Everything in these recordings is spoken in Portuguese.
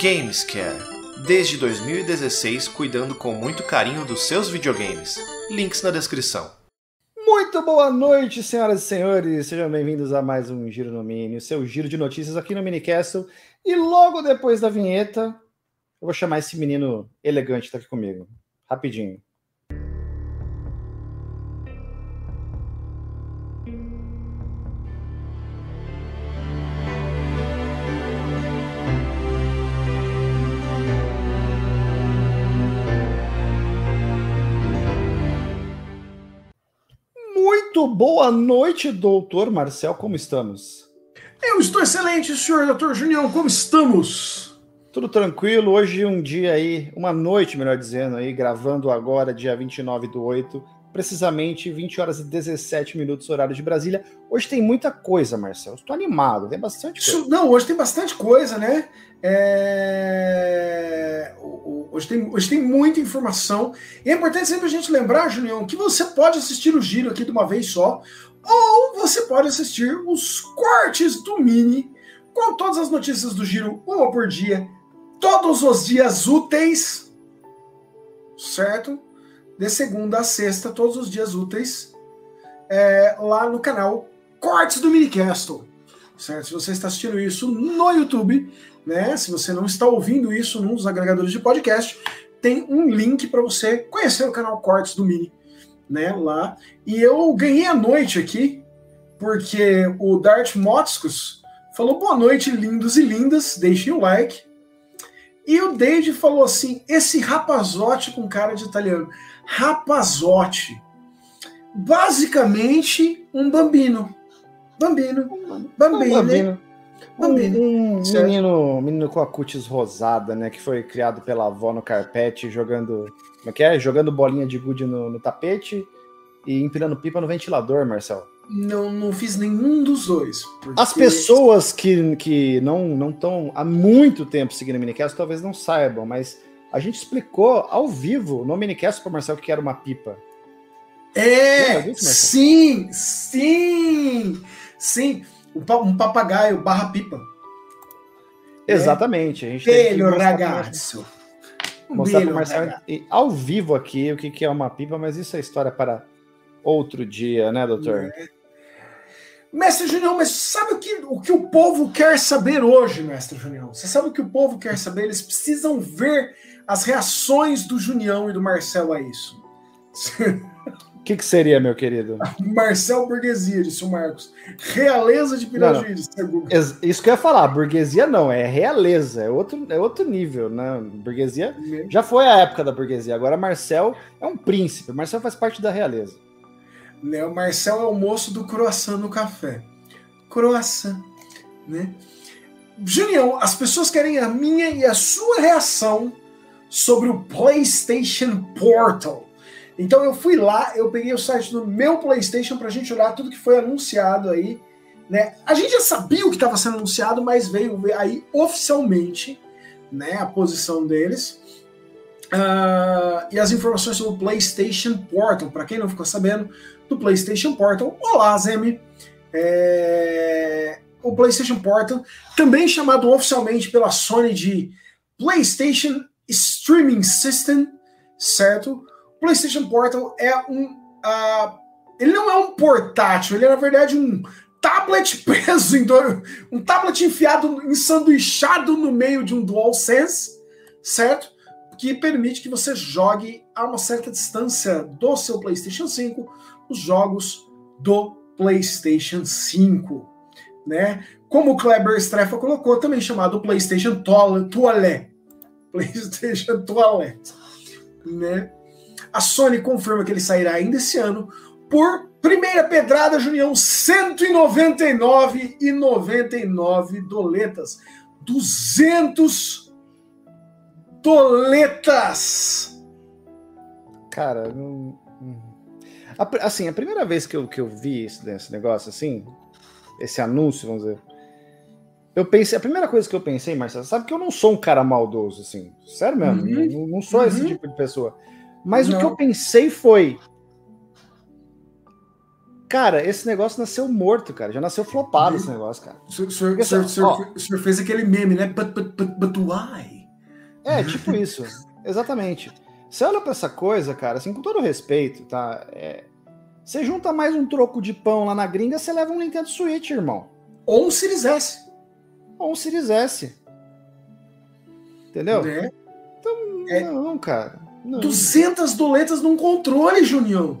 Gamescare. Desde 2016, cuidando com muito carinho dos seus videogames. Links na descrição. Muito boa noite, senhoras e senhores. Sejam bem-vindos a mais um Giro no Mini, o seu giro de notícias aqui no Minicastle. E logo depois da vinheta, eu vou chamar esse menino elegante que tá aqui comigo. Rapidinho. Boa noite, doutor Marcel. Como estamos? Eu estou excelente, senhor doutor Junião. Como estamos? Tudo tranquilo. Hoje um dia aí, uma noite, melhor dizendo, aí, gravando agora, dia 29 do 8, precisamente 20 horas e 17 minutos, horário de Brasília. Hoje tem muita coisa, Marcel. Estou animado, tem bastante coisa. Isso, não, hoje tem bastante coisa, né? É... Hoje, tem, hoje tem muita informação. E é importante sempre a gente lembrar, Julião, que você pode assistir o giro aqui de uma vez só, ou você pode assistir os cortes do Mini com todas as notícias do giro, uma por dia, todos os dias úteis, certo? De segunda a sexta, todos os dias úteis, é, lá no canal Cortes do Minicastle. Certo? Se você está assistindo isso no YouTube, né? Se você não está ouvindo isso num dos agregadores de podcast, tem um link para você conhecer o canal Cortes do Mini, né? Lá. E eu ganhei a noite aqui, porque o Dart Motscos falou boa noite, lindos e lindas, deixem o like. E o Dade falou assim: esse rapazote com cara de italiano. Rapazote. Basicamente, um bambino. Bambino. Bambino. Um bambino. Bambino. Um, um menino, menino com a cutis rosada, né? Que foi criado pela avó no carpete, jogando. Como é que é? Jogando bolinha de gude no, no tapete e empilhando pipa no ventilador, Marcel. Não, não fiz nenhum dos dois. porque- As pessoas que, que não estão há muito tempo seguindo o Minicast talvez não saibam, mas a gente explicou ao vivo no Minicast para Marcel o que era uma pipa. É, disso, Marcelo? sim, sim, sim. Um, pa- papagaio barra pipa. Exatamente. A gente ragazzo. Mostrar para belo Marcel ragazzo. e- ao vivo aqui o que, que é uma pipa, mas isso é história para outro dia, né, doutor? Mestre Junião, mas sabe o que, o que o povo quer saber hoje, Mestre Junião? Você sabe o que o povo quer saber? Eles precisam ver as reações do Junião e do Marcel a isso. O que, que seria, meu querido? Marcel Burguesia, disse o Marcos. Realeza de Pirajuí, disse o Isso que eu ia falar, burguesia não, é realeza, é outro, é outro nível, né? Burguesia já foi a época da burguesia, agora Marcel é um príncipe, Marcel faz parte da realeza. Né, o Marcel é o moço do croissant no café. Croissant, né? Junião, as pessoas querem a minha e a sua reação sobre o PlayStation Portal. Então eu fui lá, eu peguei o site do meu PlayStation pra gente olhar tudo que foi anunciado aí, né? A gente já sabia o que estava sendo anunciado, mas veio aí oficialmente, né, a posição deles. Ah, e as informações sobre o PlayStation Portal, para quem não ficou sabendo, do PlayStation Portal. Olá, Zemi. É, O PlayStation Portal, também chamado oficialmente pela Sony de PlayStation Streaming System, certo? O PlayStation Portal é um. ah, ele não é um portátil, ele é na verdade um tablet preso em do- um tablet enfiado, ensanduichado no meio de um DualSense, certo? Que permite que você jogue a uma certa distância do seu PlayStation 5 os jogos do PlayStation 5, né? Como o Kleber Strefa colocou, também chamado PlayStation Toilet. PlayStation Toilet, né? A Sony confirma que ele sairá ainda esse ano por primeira pedrada, Junião, 199,99 doletas. 200 doletas. Cara, não- pr- assim, a primeira vez que eu, que eu vi esse, esse negócio assim, esse anúncio, vamos dizer, eu pensei, a primeira coisa que eu pensei, Marcelo, sabe que eu não sou um cara maldoso, assim, sério mesmo, Uhum. não, não sou esse Uhum. tipo de pessoa. Mas o que Não. eu pensei foi, cara, esse negócio nasceu morto, cara. Já nasceu flopado esse negócio, cara. O senhor, o fez aquele meme, né? But, but, but, but why? É, tipo isso. Exatamente. Você olha pra essa coisa, cara, assim, com todo respeito, tá? É, você junta mais um troco de pão lá na gringa, você leva um Nintendo Switch, irmão. Ou um Series S. Ou um Series S. Entendeu? Né? Então, É. não, cara. Não. 200 doletas num controle, Junião.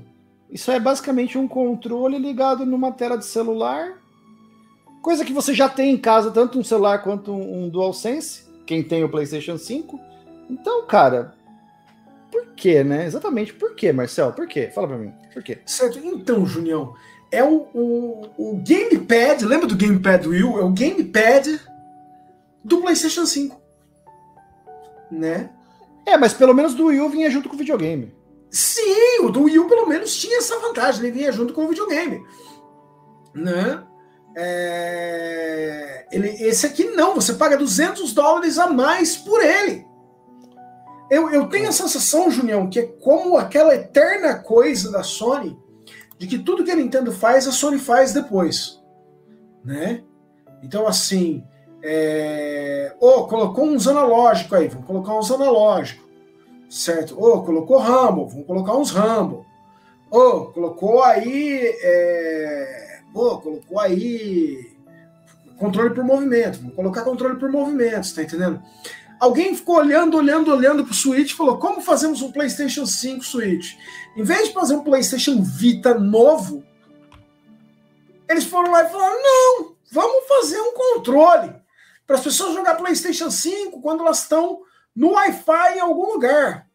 Isso é basicamente um controle ligado numa tela de celular. Coisa que você já tem em casa, tanto um celular quanto um, um DualSense. Quem tem o PlayStation 5. Então, cara, por quê, né? Exatamente por quê, Marcel? Por quê? Fala pra mim. Por quê? Certo? Então, Junião, é o, o, o Gamepad, lembra do Gamepad Wii? É o Gamepad do PlayStation 5. Né? É, mas pelo menos do Wii U vinha junto com o videogame. Sim, o do Wii U pelo menos tinha essa vantagem, ele vinha junto com o videogame. Né? É, Ele, esse aqui não, você paga 200 dólares a mais por ele. Eu, eu tenho a sensação, Junião, que é como aquela eterna coisa da Sony, de que tudo que a Nintendo faz, a Sony faz depois. Né? Então, assim, é... oh, colocou uns analógicos aí, vamos colocar uns analógicos certo? Ô, colocou Rumble, vamos colocar uns Rumble. Ô, colocou aí. É... Ô, colocou aí. Controle por movimento, vamos colocar controle por movimentos, tá entendendo? Alguém ficou olhando, olhando, olhando pro Switch e falou: como fazemos um PlayStation 5 Switch? Em vez de fazer um PlayStation Vita novo, eles foram lá e falaram: não, vamos fazer um controle para as pessoas jogar PlayStation 5 quando elas estão no Wi-Fi em algum lugar.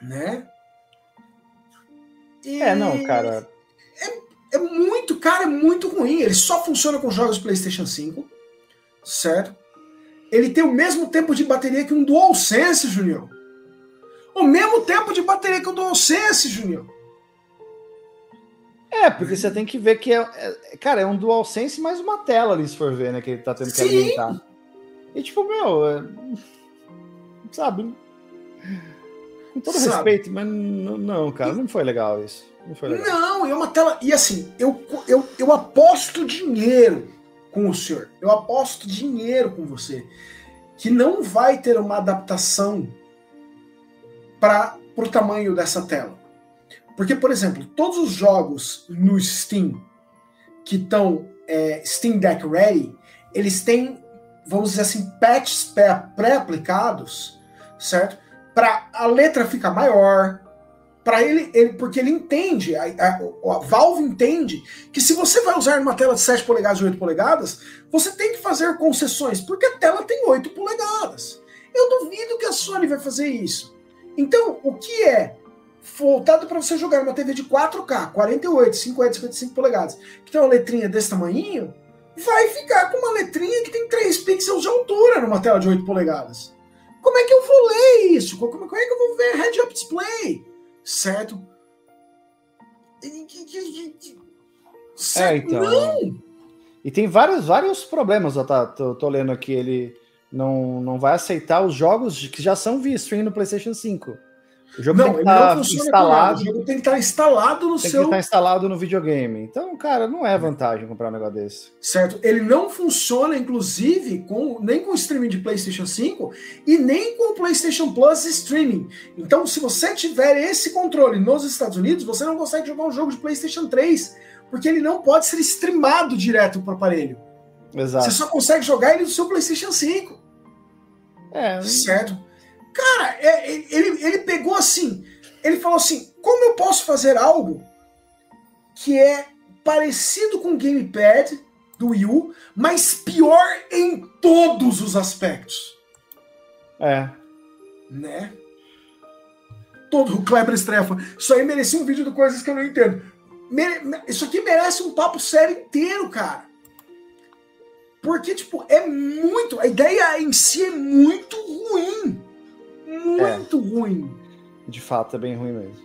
Né? E É, não, cara. É muito, cara, é muito ruim. Ele só funciona com jogos PlayStation 5, certo? Ele tem o mesmo tempo de bateria que um DualSense, Junior. O mesmo tempo de bateria que o DualSense, Junior. É, porque você tem que ver que é, é- Cara, é um DualSense mais uma tela ali, se for ver, né? Que ele tá tendo que Sim. alimentar. E tipo, meu. é- Sabe? Com todo Sabe. respeito, mas não, cara, não foi legal isso. Não foi legal. Não, é uma tela. E assim, eu, eu, eu aposto dinheiro com o senhor. Eu aposto dinheiro com você. Que não vai ter uma adaptação para o tamanho dessa tela. Porque, por exemplo, todos os jogos no Steam que estão é, Steam Deck Ready, eles têm, vamos dizer assim, patches pré- pré-aplicados, certo? Para a letra ficar maior, para ele, ele, porque ele entende, a, a- a Valve entende que se você vai usar numa tela de 7 polegadas e 8 polegadas, você tem que fazer concessões, porque a tela tem 8 polegadas. Eu duvido que a Sony vai fazer isso. Então, o que é voltado para você jogar numa TV de 4K, 48, 50, 55 polegadas, que tem uma letrinha desse tamanho, vai ficar com uma letrinha que tem 3 pixels de altura numa tela de 8 polegadas. Como é que eu vou ler isso? Como, é que eu vou ver head-up display? Certo? É, então. Não! E tem vários, vários problemas, ó, tá? Tô, tô lendo aqui, ele não, não vai aceitar os jogos que já são via stream no PlayStation 5. O jogo Não, tem que estar não funciona com nada. instalado, O jogo tem que estar instalado no tem que seu. estar instalado no videogame. Então, cara, não é vantagem comprar um negócio desse. Certo? Ele não funciona, inclusive, com, nem com o streaming de PlayStation 5 e nem com o PlayStation Plus streaming. Então, se você tiver esse controle nos Estados Unidos, você não consegue jogar um jogo de PlayStation 3, porque ele não pode ser streamado direto para o aparelho. Exato. Você só consegue jogar ele no seu PlayStation 5. É, Certo? Cara, é- ele, ele pegou assim. Ele falou assim: como eu posso fazer algo que é parecido com o Gamepad do Wii U, mas pior em todos os aspectos? é. Né? Todo o Kleber Strefa. Isso aí merecia um vídeo de coisas que eu não entendo. Isso aqui merece um papo sério inteiro, cara. Porque, tipo, é muito. A ideia em si é muito ruim. Muito ruim. De fato, é bem ruim mesmo.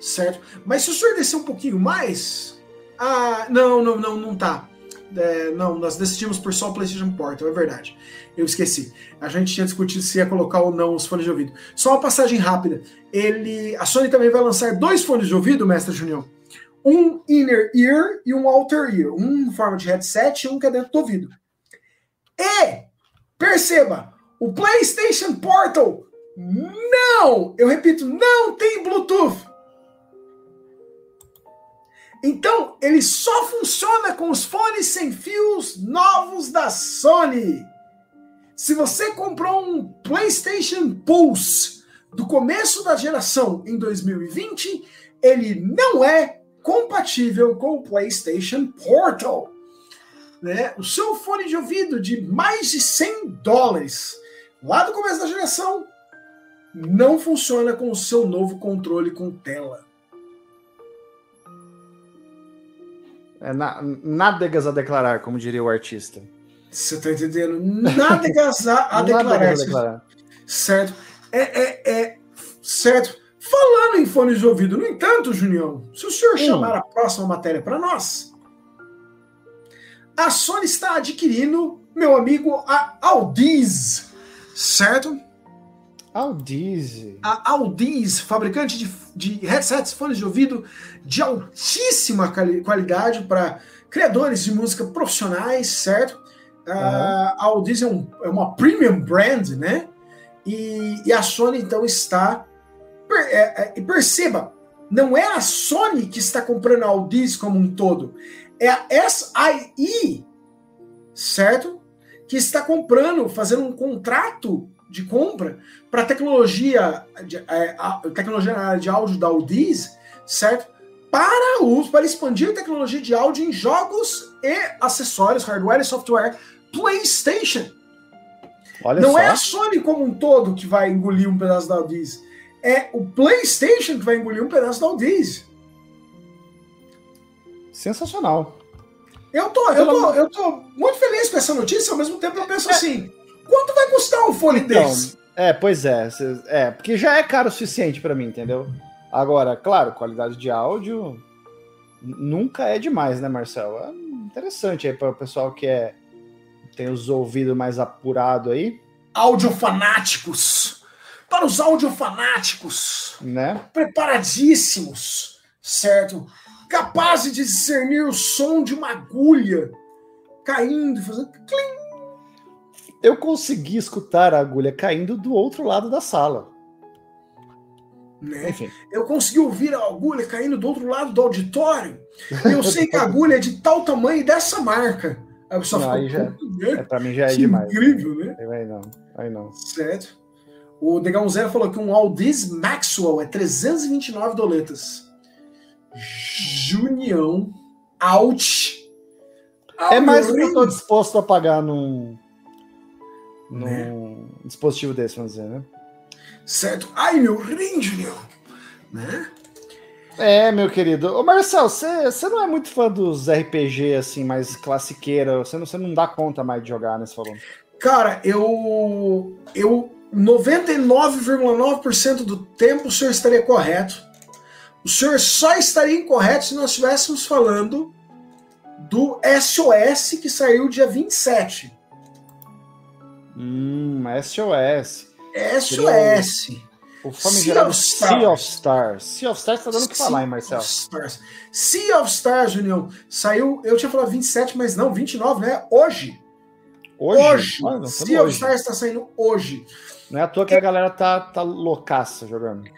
Certo? Mas se o senhor descer um pouquinho mais. Ah, não, não, não, não tá. É, não, nós decidimos por só o PlayStation Portal, é verdade. Eu esqueci. A gente tinha discutido se ia colocar ou não os fones de ouvido. Só uma passagem rápida. Ele, a Sony também vai lançar dois fones de ouvido, mestre Junião. um inner ear e um outer ear, um em forma de headset e um que é dentro do ouvido. E perceba, o PlayStation Portal não, eu repito, não tem Bluetooth. Então, ele só funciona com os fones sem fios novos da Sony. Se você comprou um PlayStation Pulse do começo da geração em 2020, ele não é compatível com o PlayStation Portal. Né? O seu fone de ouvido de mais de 100 dólares, lá do começo da geração, não funciona com o seu novo controle com tela. É, na, nádegas a declarar, como diria o artista. Você está entendendo? Nádegas a, a declarar. Certo? É, é, é, certo. Falando em fones de ouvido, no entanto, Junião, se o senhor hum. chamar a próxima matéria para nós, a Sony está adquirindo, meu amigo, a Audiz, certo? Audiz. A Audiz, fabricante de, de headsets, fones de ouvido de altíssima qualidade para criadores de música profissionais, certo? Uhum. a Audiz é, um, é, uma premium brand, né? E, e a Sony então está. É, é, perceba, não é a Sony que está comprando a Audiz como um todo, é a SIE, certo? Que está comprando, fazendo um contrato de compra para tecnologia, de, é, tecnologia na área de áudio da Audiz, certo? Para uso, para expandir a tecnologia de áudio em jogos e acessórios, hardware e software PlayStation. Olha Não é só. é a Sony como um todo que vai engolir um pedaço da Audiz. É o PlayStation que vai engolir um pedaço da Audiz. Sensacional. Eu tô, eu, tô, eu tô muito feliz com essa notícia, ao mesmo tempo eu penso é. assim: quanto vai custar um fone então, desse? É, pois é. É, porque já é caro o suficiente para mim, entendeu? Agora, claro, qualidade de áudio nunca é demais, né, Marcelo? É interessante aí para o pessoal que é tem os ouvidos mais apurado aí. Audiofanáticos! Para os audiofanáticos! Né? Preparadíssimos, certo? Capazes de discernir o som de uma agulha caindo, fazendo clim, eu consegui escutar a agulha caindo do outro lado da sala. Né? Enfim. Eu consegui ouvir a agulha caindo do outro lado do auditório. E eu sei que a agulha é de tal tamanho dessa marca. Aí só não, aí já, né? é, pra mim já é que demais. Incrível, né? Aí não, aí não. Certo. O Degão Zero falou que um Aldiz Maxwell é 329 doletas. Junião, out. É mais do que eu tô disposto a pagar num, num né? dispositivo desse, vamos dizer, né? Certo. Ai, meu rim, Julião! Né? É, meu querido. Ô, Marcel, você não é muito fã dos RPG, assim, mais classiqueira? Você não, não dá conta mais de jogar nesse falando? Cara, eu... Eu... 99,9% do tempo o senhor estaria correto. O senhor só estaria incorreto se nós estivéssemos falando do SOS que saiu dia 27. Hum, SOS. SOS. O famigerado sea of Stars. Sea of Stars tá dando o que falar, hein, Marcelo? Stars. Sea of Stars, Junião. Saiu, eu tinha falado 27, mas não, 29, né? Hoje. Hoje? Hoje. Ah, sea of Stars tá saindo hoje. Não é à toa que a galera tá, tá loucaça jogando.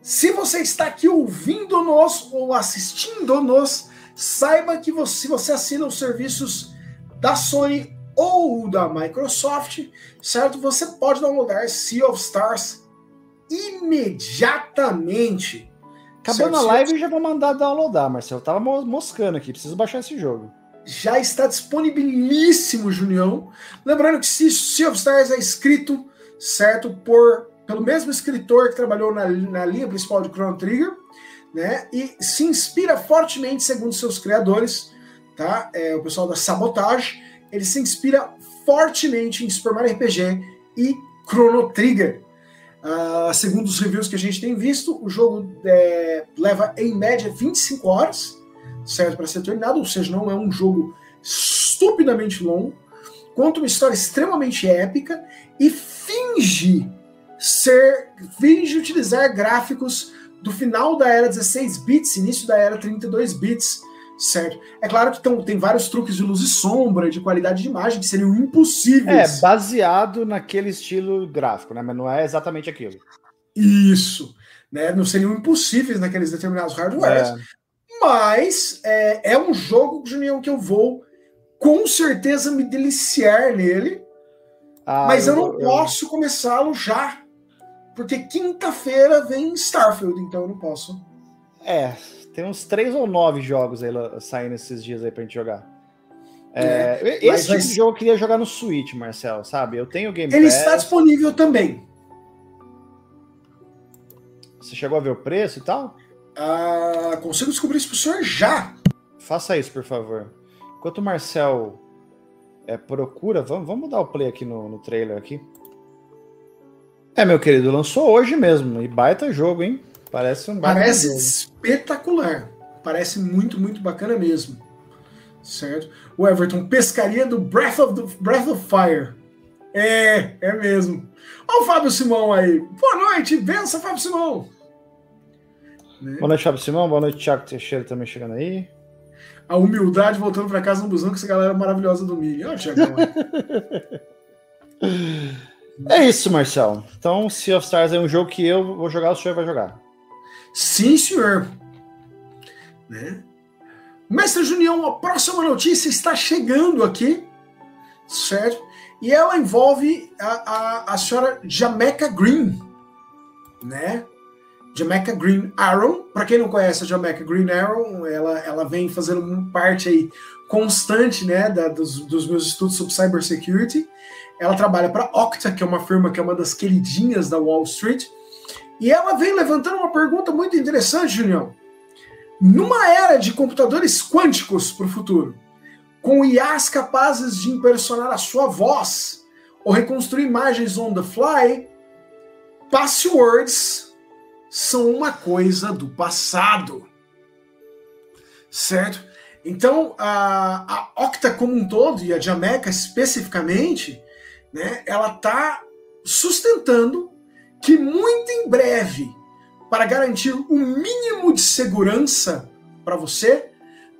Se você está aqui ouvindo-nos ou assistindo-nos, saiba que você, se você assina os serviços da Sony ou da Microsoft, certo? Você pode downloadar Sea of Stars imediatamente. Acabando a live, já vou mandar downloadar, Marcelo. Eu tava moscando aqui, preciso baixar esse jogo. Já está disponibilíssimo, Junião. Lembrando que Sea of Stars é escrito, certo, por pelo mesmo escritor que trabalhou na, na linha principal de Chrono Trigger, né? E se inspira fortemente, segundo seus criadores, tá? É, o pessoal da Sabotage ele se inspira fortemente em Super Mario RPG e Chrono Trigger. Uh, segundo os reviews que a gente tem visto, o jogo é, leva em média 25 horas, certo, para ser terminado, ou seja, não é um jogo estupidamente longo, conta uma história extremamente épica e finge ser, finge utilizar gráficos do final da era 16 bits, início da era 32 bits, certo? É claro que tão, tem vários truques de luz e sombra, de qualidade de imagem que seriam impossíveis. É, baseado naquele estilo gráfico, né? Mas não é exatamente aquilo. Isso, né? Não seriam impossíveis naqueles determinados hardwares. É. Mas é, é um jogo, Julião, que eu vou com certeza me deliciar nele. Ah, mas eu, eu não eu... posso começá-lo já. Porque quinta-feira vem Starfield, então eu não posso. É, tem uns três ou nove jogos aí saindo esses dias aí pra gente jogar. É, é, esse tipo de jogo eu queria jogar no Switch, Marcel, sabe? Eu tenho o Game Ele Pass. está disponível também. Você chegou a ver o preço e tal? Ah, consigo descobrir isso pro senhor já. Faça isso, por favor. Enquanto o Marcel é, procura, vamos, vamos dar o play aqui no, no trailer aqui. É, meu querido, lançou hoje mesmo. E baita jogo, hein? Parece um Parece espetacular. Parece muito, muito bacana mesmo. Certo? O Everton, pescaria do Breath of, the, Breath of Fire. É, é mesmo. Olha o Fábio Simão aí. Boa noite, benção, Fábio Simão. Né? Boa noite, Fábio Simão. Boa noite, Thiago Teixeira também chegando aí. A humildade voltando para casa no busão com essa galera maravilhosa do milho. Olha, Thiago. É isso, Marcel. Então, Sea of Stars é um jogo que eu vou jogar, o senhor vai jogar. Sim, senhor. Né? Mestre Junião, a próxima notícia está chegando aqui, certo? E ela envolve a, a, a senhora Jamaica Green, né? Jamaica Green Arrow. Para quem não conhece a Jamaica Green Arrow, ela, ela vem fazendo parte aí constante, né, da, dos, dos meus estudos sobre cybersecurity. Ela trabalha para a Okta, que é uma firma que é uma das queridinhas da Wall Street. E ela vem levantando uma pergunta muito interessante, Julião. Numa era de computadores quânticos para o futuro, com IAs capazes de impersonar a sua voz ou reconstruir imagens on the fly, passwords são uma coisa do passado. Certo? Então, a, a Octa como um todo, e a Jamaica especificamente, né, ela está sustentando que muito em breve, para garantir o um mínimo de segurança para você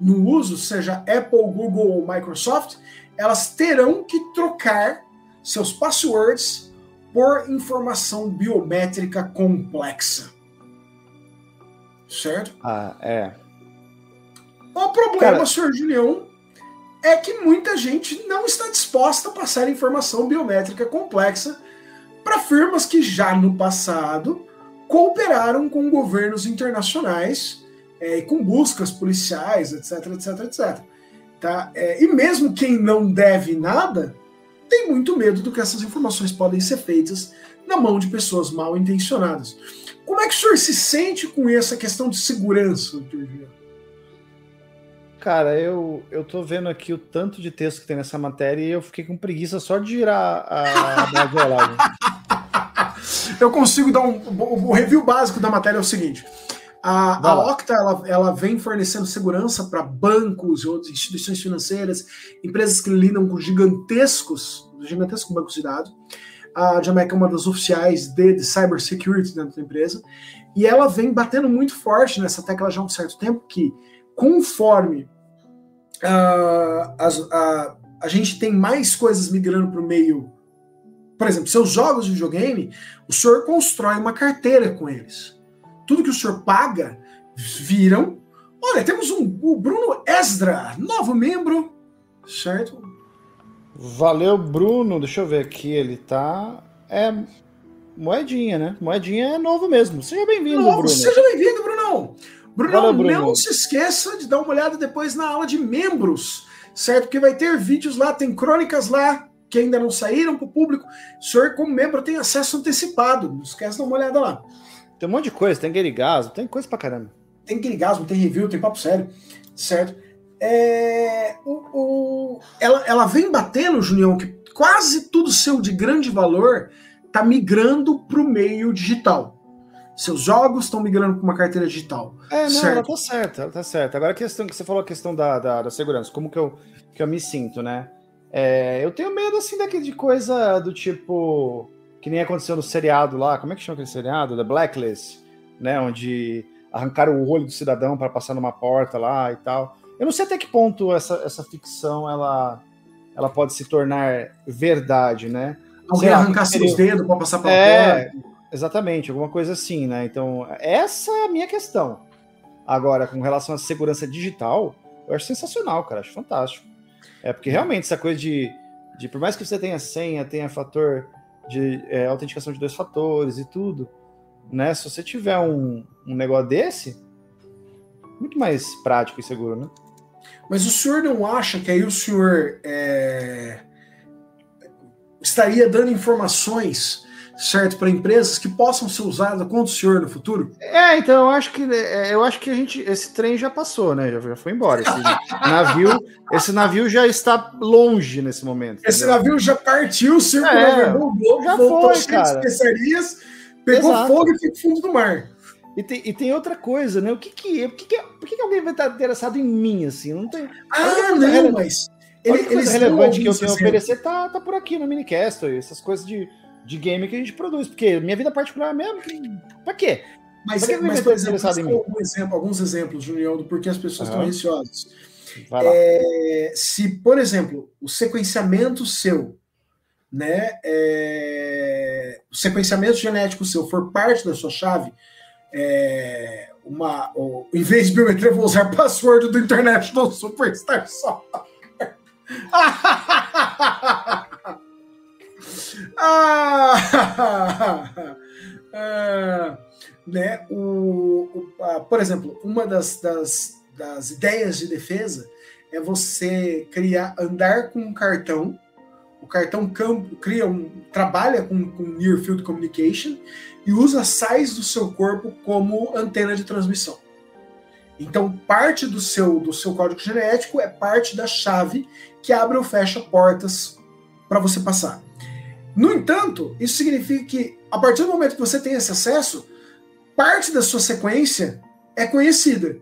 no uso, seja Apple, Google ou Microsoft, elas terão que trocar seus passwords por informação biométrica complexa. Certo? Ah, é. O problema, Cara... senhor Julião, é que muita gente não está disposta a passar informação biométrica complexa para firmas que já no passado cooperaram com governos internacionais é, com buscas policiais, etc, etc, etc. Tá? É, e mesmo quem não deve nada tem muito medo do que essas informações podem ser feitas na mão de pessoas mal intencionadas. Como é que o senhor se sente com essa questão de segurança, doutor Cara, eu, eu tô vendo aqui o tanto de texto que tem nessa matéria e eu fiquei com preguiça só de girar a, a Eu consigo dar um. O review básico da matéria é o seguinte: a, a Octa ela, ela vem fornecendo segurança para bancos e outras instituições financeiras, empresas que lidam com gigantescos, gigantescos bancos de dados. A Jamaica é uma das oficiais de, de cybersecurity dentro da empresa, e ela vem batendo muito forte nessa tecla já há um certo tempo que, conforme uh, as, uh, a gente tem mais coisas migrando para o meio. Por exemplo, seus jogos de videogame, o senhor constrói uma carteira com eles. Tudo que o senhor paga viram. Olha, temos um, o Bruno Esdra, novo membro, certo? Valeu, Bruno. Deixa eu ver aqui. Ele tá. É. Moedinha, né? Moedinha é novo mesmo. Seja bem-vindo, Bruno. Seja bem-vindo, Brunão. Bruno, Bruno, não se esqueça de dar uma olhada depois na aula de membros, certo? Porque vai ter vídeos lá, tem crônicas lá que ainda não saíram para o público. O senhor, como membro, tem acesso antecipado. Não esquece de dar uma olhada lá. Tem um monte de coisa, tem Guerigasmo, tem coisa pra caramba. Tem Guerigasmo, tem review, tem papo sério, certo? É, o, o, ela, ela vem batendo, Junião, que quase tudo seu de grande valor tá migrando para o meio digital. Seus jogos estão migrando para uma carteira digital. É, não, certo? ela tá certa, ela tá certa. Agora a questão que você falou, a questão da, da, da segurança, como que eu, que eu me sinto, né? É, eu tenho medo, assim, daquele de coisa do tipo. Que nem aconteceu no seriado lá. Como é que chama aquele seriado? Da Blacklist. né? Onde arrancaram o olho do cidadão para passar numa porta lá e tal. Eu não sei até que ponto essa, essa ficção ela, ela pode se tornar verdade, né? Alguém arrancar seus dedos para passar pela É, porta. Exatamente, alguma coisa assim, né? Então, essa é a minha questão. Agora, com relação à segurança digital, eu acho sensacional, cara, acho fantástico. É porque realmente essa coisa de, de por mais que você tenha senha, tenha fator de é, autenticação de dois fatores e tudo, né? Se você tiver um, um negócio desse, muito mais prático e seguro, né? Mas o senhor não acha que aí o senhor é, estaria dando informações, certo, para empresas que possam ser usadas contra o senhor no futuro? É, então eu acho que é, eu acho que a gente esse trem já passou, né? Já, já foi embora. Esse navio, esse navio já está longe nesse momento. Esse entendeu? navio já partiu, o circo É, o globo, já voltou foi, cara. especiarias, pegou Exato. fogo e foi pro fundo do mar. E tem, e tem outra coisa, né? O que que, por que, que, por que, que alguém vai estar interessado em mim assim? Não tem. Ah, não, mas ele, coisa eles dão relevante que eu tenho a exemplos. oferecer tá, tá por aqui no Minicast, essas coisas de, de game que a gente produz. Porque minha vida particular mesmo, pra quê? Mas, Por que que mas por exemplo, exemplo, alguns exemplos, Junião, do porquê as pessoas estão. Vai lá. É, se, por exemplo, o sequenciamento seu, né, é, o sequenciamento genético seu for parte da sua chave, é, uma, o- em vez de biometria, eu vou usar password do International Superstar Soccer. ah, ah, né, o, o- ah, por exemplo, uma das, das, das ideias de defesa é você criar, andar com um cartão. O cartão cria um, trabalha com, com Near Field Communication e usa sais do seu corpo como antena de transmissão. Então, parte do seu, do seu código genético é parte da chave que abre ou fecha portas para você passar. No entanto, isso significa que, a partir do momento que você tem esse acesso, parte da sua sequência é conhecida.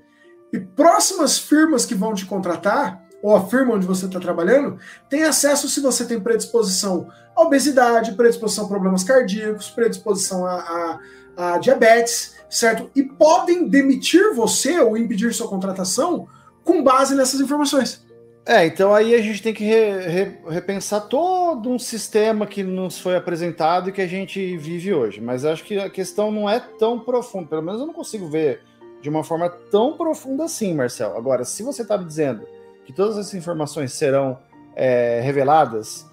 E próximas firmas que vão te contratar, ou a firma onde você está trabalhando, tem acesso se você tem predisposição à obesidade, predisposição a problemas cardíacos, predisposição a, a, a diabetes, certo? E podem demitir você ou impedir sua contratação com base nessas informações. É, então aí a gente tem que re- re- repensar todo um sistema que nos foi apresentado e que a gente vive hoje. Mas acho que a questão não é tão profunda. Pelo menos eu não consigo ver de uma forma tão profunda assim, Marcel. Agora, se você está me dizendo que todas essas informações serão é, reveladas,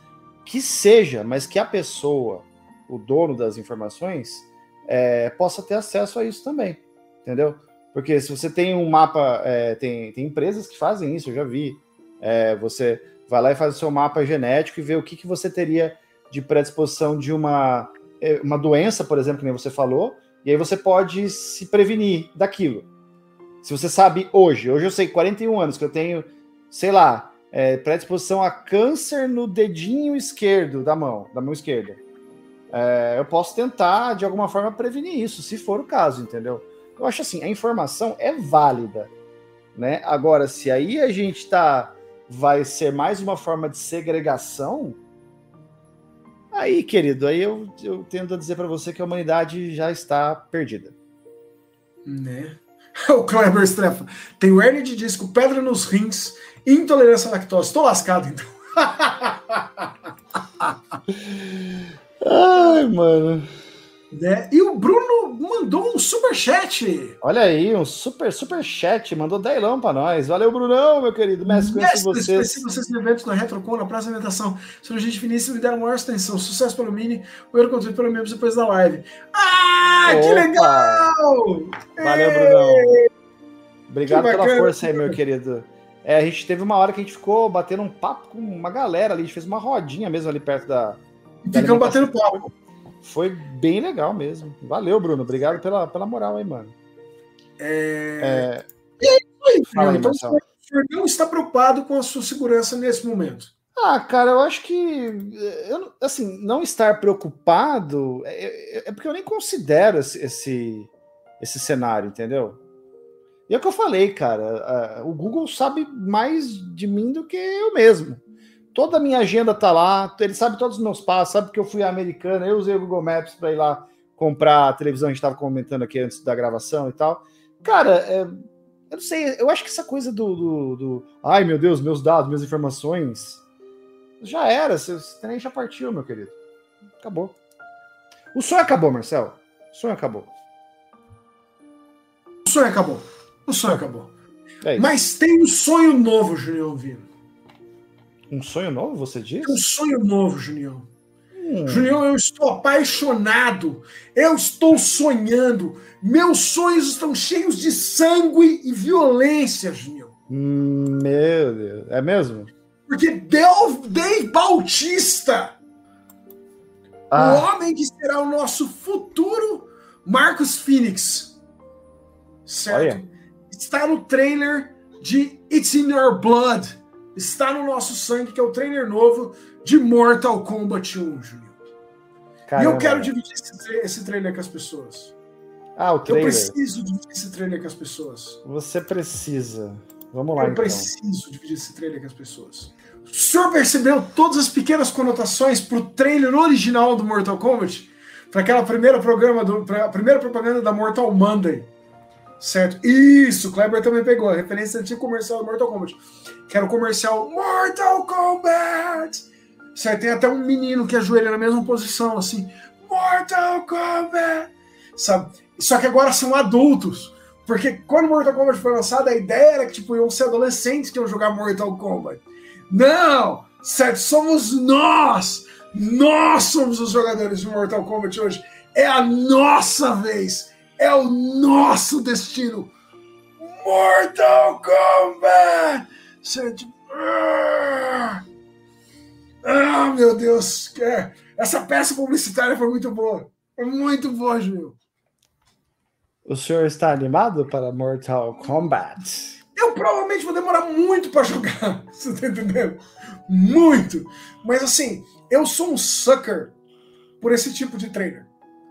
que seja, mas que a pessoa, o dono das informações, é, possa ter acesso a isso também, entendeu? Porque se você tem um mapa, é, tem, tem empresas que fazem isso, eu já vi. É, você vai lá e faz o seu mapa genético e vê o que, que você teria de predisposição de uma, é, uma doença, por exemplo, que nem você falou, e aí você pode se prevenir daquilo. Se você sabe hoje, hoje eu sei 41 anos que eu tenho, sei lá, é, predisposição a câncer no dedinho esquerdo da mão, da mão esquerda. É, eu posso tentar, de alguma forma, prevenir isso, se for o caso, entendeu? Eu acho assim, a informação é válida, né? Agora, se aí a gente tá vai ser mais uma forma de segregação, aí, querido, aí eu, eu tendo a dizer para você que a humanidade já está perdida. Né? O Kleber Strefa. Tem hernia de disco, pedra nos rins, intolerância à lactose. Tô lascado, então. Ai, mano. Né? E o Bruno mandou um superchat. Olha aí, um super, super chat, mandou delão pra nós. Valeu, Brunão, meu querido. Mestre, conheço vocês. conheci vocês no evento da Retrocon, na Praça de Alimentação. Sendo gente finíssima, me deram maior extensão. Sucesso pelo Mini, o euro conteúdo pelo membros depois da live. Ah, que Opa! legal! Valeu, Ei! Brunão. Obrigado Que pela bacana. força aí, meu querido. É, a gente teve uma hora que a gente ficou batendo um papo com uma galera ali, a gente fez uma rodinha mesmo ali perto da. da Ficamos batendo papo. Foi bem legal mesmo. Valeu, Bruno. Obrigado pela, pela moral aí, mano. É... É, Oi, Fala aí, então, Marcelo. o senhor não está preocupado com a sua segurança nesse momento. Ah, cara, eu acho que. Eu, não- assim, não estar preocupado é, é- é porque eu nem considero esse, esse, esse cenário, entendeu? E é o que eu falei, cara. ah, o Google sabe mais de mim do que eu mesmo. Toda a minha agenda tá lá, ele sabe todos os meus passos, sabe que eu fui à americana, eu usei o Google Maps para ir lá comprar a televisão, a gente estava comentando aqui antes da gravação e tal. Cara, é, eu não sei, eu acho que essa coisa do, do, do, Ai, meu Deus, meus dados, minhas informações. Já era, você nem já partiu, meu querido. Acabou. O sonho acabou, Marcelo. O sonho acabou. O sonho acabou. O sonho acabou. É Mas tem um sonho novo, Julião Vino. Um sonho novo, você diz? Um sonho novo, Julião. Hum. Julião, eu estou apaixonado. Eu estou sonhando. Meus sonhos estão cheios de sangue e violência, Julião. Hum, meu Deus. É mesmo? Porque Dave, Dave Bautista, ah. o homem que será o nosso futuro Marcos Phoenix, certo? Olha. Está no trailer de It's in Your Blood está no nosso sangue, que é o trailer novo de Mortal Kombat 1, Júnior. E eu quero dividir esse, esse, trailer com as pessoas. Ah, o trailer. Eu preciso dividir esse trailer com as pessoas. Você precisa. Vamos lá, Eu então. preciso dividir esse trailer com as pessoas. O senhor percebeu todas as pequenas conotações pro trailer original do Mortal Kombat? Para aquela primeira programa do, a primeira propaganda da Mortal Monday Certo? Isso, o Kleber também pegou. A referência antiga comercial do Mortal Kombat. Que era o comercial Mortal Kombat. Certo? Tem até um menino que ajoelha na mesma posição, assim. Mortal Kombat. Sabe? Só que agora são adultos. Porque quando Mortal Kombat foi lançado, a ideia era que tipo, iam ser adolescentes que iam jogar Mortal Kombat. Não! Certo? Somos nós! Nós somos os jogadores de Mortal Kombat hoje. É a nossa vez é o nosso destino. Mortal Kombat! Ah, meu Deus! Essa peça publicitária foi muito boa. Foi muito boa, Gil. O senhor está animado para Mortal Kombat? Eu provavelmente vou demorar muito para jogar. Você tá entendendo? Muito! Mas assim, eu sou um sucker por esse tipo de trailer.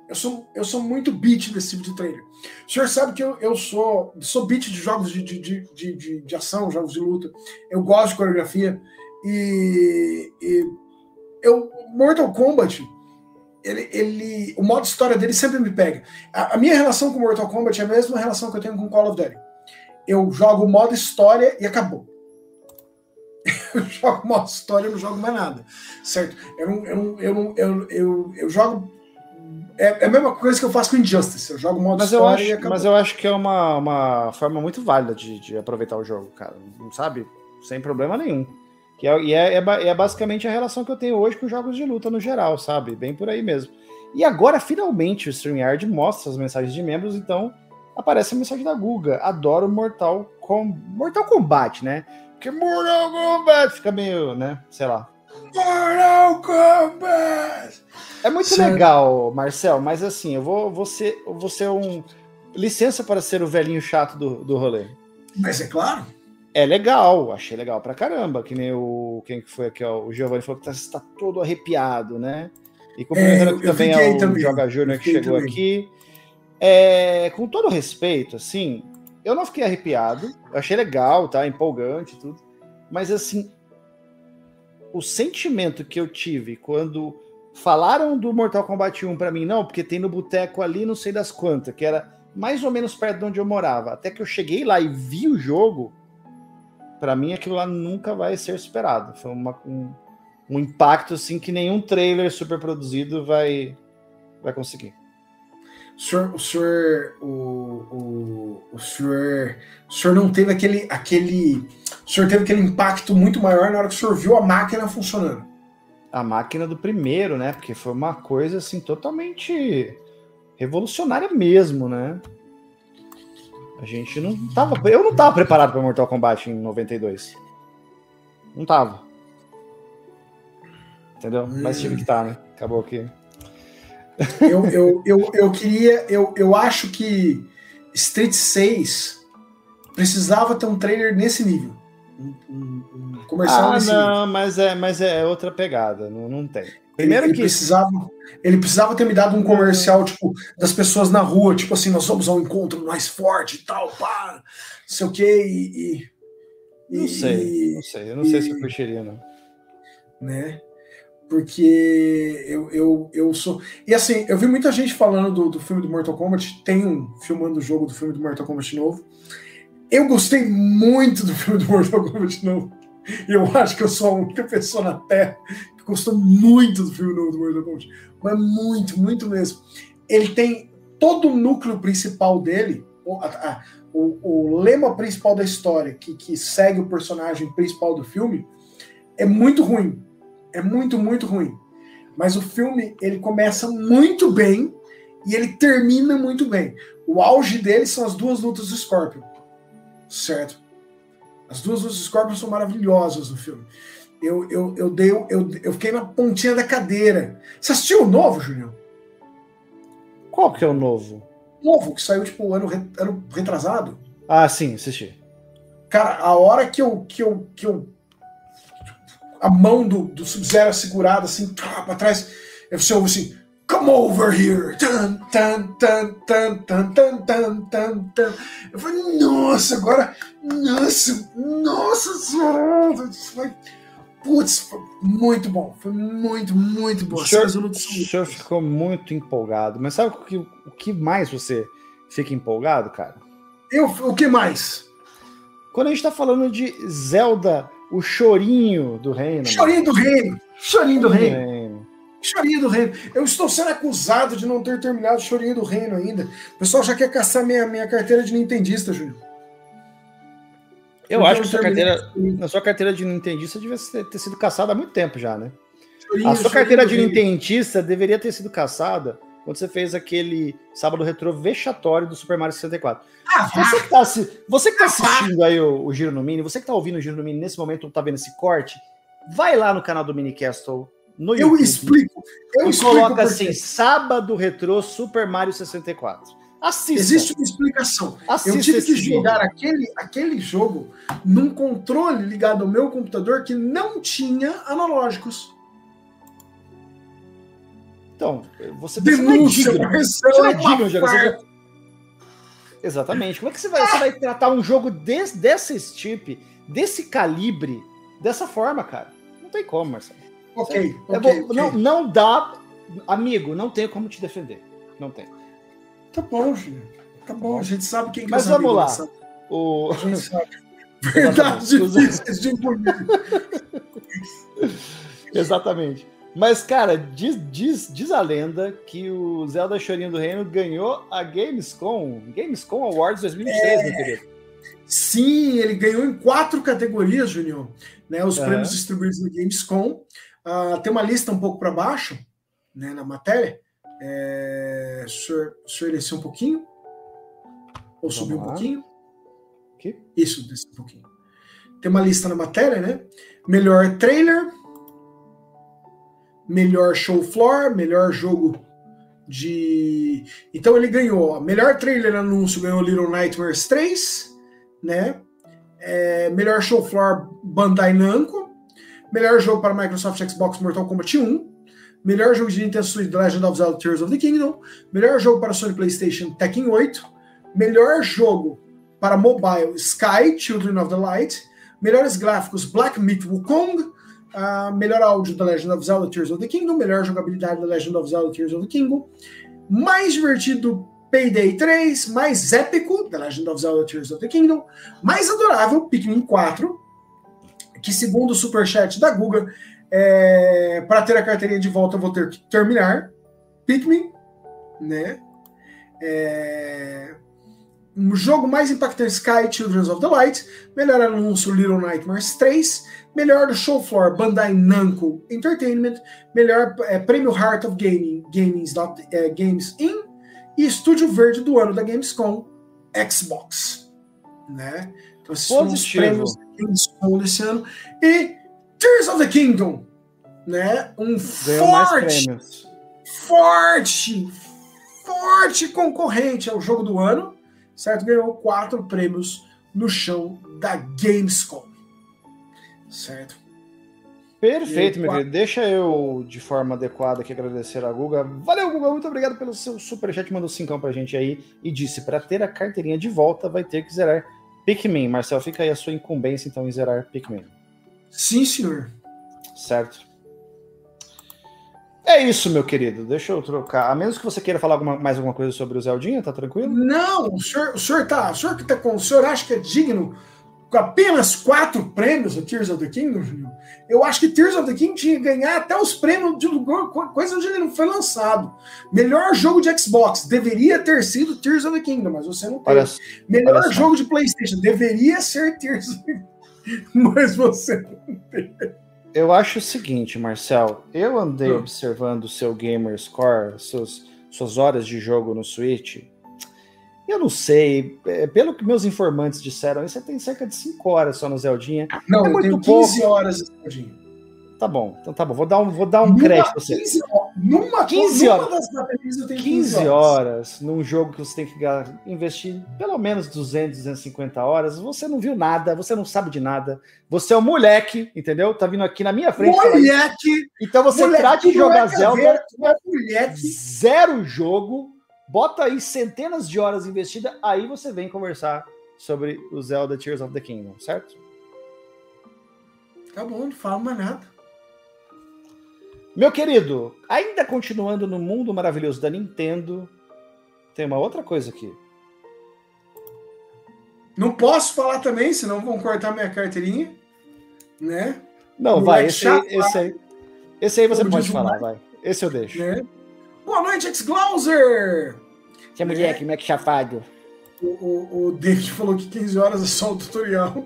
Eu sou, eu sou muito beat desse tipo de trailer. O senhor sabe que eu, eu sou, sou beat de jogos de, de, de, de, de ação, jogos de luta. Eu gosto de coreografia. E, e eu, Mortal Kombat, ele, ele, o modo história dele sempre me pega. A, a, minha relação com Mortal Kombat é a mesma relação que eu tenho com Call of Duty. Eu jogo o modo história e acabou. Eu jogo modo história e não jogo mais nada. Certo? Eu, não, eu, eu, eu, eu, eu jogo é, é, a mesma coisa que eu faço com Injustice. Eu jogo modo mas eu acho, Mas eu acho que é uma, uma forma muito válida de, de aproveitar o jogo, cara. Não sabe? Sem problema nenhum. Que é, e é, é, é, basicamente a relação que eu tenho hoje com jogos de luta no geral, sabe? Bem por aí mesmo. E agora, finalmente, o StreamYard mostra as mensagens de membros, então aparece a mensagem da Guga. Adoro Mortal, Com... Mortal Kombat, né? Porque Mortal Kombat fica meio, né? Sei lá. Mortal Kombat! É muito certo. legal, Marcel, mas assim, eu vou, vou, ser, vou ser um. Licença para ser o velhinho chato do, do rolê. Mas é claro. É legal, achei legal pra caramba. Que nem o. Quem que foi aqui, ó, o Giovanni falou que está tá todo arrepiado, né? E cumprimentando é, também ao também. Joga Júnior que chegou também. aqui. É, com todo respeito, assim, eu não fiquei arrepiado. Eu achei legal, tá? Empolgante e tudo. Mas assim, o sentimento que eu tive quando falaram do Mortal Kombat 1 para mim, não, porque tem no boteco ali, não sei das quantas, que era mais ou menos perto de onde eu morava. Até que eu cheguei lá e vi o jogo, para mim aquilo lá nunca vai ser superado. Foi uma, um, um impacto assim que nenhum trailer super produzido vai, vai conseguir. O senhor, o senhor, o, o, o senhor, o senhor não teve aquele, aquele, o senhor teve aquele impacto muito maior na hora que o senhor viu a máquina funcionando. A máquina do primeiro, né? Porque foi uma coisa assim totalmente revolucionária mesmo, né? A gente não tava, eu não tava preparado para Mortal Kombat em 92. Não tava. Entendeu? Mas tive que estar, tá, né? Acabou aqui. Eu, eu, eu, eu queria. Eu, eu acho que Street 6 precisava ter um trailer nesse nível. Um, um, um comercial ah, nesse não, nível. Mas é, mas é outra pegada. Não, não tem. Primeiro ele, que. Ele precisava, ele precisava ter me dado um comercial, tipo, das pessoas na rua, tipo assim, nós vamos ao encontro mais forte e tal, pá, não sei o quê, e. e não sei, não sei. Eu não e, sei se eu curtiria, não. Né? Porque eu, eu, eu sou. E assim, eu vi muita gente falando do, do filme do Mortal Kombat. Tem um filmando o jogo do filme do Mortal Kombat novo. Eu gostei muito do filme do Mortal Kombat novo. E eu acho que eu sou a única pessoa na Terra que gostou muito do filme novo do Mortal Kombat. Mas muito, muito mesmo. Ele tem todo o núcleo principal dele, o, a, o, o lema principal da história, que, que segue o personagem principal do filme, é muito ruim. É muito, muito ruim. Mas o filme, ele começa muito bem e ele termina muito bem. O auge dele são as duas lutas do Scorpion. Certo? As duas lutas do Scorpion são maravilhosas no filme. Eu, eu, eu, dei, eu, eu fiquei na pontinha da cadeira. Você assistiu o novo, Julião? Qual que é o novo? Novo, que saiu, tipo, ano, ano retrasado. Ah, sim, assisti. Cara, a hora que eu, que eu, que eu a mão do, do Sub-Zero segurada assim, para trás. Aí você ouve assim, come over here. Tan, tan, tan, tan, tan, tan, tan, tan, Eu falei, nossa, agora, nossa, nossa senhora. Putz, foi muito bom. Foi muito, muito bom. O senhor, assim, o senhor ficou muito empolgado. Mas sabe o que, o que mais você fica empolgado, cara? Eu, o que mais? Quando a gente tá falando de Zelda o chorinho do reino. Chorinho do reino. Chorinho do reino. reino. Chorinho do reino. Eu estou sendo acusado de não ter terminado o Chorinho do Reino ainda. O pessoal já quer caçar minha, minha carteira de Nintendista, Júnior. Eu acho que sua carteira, na sua carteira de Nintendista devia ter sido caçada há muito tempo já, né? a sua carteira de Nintendista deveria ter sido caçada quando você fez aquele sábado retrô vexatório do Super Mario 64. Ah, você que tá, você que tá assistindo aí o, o, Giro no Mini, você que tá ouvindo o Giro no Mini nesse momento, tá vendo esse corte, vai lá no canal do Minicastle no YouTube. Eu explico. Eu e explico coloca assim, sábado retrô Super Mario 64. Assista. Existe uma explicação. Assista eu tive que jogar aquele, aquele jogo num controle ligado ao meu computador que não tinha analógicos. Então, você Denúncia, você não é digno, você é Exatamente. Como é que você vai, você vai tratar um jogo desse, desse tipo, desse calibre, dessa forma, cara? Não tem como, Marcelo. Ok. É, okay, okay. Não, não dá. Amigo, não tem como te defender. Não tem. Tá bom, Júlio. Tá bom, a gente sabe quem Mas vamos lá. O... A gente sabe. Verdade difíceis de engolir. Exatamente. Mas, cara, diz, diz, diz a lenda que o Zelda Chorinho do Reino ganhou a Gamescom, Gamescom Awards 2003, é... meu querido. Sim, ele ganhou em quatro categorias, Junior. Né, os uhum. prêmios distribuídos no Gamescom. Uh, tem uma lista um pouco para baixo, né, na matéria. É, o, senhor, o senhor desceu um pouquinho? Ou subiu um pouquinho? Aqui? Isso, desceu um pouquinho. Tem uma lista na matéria, né? Melhor trailer, melhor show floor, melhor jogo de. Então ele ganhou. Melhor trailer anúncio ganhou Little Nightmares 3, né? É, melhor show floor Bandai Namco. Melhor jogo para Microsoft Xbox Mortal Kombat 1. Melhor jogo de Nintendo Switch The Legend of Zelda Tears of the Kingdom. Melhor jogo para Sony PlayStation Tekken 8. Melhor jogo para mobile Sky Children of the Light. Melhores gráficos Black Myth Wukong. Uh, melhor áudio da Legend of Zelda Tears of the Kingdom, melhor jogabilidade da Legend of Zelda Tears of the Kingdom, mais divertido Payday 3, mais épico The Legend of Zelda Tears of the Kingdom, mais adorável Pikmin 4, que segundo o superchat da Google, é, para ter a carteirinha de volta eu vou ter que terminar Pikmin, né? É, jogo mais impactante Sky Children of the Light, melhor anúncio Little Nightmares 3, melhor show floor Bandai Namco Entertainment, melhor é, prêmio Heart of Gaming Gaming é, Games In e estúdio verde do ano da Gamescom Xbox, né? Então esses foram os prêmios da Gamescom desse ano. E Tears of the Kingdom, né? Um forte, forte, forte concorrente ao jogo do ano, certo? Ganhou quatro prêmios no chão da Gamescom. Certo. Perfeito, meu querido. Deixa eu, de forma adequada, aqui agradecer a Guga. Valeu, Guga. Muito obrigado pelo seu superchat. Mandou cincão pra gente aí e disse: para ter a carteirinha de volta, vai ter que zerar Pikmin. Marcel, fica aí a sua incumbência, então, em zerar Pikmin. Sim, senhor. Certo. É isso, meu querido. Deixa eu trocar. A menos que você queira falar alguma, mais alguma coisa sobre o Zeldinha, tá tranquilo? Não, o senhor, o senhor tá. O senhor que tá com. O senhor acha que é digno com apenas quatro prêmios do Tears of the Kingdom? Eu acho que Tears of the Kingdom tinha que ganhar até os prêmios de lugar, coisa onde ele não foi lançado. Melhor jogo de Xbox deveria ter sido Tears of the Kingdom, mas você não tem. Melhor jogo de PlayStation deveria ser Tears of the Kingdom, mas você não tem. Eu acho o seguinte, Marcel. Eu andei hum. observando o seu Gamer Score, seus, suas horas de jogo no Switch. Eu não sei, é, pelo que meus informantes disseram, você tem cerca de 5 horas só no Zeldinha. Não, é muito eu tenho 15 pouco. horas de Zeldinha. Tá bom, então tá bom. Vou dar um, vou dar um crédito pra você. 15, numa 15 horas. das baterias eu tenho 15, 15 horas. horas num jogo que você tem que investir pelo menos 200, 250 horas. Você não viu nada, você não sabe de nada. Você é um moleque, entendeu? Tá vindo aqui na minha frente. Moleque! Então você moleque, trate de jogar Zelda. Ver, é. Zero jogo. Bota aí centenas de horas investidas. Aí você vem conversar sobre o Zelda Tears of the Kingdom, certo? Tá bom, não falo mais nada. Meu querido, ainda continuando no mundo maravilhoso da Nintendo, tem uma outra coisa aqui. Não posso falar também, senão vão cortar minha carteirinha, né? Não, vai, esse, aí, esse, aí, esse aí você pode falar, vai. Esse eu deixo. Né? Boa noite, X-Glauser! Que mulher, que é chafado. O, o, o David falou que 15 horas é só o tutorial.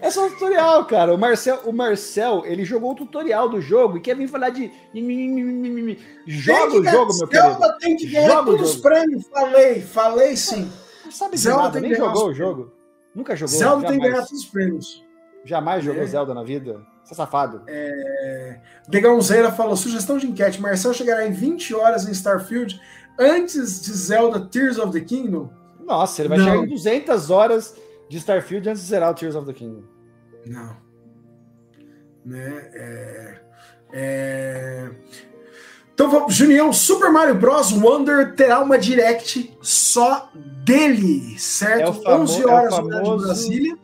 É só um tutorial, cara. O Marcel, o Marcel, ele jogou o tutorial do jogo e quer vir falar de. Joga o jogo, meu Zelda tem que ganhar Joga todos os prêmios. Falei, falei sim. Não sabe Zelda nada, nem jogou o jogo. Nunca jogou. Zelda jamais. tem que ganhar todos os prêmios. Jamais jogou é. Zelda na vida. Você é safado. É... Degãozeira falou: sugestão de enquete. Marcel chegará em 20 horas em Starfield antes de Zelda Tears of the Kingdom? Nossa, ele vai Não. chegar em 200 horas de Starfield antes de zerar o Tears of the Kingdom. Não. Né? É, é... Então vamos, Junião, Super Mario Bros. Wonder terá uma direct só dele, certo? É famo, 11 horas é famoso de Brasília.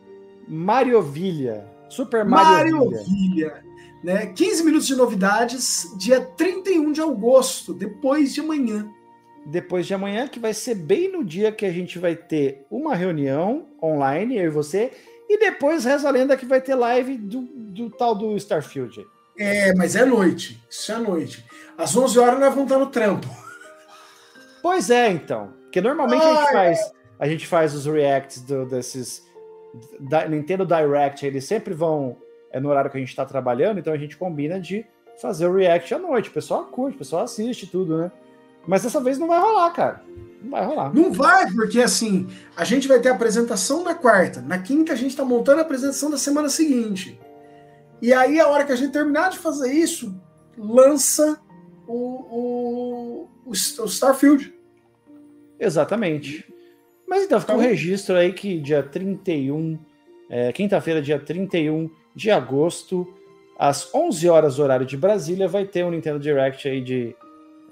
Mariovilha. Super Mario Mariovilha. Né? 15 minutos de novidades, dia 31 de agosto, depois de amanhã depois de amanhã, que vai ser bem no dia que a gente vai ter uma reunião online, eu e você, e depois reza a lenda que vai ter live do, do tal do Starfield. É, mas é noite. Isso é noite. Às 11 horas nós vamos estar no trampo. Pois é, então. Porque normalmente Ai, a gente faz a gente faz os reacts do, desses da, Nintendo Direct, eles sempre vão é no horário que a gente está trabalhando, então a gente combina de fazer o react à noite. O pessoal curte, o pessoal assiste tudo, né? Mas dessa vez não vai rolar, cara. Não vai rolar. Não vai, porque assim, a gente vai ter a apresentação na quarta. Na quinta, a gente tá montando a apresentação da semana seguinte. E aí, a hora que a gente terminar de fazer isso, lança o, o, o, o Starfield. Exatamente. Mas então, fica um então- registro aí que dia 31, é, quinta-feira, dia 31 de agosto, às 11 horas, horário de Brasília, vai ter um Nintendo Direct aí de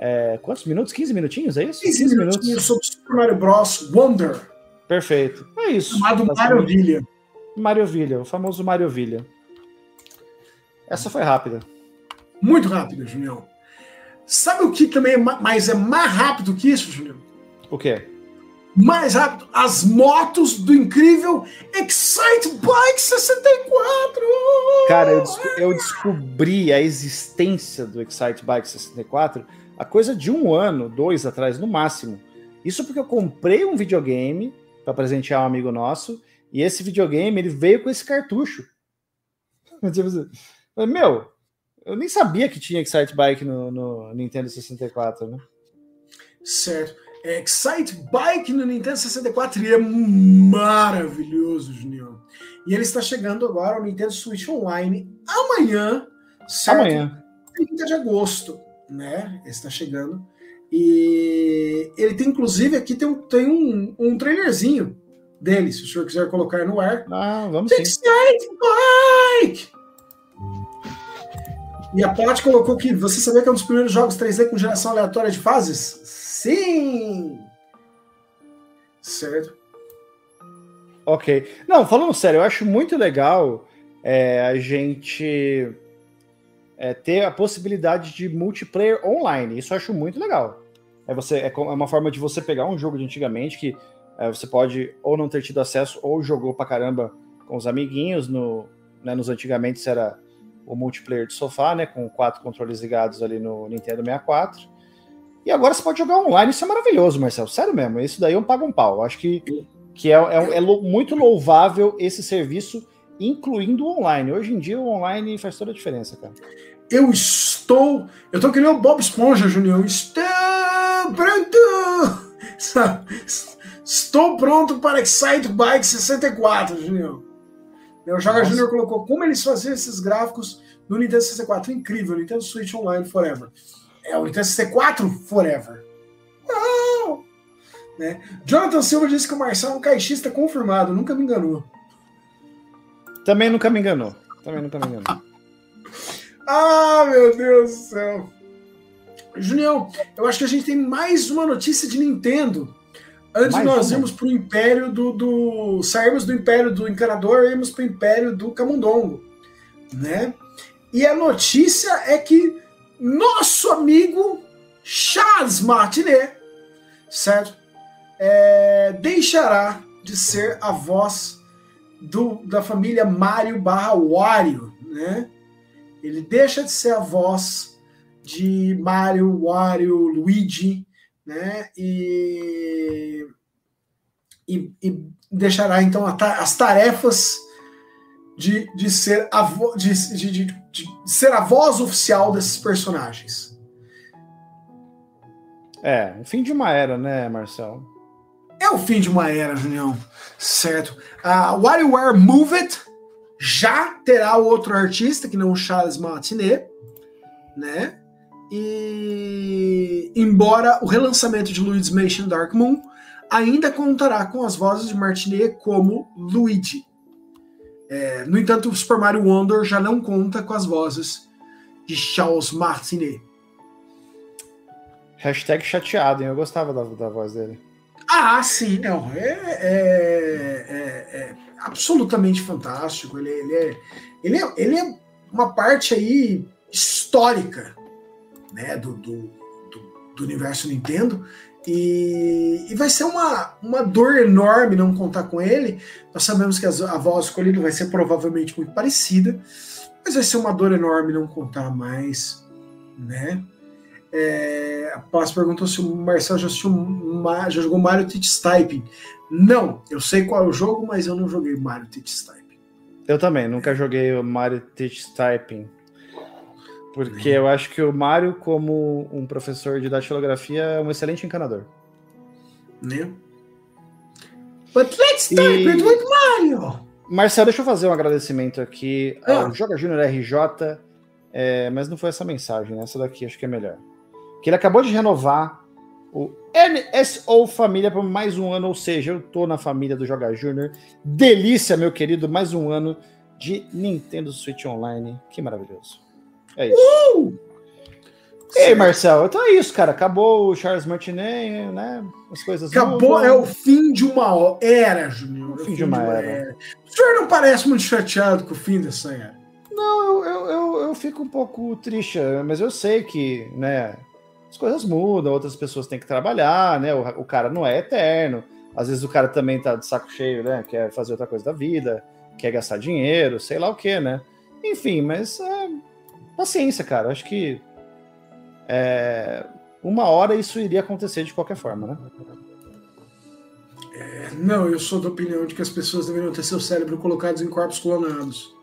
é, quantos minutos? 15 minutinhos, é isso? 15, 15 minutos sobre Super Mario Bros. Wonder. Perfeito. É isso. Chamado Mario Vilha, o famoso Mario Vilha. Essa foi rápida. Muito rápida, Julião. Sabe o que também é mais é mais rápido que isso, Julião? O quê? Mais rápido, as motos do incrível Excite Bike 64! Cara, eu, eu descobri a existência do Excite Bike 64 a coisa de um ano, dois atrás no máximo. Isso porque eu comprei um videogame para presentear um amigo nosso e esse videogame ele veio com esse cartucho. Tipo assim, meu, eu nem sabia que tinha Excite Bike no, no Nintendo 64, né? Certo. É, Excite Bike no Nintendo 64 e é maravilhoso, Junior. E ele está chegando agora ao Nintendo Switch Online amanhã, certo? Amanhã. 30 de agosto né? Está chegando. E ele tem, inclusive, aqui tem um, tem um, um trailerzinho dele, se o senhor quiser colocar no ar. Ah, vamos sim. Bike! E a Paty colocou que você sabia que é um dos primeiros jogos 3D com geração aleatória de fases? Sim! Certo. Ok. Não, falando sério, eu acho muito legal é, a gente é, ter a possibilidade de multiplayer online. Isso eu acho muito legal. É, você, é, é uma forma de você pegar um jogo de antigamente que é, você pode ou não ter tido acesso ou jogou pra caramba com os amiguinhos. No, né, nos antigamente era o multiplayer de sofá, né? Com quatro controles ligados ali no Nintendo 64. E agora você pode jogar online, isso é maravilhoso, Marcelo. Sério mesmo, isso daí eu pago um pau. Eu acho que, que é, é, é muito louvável esse serviço, incluindo o online. Hoje em dia o online faz toda a diferença, cara. Eu estou. Eu tô que nem o Bob Esponja, Junião. Estou pronto! Estou pronto para Excite Bike 64, Junião. O Joga Junior colocou como eles faziam esses gráficos no Nintendo 64. Incrível, Nintendo Switch Online Forever. É o Nintendo 64 Forever. Não! Né? Jonathan Silva disse que o Marcelo é um caixista confirmado, nunca me enganou. Também nunca me enganou. Também nunca me enganou. ah, meu Deus do céu. Junião, eu acho que a gente tem mais uma notícia de Nintendo. Antes mais nós uma. irmos para o Império do, do. Saímos do Império do Encanador e irmos para o Império do Camundongo. Né? E a notícia é que nosso amigo Charles Martinet, certo? É, deixará de ser a voz do, da família Mario barra Wario, né? Ele deixa de ser a voz de Mario, Wario, Luigi, né? E, e, e deixará então as tarefas de, de, ser a vo, de, de, de, de ser a voz oficial desses personagens. É, o fim de uma era, né, Marcelo? É o fim de uma era, Junião. Certo. A uh, WarioWare Move It já terá outro artista, que não Charles Martinet, né? E embora o relançamento de Luigi's Mansion Dark Moon ainda contará com as vozes de Martinet como Luigi. É, no entanto, o Super Mario Wonder já não conta com as vozes de Charles Martinet. Hashtag chateado, hein? Eu gostava da, da voz dele. Ah, sim, não. É, é, é, é absolutamente fantástico. Ele, ele, é, ele, é, ele é uma parte aí histórica né, do, do, do, do universo Nintendo. E, e, vai ser uma, uma dor enorme não contar com ele. Nós sabemos que a, a voz escolhida vai ser provavelmente muito parecida, mas vai ser uma dor enorme não contar mais, né? É, a Paz perguntou se o Marcelo já, assistiu, já jogou Mario Teach Typing. Não, eu sei qual é o jogo, mas eu não joguei Mario Teach Typing. Eu também, nunca joguei o Mario Teach Typing. Porque eu acho que o Mario, como um professor de datilografia, é um excelente encanador. Né? But let's start e... with Mario! Marcelo, deixa eu fazer um agradecimento aqui ah. ao Joga Júnior RJ, é, mas não foi essa mensagem, né? essa daqui acho que é melhor. Que ele acabou de renovar o NSO Família por mais um ano, ou seja, eu tô na família do Joga Júnior. Delícia, meu querido, mais um ano de Nintendo Switch Online. Que maravilhoso. É isso. Uh! Ei, Marcel, então é isso, cara. Acabou o Charles Martinet, né? As coisas. Acabou, é o fim de uma era, Juninho. O fim, de, uma, de uma era. era. O senhor não parece muito chateado com o fim dessa era? Não, eu, eu, eu, eu fico um pouco triste, mas eu sei que, né? As coisas mudam, outras pessoas têm que trabalhar, né? O, o cara não é eterno. Às vezes o cara também tá de saco cheio, né? Quer fazer outra coisa da vida, quer gastar dinheiro, sei lá o que, né? Enfim, mas é, paciência, cara. Acho que é, uma hora isso iria acontecer de qualquer forma, né? É, não, eu sou da opinião de que as pessoas deveriam ter seu cérebro colocados em corpos clonados.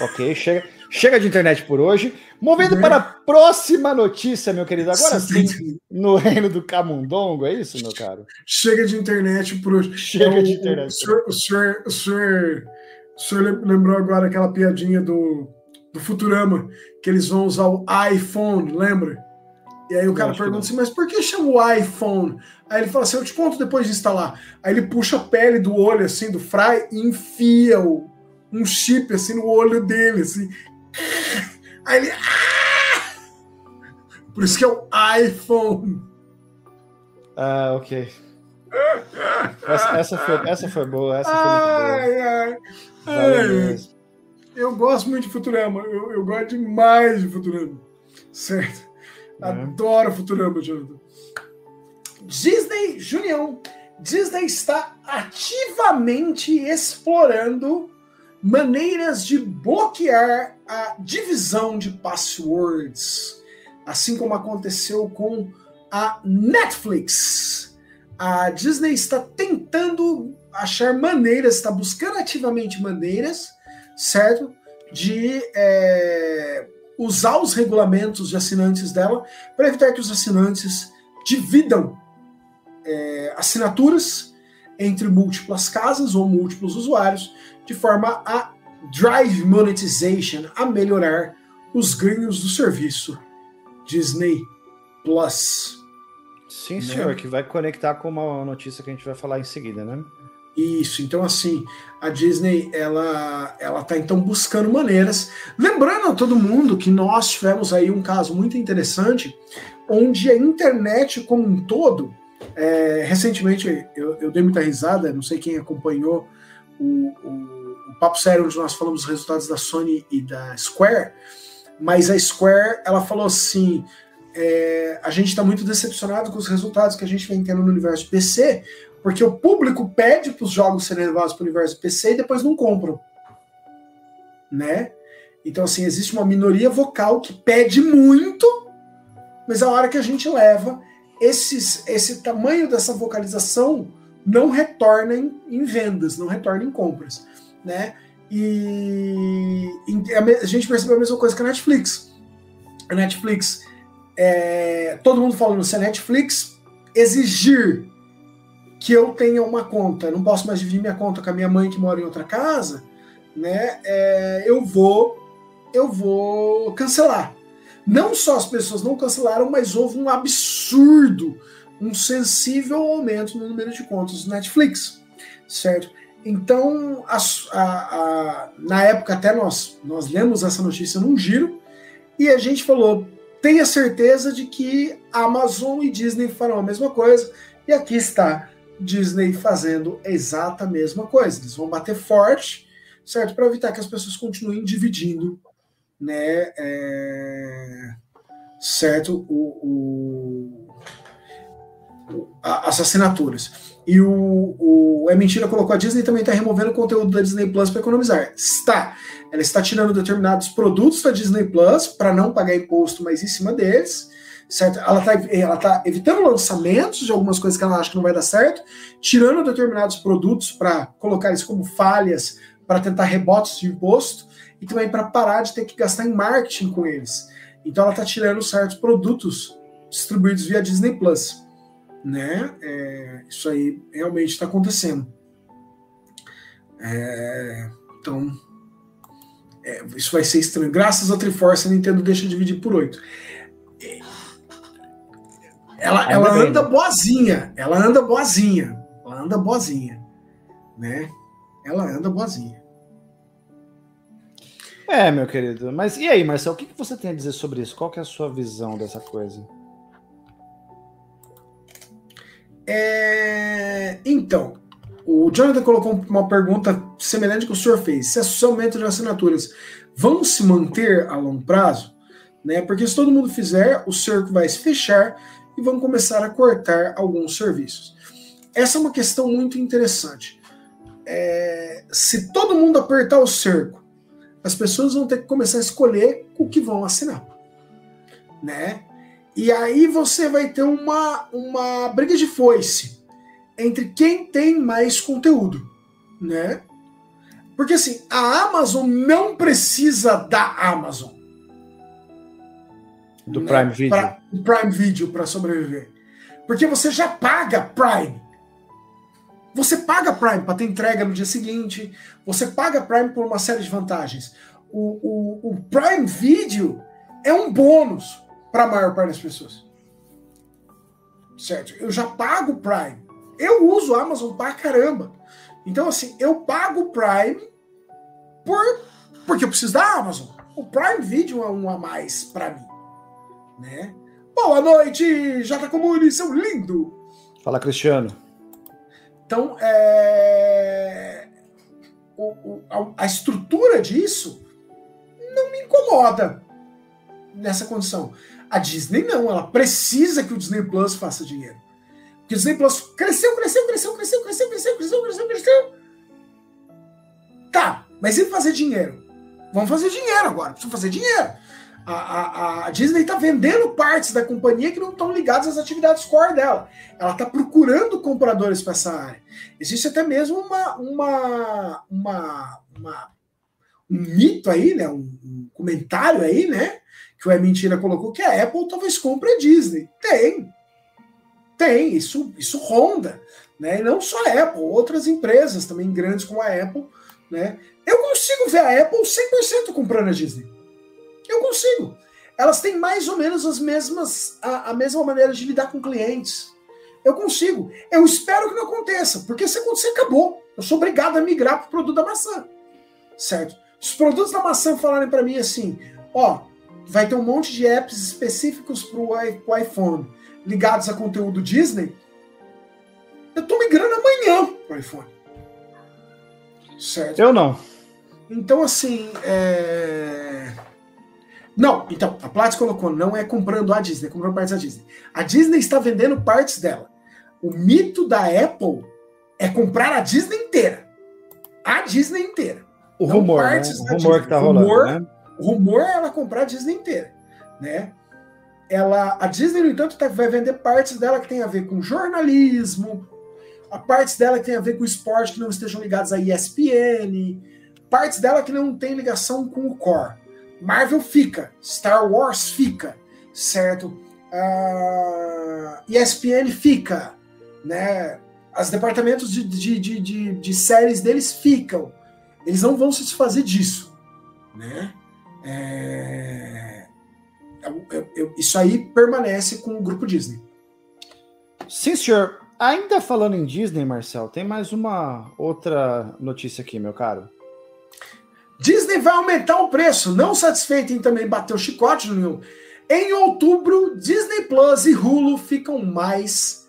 Ok, chega, chega de internet por hoje. Movendo para a próxima notícia, meu querido. Agora sim, no reino do Camundongo, é isso, meu caro? Chega de internet por hoje. Chega de internet. O senhor, o senhor, o senhor o senhor lembrou agora aquela piadinha do, do Futurama, que eles vão usar o iPhone, lembra? E aí o cara pergunta assim, mas por que chama o iPhone? Aí ele fala assim, eu te conto depois de instalar. Aí ele puxa a pele do olho, assim, do Fry e enfia o, um chip, assim, no olho dele, assim. Aí ele... Ah! Por isso que é o iPhone. Ah, ok. Essa, essa, foi, essa foi boa, essa foi muito boa. Ai, ai. Eu gosto muito de Futurama. Eu, eu gosto demais de Futurama. Certo? É. Adoro Futurama, Jonathan. Disney, Junião, Disney está ativamente explorando maneiras de bloquear a divisão de passwords, assim como aconteceu com a Netflix. A Disney está tentando achar maneiras, está buscando ativamente maneiras, certo? De é, usar os regulamentos de assinantes dela para evitar que os assinantes dividam é, assinaturas entre múltiplas casas ou múltiplos usuários, de forma a drive monetization, a melhorar os ganhos do serviço Disney Plus. Sim, né? senhor, que vai conectar com uma notícia que a gente vai falar em seguida, né? Isso, então assim, a Disney ela ela tá então buscando maneiras, lembrando a todo mundo que nós tivemos aí um caso muito interessante onde a internet como um todo é, recentemente eu, eu, dei muita risada, não sei quem acompanhou o, o, Papo Sério, onde nós falamos dos resultados da Sony e da Square, mas a Square ela falou assim: é, a gente está muito decepcionado com os resultados que a gente vem tendo no universo PC, porque o público pede para os jogos serem levados para o universo PC e depois não compram. Né? Então, assim, existe uma minoria vocal que pede muito, mas a hora que a gente leva, esses, esse tamanho dessa vocalização não retorna em, em vendas, não retorna em compras, né? E, a gente percebeu a mesma coisa que a Netflix. A Netflix, é, todo mundo falando, se a Netflix exigir que eu tenha uma conta, não posso mais dividir minha conta com a minha mãe que mora em outra casa, né? É, eu vou, eu vou cancelar. Não só as pessoas não cancelaram, mas houve um absurdo, um sensível aumento no número de contas do Netflix, certo? Então, a, a, a, na época até nós, nós lemos essa notícia num giro e a gente falou, tenha certeza de que Amazon e Disney farão a mesma coisa. E aqui está Disney fazendo a exata mesma coisa. Eles vão bater forte, certo? Para evitar que as pessoas continuem dividindo né, é, certo, o, o, as assinaturas. E o, o É Mentira colocou a Disney também está removendo conteúdo da Disney Plus para economizar. Está. Ela está tirando determinados produtos da Disney Plus para não pagar imposto mais em cima deles. Certo? Ela está ela tá evitando lançamentos de algumas coisas que ela acha que não vai dar certo, tirando determinados produtos para colocar eles como falhas para tentar rebotes de imposto e também para parar de ter que gastar em marketing com eles. Então ela está tirando certos produtos distribuídos via Disney Plus. Né? É, isso aí realmente está acontecendo. É, então, é, isso vai ser estranho. Graças à Triforce, a Nintendo deixa de dividir por oito. Ela, ela anda boazinha. Ela anda boazinha. Ela anda boazinha. Né? Ela anda boazinha. É, meu querido. Mas e aí, Marcelo, o que, que você tem a dizer sobre isso? Qual que é a sua visão dessa coisa? É... Então, o Jonathan colocou uma pergunta semelhante que o senhor fez. Se esse aumento de assinaturas vão se manter a longo prazo? Né? Porque se todo mundo fizer, o cerco vai se fechar e vão começar a cortar alguns serviços. Essa é uma questão muito interessante. É... Se todo mundo apertar o cerco as pessoas vão ter que começar a escolher o que vão assinar, né? E aí você vai ter uma, uma briga de foice entre quem tem mais conteúdo, né? Porque assim, a Amazon não precisa da Amazon. Do né? Prime Video. Pra, Prime Video para sobreviver. Porque você já paga Prime. Você paga Prime para ter entrega no dia seguinte, você paga Prime por uma série de vantagens. O, o, o Prime Video é um bônus para a maior parte das pessoas. Certo? Eu já pago Prime. Eu uso o Amazon pra caramba. Então, assim, eu pago o Prime por, porque eu preciso da Amazon. O Prime Video é um a mais para mim. Né? Boa noite, Jota Comune, seu lindo! Fala, Cristiano. Então, é... o, o, a, a estrutura disso não me incomoda nessa condição. A Disney não, ela precisa que o Disney Plus faça dinheiro. Porque o Disney Plus cresceu, cresceu, cresceu, cresceu, cresceu, cresceu, cresceu, cresceu, cresceu. Tá, mas e fazer dinheiro? Vamos fazer dinheiro agora, precisa fazer dinheiro. A, a, a Disney está vendendo partes da companhia que não estão ligadas às atividades core dela. Ela está procurando compradores para essa área. Existe até mesmo uma, uma, uma, uma um mito aí, né? Um, um, comentário aí, né? Que o É Mentira colocou que a Apple talvez compre a Disney. Tem. Tem, isso, isso ronda. Né? E não só a Apple, outras empresas também grandes como a Apple. Né? Eu consigo ver a Apple 100% comprando a Disney. Eu consigo. Elas têm mais ou menos as mesmas a, a mesma maneira de lidar com clientes. Eu consigo. Eu espero que não aconteça, porque se acontecer, acabou. Eu sou obrigado a migrar para o produto da maçã. Certo? Se os produtos da maçã falarem para mim assim, ó, vai ter um monte de apps específicos para o iPhone ligados a conteúdo Disney, eu tô migrando amanhã para o iPhone. Certo? Eu não. Então, assim, é... Não, então, a Platts colocou, não é comprando a Disney, é comprando partes da Disney. A Disney está vendendo partes dela. O mito da Apple é comprar a Disney inteira. A Disney inteira. O rumor, né? o rumor que tá rolando, rumor, né? O rumor é ela comprar a Disney inteira, né? Ela, a Disney, no entanto, tá, vai vender partes dela que tem a ver com jornalismo, a partes dela que tem a ver com esporte que não estejam ligados à ESPN, partes dela que não tem ligação com o core. Marvel fica, Star Wars fica, certo? Uh, ESPN fica, né? Os departamentos de, de, de, de, de séries deles ficam. Eles não vão se desfazer disso, né? É... Eu, eu, eu, isso aí permanece com o grupo Disney. Sim, senhor. Ainda falando em Disney, Marcel, tem mais uma outra notícia aqui, meu caro. Disney vai aumentar o preço. Não satisfeito em também bater o chicote, Juninho. Em outubro, Disney Plus e Hulu ficam mais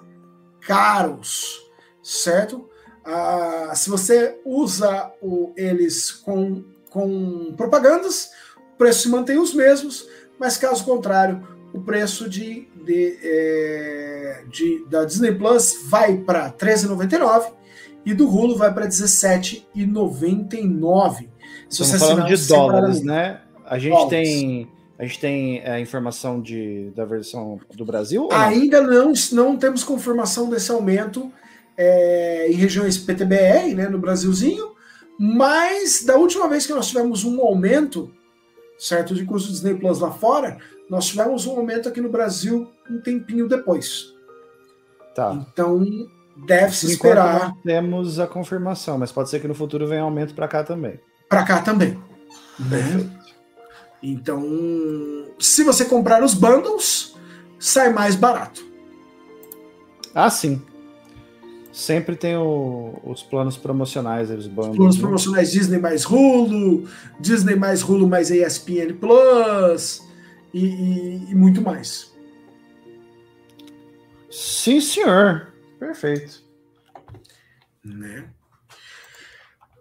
caros, certo? Ah, se você usa o, eles com, com propagandas, o preço se mantém os mesmos, mas caso contrário, o preço de, de, é, de da Disney Plus vai para R$ 13,99 e do Hulu vai para R$ 17,99. Estamos falando de dólares, né? A gente dólares. tem a gente tem a é, informação de, da versão do Brasil? Ainda não? não, não temos confirmação desse aumento é, em regiões PTBR, né, no Brasilzinho, mas da última vez que nós tivemos um aumento, certo, de custo do Disney Plus lá fora, nós tivemos um aumento aqui no Brasil um tempinho depois. Tá. Então, deve-se esperar. temos a confirmação, mas pode ser que no futuro venha aumento para cá também para cá também. Né? Então, se você comprar os bundles, sai mais barato. Ah, sim. Sempre tem o, os planos promocionais, os bundles. Os planos né? promocionais Disney mais Hulu, Disney mais Hulu mais ESPN Plus e, e, e muito mais. Sim, senhor. Perfeito. Né?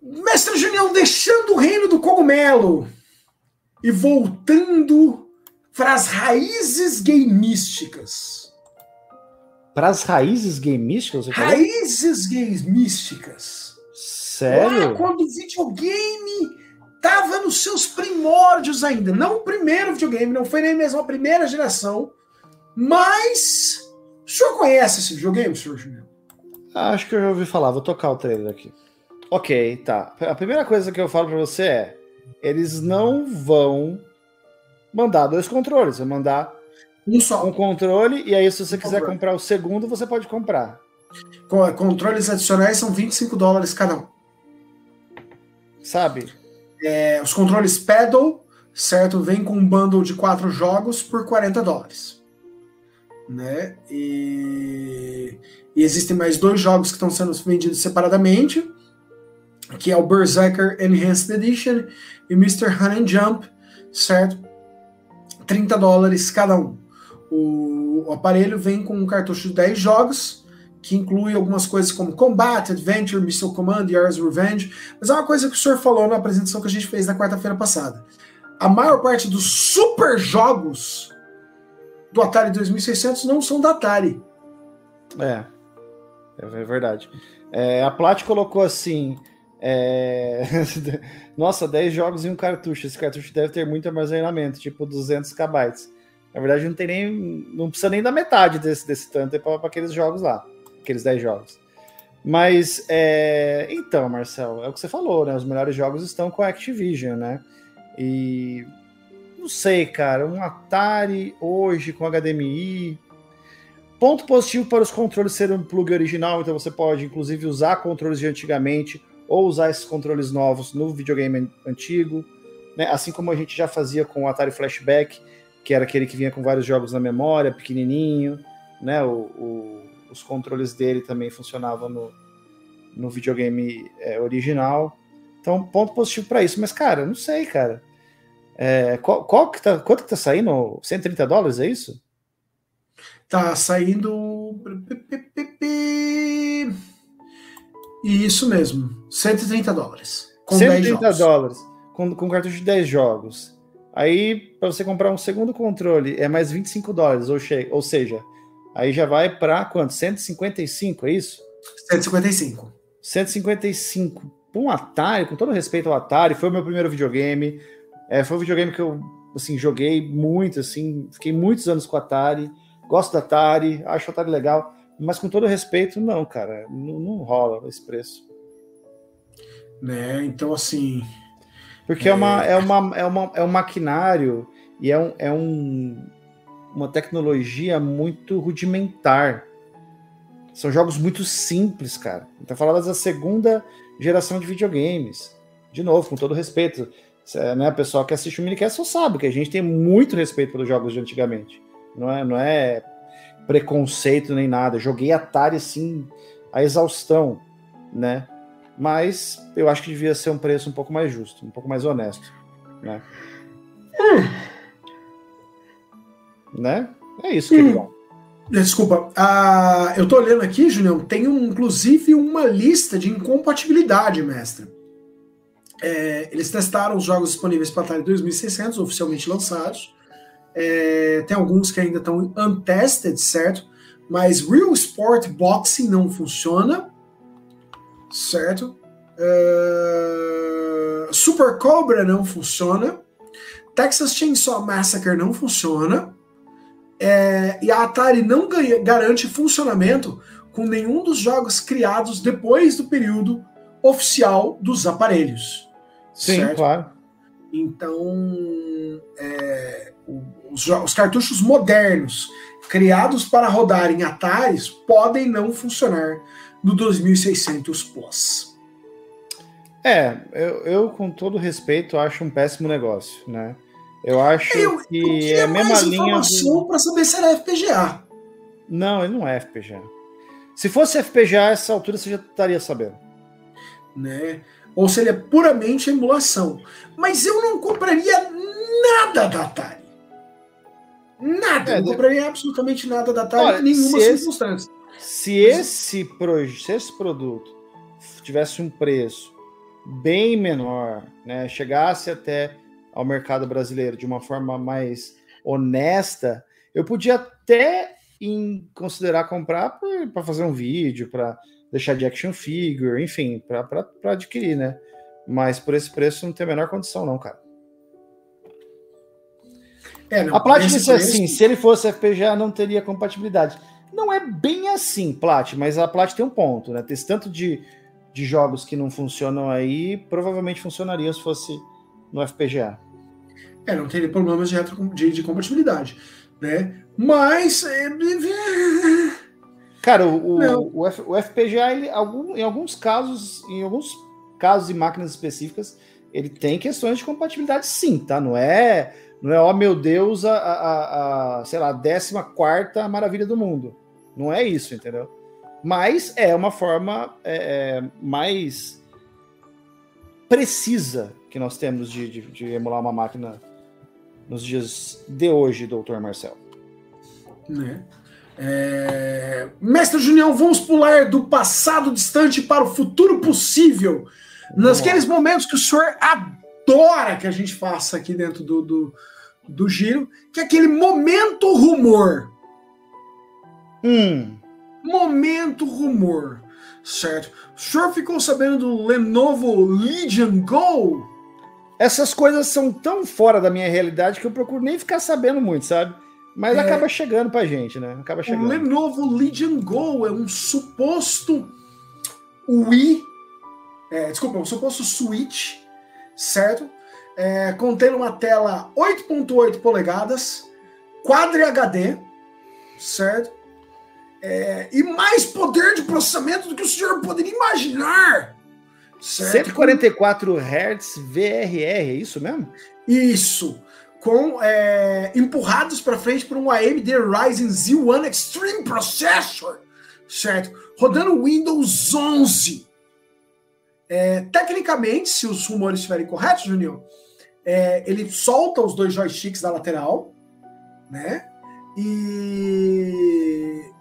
Mestre Junião deixando o reino do cogumelo e voltando para as raízes gameísticas. Para as raízes gameísticas? Raízes gameísticas. Sério? Lá quando o videogame estava nos seus primórdios ainda. Não o primeiro videogame, não foi nem mesmo a primeira geração, mas o senhor conhece esse videogame, senhor Junião? Acho que eu já ouvi falar, vou tocar o trailer aqui. Ok, tá. A primeira coisa que eu falo para você é: eles não vão mandar dois controles, vão mandar um só. Um controle, e aí, se você quiser comprar o segundo, você pode comprar. Controles adicionais são 25 dólares cada um. Sabe? É, os controles pedal, certo? Vem com um bundle de quatro jogos por 40 dólares. Né? E, e existem mais dois jogos que estão sendo vendidos separadamente que é o Berserker Enhanced Edition e Mr. Honey and Jump, certo? 30 dólares cada um. O, o, aparelho vem com um cartucho de 10 jogos, que inclui algumas coisas como Combat, Adventure, Missile Command e Ares Revenge, mas é uma coisa que o senhor falou na apresentação que a gente fez na quarta-feira passada. a maior parte dos super jogos do Atari 2600 não são da Atari. É, é verdade. É, a Plat colocou assim: é... Nossa, 10 jogos em um cartucho. Esse cartucho deve ter muito armazenamento, tipo 200 KB. Na verdade, não tem nem. Não precisa nem da metade desse, desse tanto para aqueles jogos lá, aqueles 10 jogos. Mas, é... então, Marcel, é o que você falou, né? Os melhores jogos estão com a Activision, né? E. Não sei, cara, um Atari hoje com HDMI. Ponto positivo para os controles serem um plug original, então você pode, inclusive, usar controles de antigamente ou usar esses controles novos no videogame antigo, né? assim como a gente já fazia com o Atari Flashback, que era aquele que vinha com vários jogos na memória, pequenininho, né? O, o, os controles dele também funcionavam no, no videogame é, original. Então, ponto positivo para isso. Mas, cara, não sei, cara. É, qual, qual, que tá, quanto que tá saindo? 130 dólares, é isso? Tá saindo. Isso mesmo, 130 dólares. Com 130 dólares, com, com cartucho de 10 jogos. Aí, para você comprar um segundo controle, é mais 25 dólares, ou, ou seja, aí já vai para quanto? 155, é isso? 155. 155. Para um Atari, com todo respeito ao Atari, foi o meu primeiro videogame. É, foi um videogame que eu assim, joguei muito, assim, fiquei muitos anos com o Atari. Gosto do Atari, acho o Atari legal. Mas com todo respeito, não, cara, não, não rola esse preço. Né? Então, assim. Porque é, é uma, é, uma, é, uma, é um maquinário e é, um, é um, uma tecnologia muito rudimentar. São jogos muito simples, cara. Então, falando da segunda geração de videogames. De novo, com todo respeito. Né, o pessoal que assiste o Minicast só sabe que a gente tem muito respeito pelos jogos de antigamente. Não é, não é preconceito nem nada. Joguei Atari assim a exaustão, né? Mas eu acho que devia ser um preço um pouco mais justo, um pouco mais honesto, né? Hum. Né? É isso, queridão. Hum. Desculpa, uh, eu tô olhando aqui, Julião, tem um, inclusive uma lista de incompatibilidade, mestre. É, eles testaram os jogos disponíveis para Atari 2600, oficialmente lançados, é, tem alguns que ainda estão untested, certo? Mas Real Sport Boxing não funciona, certo? Uh, Super Cobra não funciona. Texas Chainsaw Massacre não funciona. É, e a Atari não ganha, garante funcionamento com nenhum dos jogos criados depois do período oficial dos aparelhos. Sim, certo? claro. Então, é, os, os cartuchos modernos criados para rodar em Ataris podem não funcionar no 2600 Plus. É, eu, eu, com todo respeito acho um péssimo negócio, né? Eu acho eu, que é a mesma linha informação do... para saber se era FPGA. Não, ele não é FPGA. Se fosse FPGA, essa altura você já estaria sabendo. Né? Ou se ele é puramente emulação. Mas eu não compraria nada da Atari. Nada, é, não compraria absolutamente nada da Atari em nenhuma circunstância. Esse, se, esse pro, se esse produto tivesse um preço bem menor, né, chegasse até ao mercado brasileiro de uma forma mais honesta, eu podia até em considerar comprar para fazer um vídeo, para deixar de action figure, enfim, para adquirir, né? Mas por esse preço não tem a menor condição, não, cara. É, não, a Plat disse assim: se ele fosse FPGA, não teria compatibilidade. Não é bem assim, Plat, mas a Plat tem um ponto, né? Tem esse tanto de, de jogos que não funcionam aí, provavelmente funcionaria se fosse no FPGA. É, não teria problemas de, retro, de, de compatibilidade, né? Mas. É... Cara, o, o, o, F, o, FPGA, ele, algum, em alguns casos, em alguns casos e máquinas específicas, ele tem questões de compatibilidade sim, tá? Não é não é, ó oh, meu Deus, a, a, a sei lá, 14 maravilha do mundo. Não é isso, entendeu? Mas é uma forma é, é, mais precisa que nós temos de, de, de, emular uma máquina nos dias de hoje, doutor Marcel. Né? É... Mestre Junião, vamos pular do passado distante para o futuro possível. Naqueles momentos que o senhor adora que a gente faça aqui dentro do, do, do giro, que é aquele momento rumor. Hum. Momento rumor, certo? O senhor ficou sabendo do Lenovo Legion Go? Essas coisas são tão fora da minha realidade que eu procuro nem ficar sabendo muito, sabe? Mas É. acaba chegando pra gente, né? Acaba O chegando. Lenovo Legion Go é um suposto Wii, é, desculpa, um suposto Switch, certo? É, contendo uma tela 8.8 polegadas, Quadri HD, certo? É, e mais poder de processamento do que o senhor poderia imaginar. Certo? 144 Hz VRR, é isso mesmo? Isso. Com é, empurrados para frente por um AMD Ryzen Z1 Extreme Processor, certo? Rodando Windows 11. É, tecnicamente, se os rumores estiverem corretos, Junior, é, ele solta os dois joysticks da lateral, né? E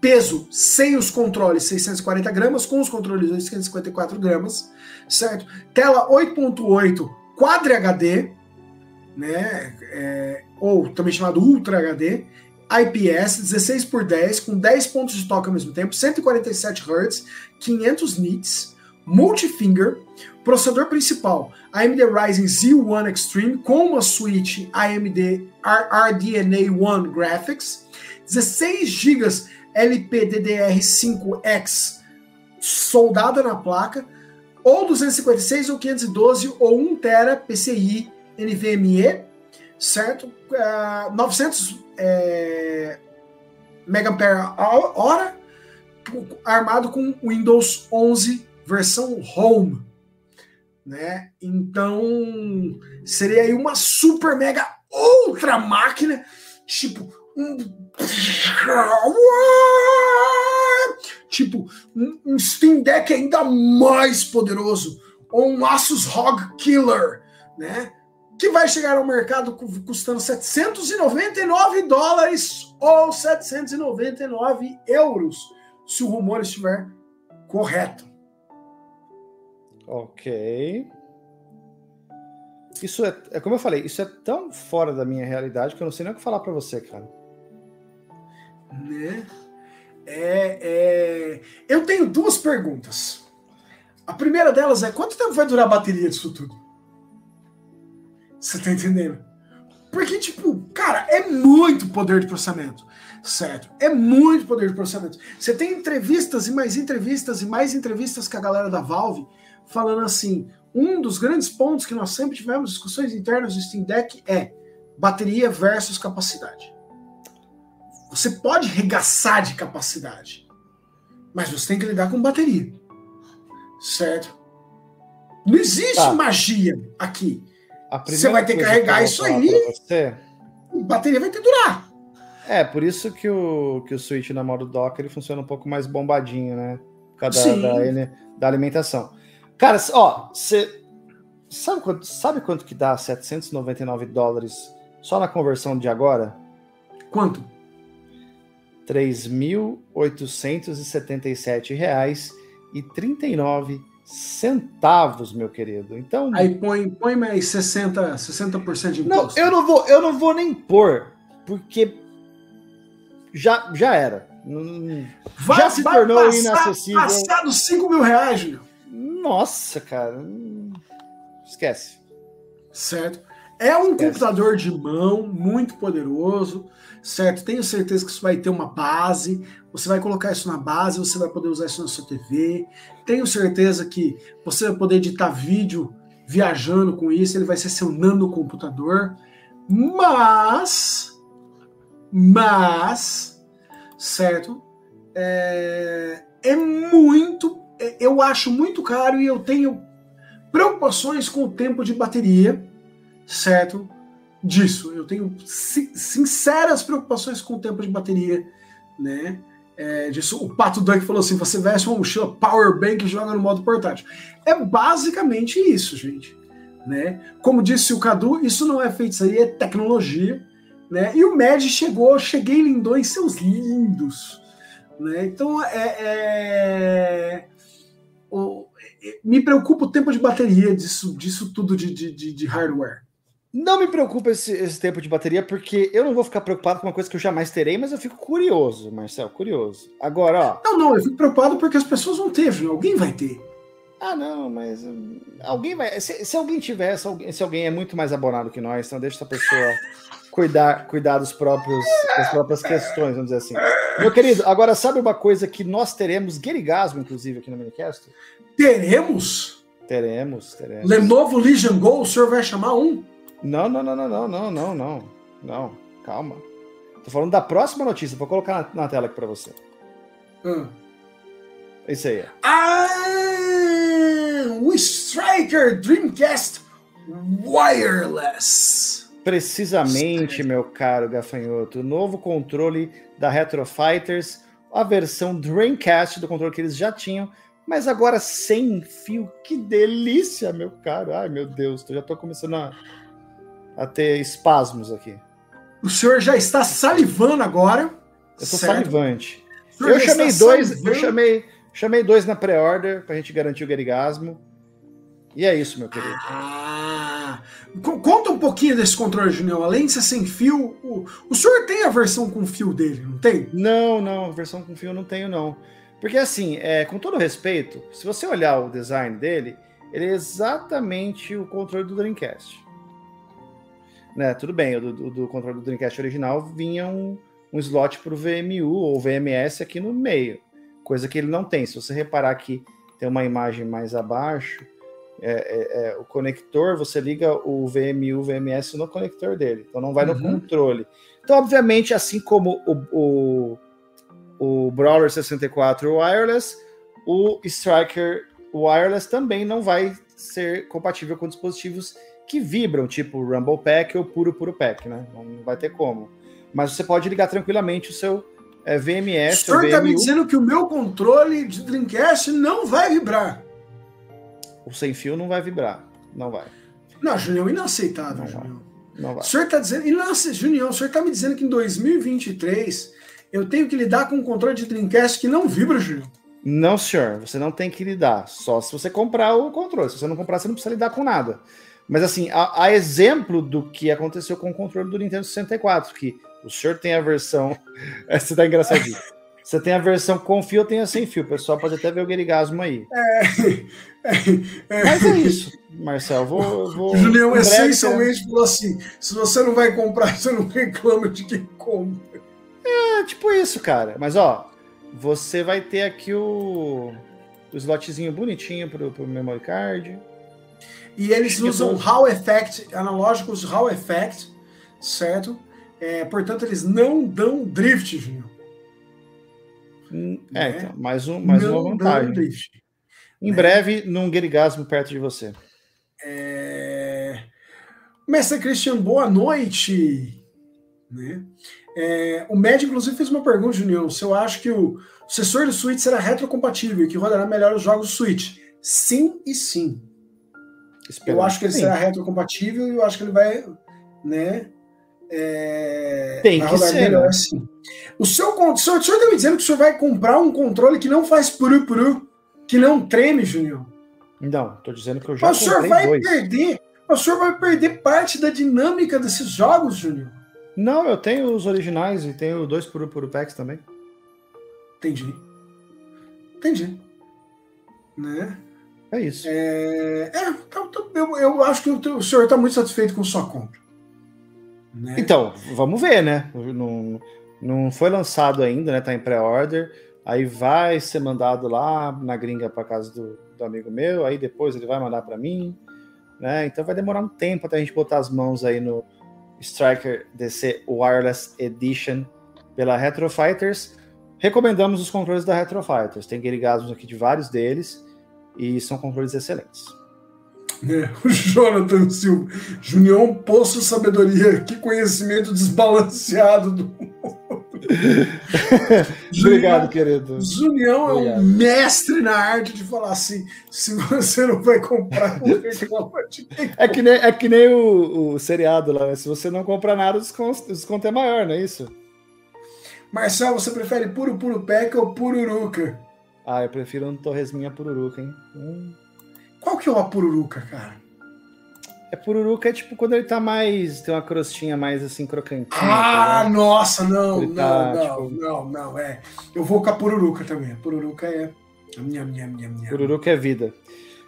peso sem os controles 640 gramas, com os controles 254 gramas, certo? Tela 8.8 Quadri HD, né? É, ou também chamado Ultra HD, IPS 16 por 10 com 10 pontos de toque ao mesmo tempo, 147 Hz, 500 nits, multifinger, processador principal AMD Ryzen Z1 Extreme com uma suíte AMD RDNA 1 Graphics, 16 GB LPDDR5X soldada na placa, ou 256 ou 512 ou 1 tera PCI NVMe, certo? Ah, 900 é, megampere hora, armado com Windows 11 versão Home, né? Então seria aí uma super mega ultra máquina, tipo tipo um, Steam Deck ainda mais poderoso ou um Asus ROG Killer, né? Que vai chegar ao mercado cu- custando 799 dólares ou 799 euros, se o rumor estiver correto. Ok. Isso é, é como eu falei, isso é tão fora da minha realidade que eu não sei nem o que falar pra você, cara. Né? É, é, Eu tenho duas perguntas. A primeira delas é: quanto tempo vai durar a bateria disso tudo? Você tá entendendo? Porque, tipo, cara, é muito poder de processamento, certo? É muito poder de processamento. Você tem entrevistas e mais entrevistas e mais entrevistas com a galera da Valve falando assim: um dos grandes pontos que nós sempre tivemos discussões internas do Steam Deck é bateria versus capacidade. Você pode regaçar de capacidade, mas você tem que lidar com bateria. Certo? Não existe Tá. magia aqui. Você vai ter que carregar isso aí. Você, Bateria vai ter que durar. é, por isso que o, que o Switch na modo dock ele funciona um pouco mais bombadinho, né? Por causa da, da, da alimentação. Cara, ó, você sabe quanto, sabe quanto que dá 799 dólares só na conversão de agora? Quanto? 3.877 reais e 39 centavos, meu querido. Então, Aí põe, põe mais 60%, 60% de não, imposto. eu não vou, eu não vou nem pôr, porque já, já era. Não- já se tornou inacessível. Passar dos 5 mil reais, Júlio. Nossa, cara, esquece. Certo? É um Esquece. computador de mão muito poderoso, certo? Tenho certeza que isso vai ter uma base. Você vai colocar isso na base, você vai poder usar isso na sua TV. Tenho certeza que você vai poder editar vídeo viajando com isso. Ele vai ser seu nano computador. Mas, mas, certo? É, é muito, é- eu acho muito caro e eu tenho preocupações com o tempo de bateria, certo? Disso. Eu tenho si- sinceras preocupações com o tempo de bateria, né? É, disso. O Pato Duck falou assim: você veste uma mochila Power Bank e joga no modo portátil. É basicamente isso, gente. Né? Como disse o Cadu, isso não é feitiçaria, é tecnologia. Né? E o Med chegou, cheguei lindões, seus lindos. Né? Então, é, é- o- me preocupa o tempo de bateria disso, disso tudo de, de, de hardware. Não me preocupa esse, esse, tempo de bateria, porque eu não vou ficar preocupado com uma coisa que eu jamais terei, mas eu fico curioso, Marcel, curioso. Agora, ó. Não, não, eu fico preocupado porque as pessoas vão ter, viu? alguém vai ter. Ah, não, mas hum, alguém vai. Se, se alguém tiver, se alguém, se alguém, é muito mais abonado que nós, então deixa essa pessoa cuidar, cuidar dos próprios, das próprias questões, vamos dizer assim. Meu querido, agora sabe uma coisa que nós teremos, Guerigasmo, inclusive, aqui no Minicast? Teremos? Teremos, teremos. Lenovo Legion Go, o senhor vai chamar um? Não, não, não, não, não, não, não, não. Não, calma. Tô falando da próxima notícia, vou colocar na, na tela aqui para você. Hum. Isso aí. Ah, o Striker Dreamcast Wireless. Precisamente, meu caro gafanhoto, o novo controle da Retro Fighters, a versão Dreamcast do controle que eles já tinham, mas agora sem fio. Que delícia, meu caro. Ai, meu Deus, eu já tô começando a a ter espasmos aqui. O senhor já está salivando agora. Eu certo? salivante. Eu chamei dois, salivando. eu chamei, chamei dois na pré-order pra gente garantir o garigasmo. E é isso, meu querido. Ah, conta um pouquinho desse controle, Junião. Além de ser sem fio, o, o senhor tem a versão com fio dele, não tem? Não, não, a versão com fio não tenho, não. Porque assim, é, com todo respeito, se você olhar o design dele, ele é exatamente o controle do Dreamcast. Né, tudo bem, o do, do controle do Dreamcast original vinha um, um slot para o VMU ou VMS aqui no meio, coisa que ele não tem. Se você reparar que tem uma imagem mais abaixo, é, é, é, o conector, você liga o VMU, VMS no conector dele, então não vai uhum. no controle. Então, obviamente, assim como o, o, o Brawler 64 Wireless, o Striker Wireless também não vai ser compatível com dispositivos que vibram, tipo Rumble Pack ou Puro Puro Pack, né? Não vai ter como. Mas você pode ligar tranquilamente o seu é, VMS. O senhor está me dizendo que o meu controle de Dreamcast não vai vibrar. O sem fio não vai vibrar. Não vai. Não, Junião, inaceitável, não Junião. Vai. Não vai. O senhor está dizendo. Inaceitável, Junião, o senhor está me dizendo que em 2023 eu tenho que lidar com um controle de Dreamcast que não vibra, Junião. Não, senhor. Você não tem que lidar. Só se você comprar o controle. Se você não comprar, você não precisa lidar com nada. Mas assim, a, a, exemplo do que aconteceu com o controle do Nintendo 64, que o senhor tem a versão. Essa tá engraçadinho. Você tem a versão com fio, tem a sem fio. O pessoal pode até ver o Guerigasmo aí. É, é, é. Mas é isso, Marcel. Vou. vou Julião essencialmente falou assim: se você não vai comprar, você não reclama de quem compra. É, tipo isso, cara. Mas ó, você vai ter aqui o, o slotzinho bonitinho pro, pro memory card. E eles usam Hall Effect, analógicos Hall Effect, certo? É, portanto, eles não dão drift, Júnior. Hum, é, né? então, mais, um, mais uma vantagem. Drift, em né? breve, num guerigasmo perto de você. É... Mestre Christian, boa noite. Né? É, o Med, inclusive, fez uma pergunta, Junião. Se eu acho que o sucessor do Switch será retrocompatível e que rodará melhor os jogos Switch. Sim e sim. Eu acho que ele Sim. será retrocompatível e eu acho que ele vai, né? É, Tem que ser. Melhor, né? assim. O seu o senhor está me dizendo que o senhor vai comprar um controle que não faz puru puru, que não treme, Junior? Não, estou dizendo que eu já Mas o senhor vai dois. perder, o senhor vai perder parte da dinâmica desses jogos, Junior. Não, eu tenho os originais e tenho dois puru puru packs também. Entendi. Entendi. Né? É isso. É, é eu, eu, acho que o, senhor está muito satisfeito com sua compra. Né? Então, vamos ver, né? Não, não foi lançado ainda, né? Tá em pré-order. Aí vai ser mandado lá na gringa para casa do, do, amigo meu. Aí depois ele vai mandar para mim, né? Então vai demorar um tempo até a gente botar as mãos aí no Striker DC Wireless Edition pela Retro Fighters. Recomendamos os controles da Retro Fighters. Tem Guerigasmos aqui de vários deles e são controles excelentes. É, o Jonathan Silva, Junião, poço sabedoria, que conhecimento desbalanceado do Obrigado, querido. Junião Obrigado. é um mestre na arte de falar assim: se você não vai comprar, é que nem, é que nem o, o seriado lá, né? Se você não comprar nada, o desconto, o desconto é maior, não é isso? Marcel, você prefere puro puro peca ou pururuca? Ah, eu prefiro um torresminha pururuca, hein? Hum. Qual que é o Apururuca, cara? É pururuca, é tipo quando ele tá mais. Tem uma crostinha mais assim, crocantinha. Ah, tá nossa, não, Ele não, tá, não, tipo- não, não, é. Eu vou com a Pururuca também. A Pururuca é. a Minha, minha, minha, minha. Pururuca é vida.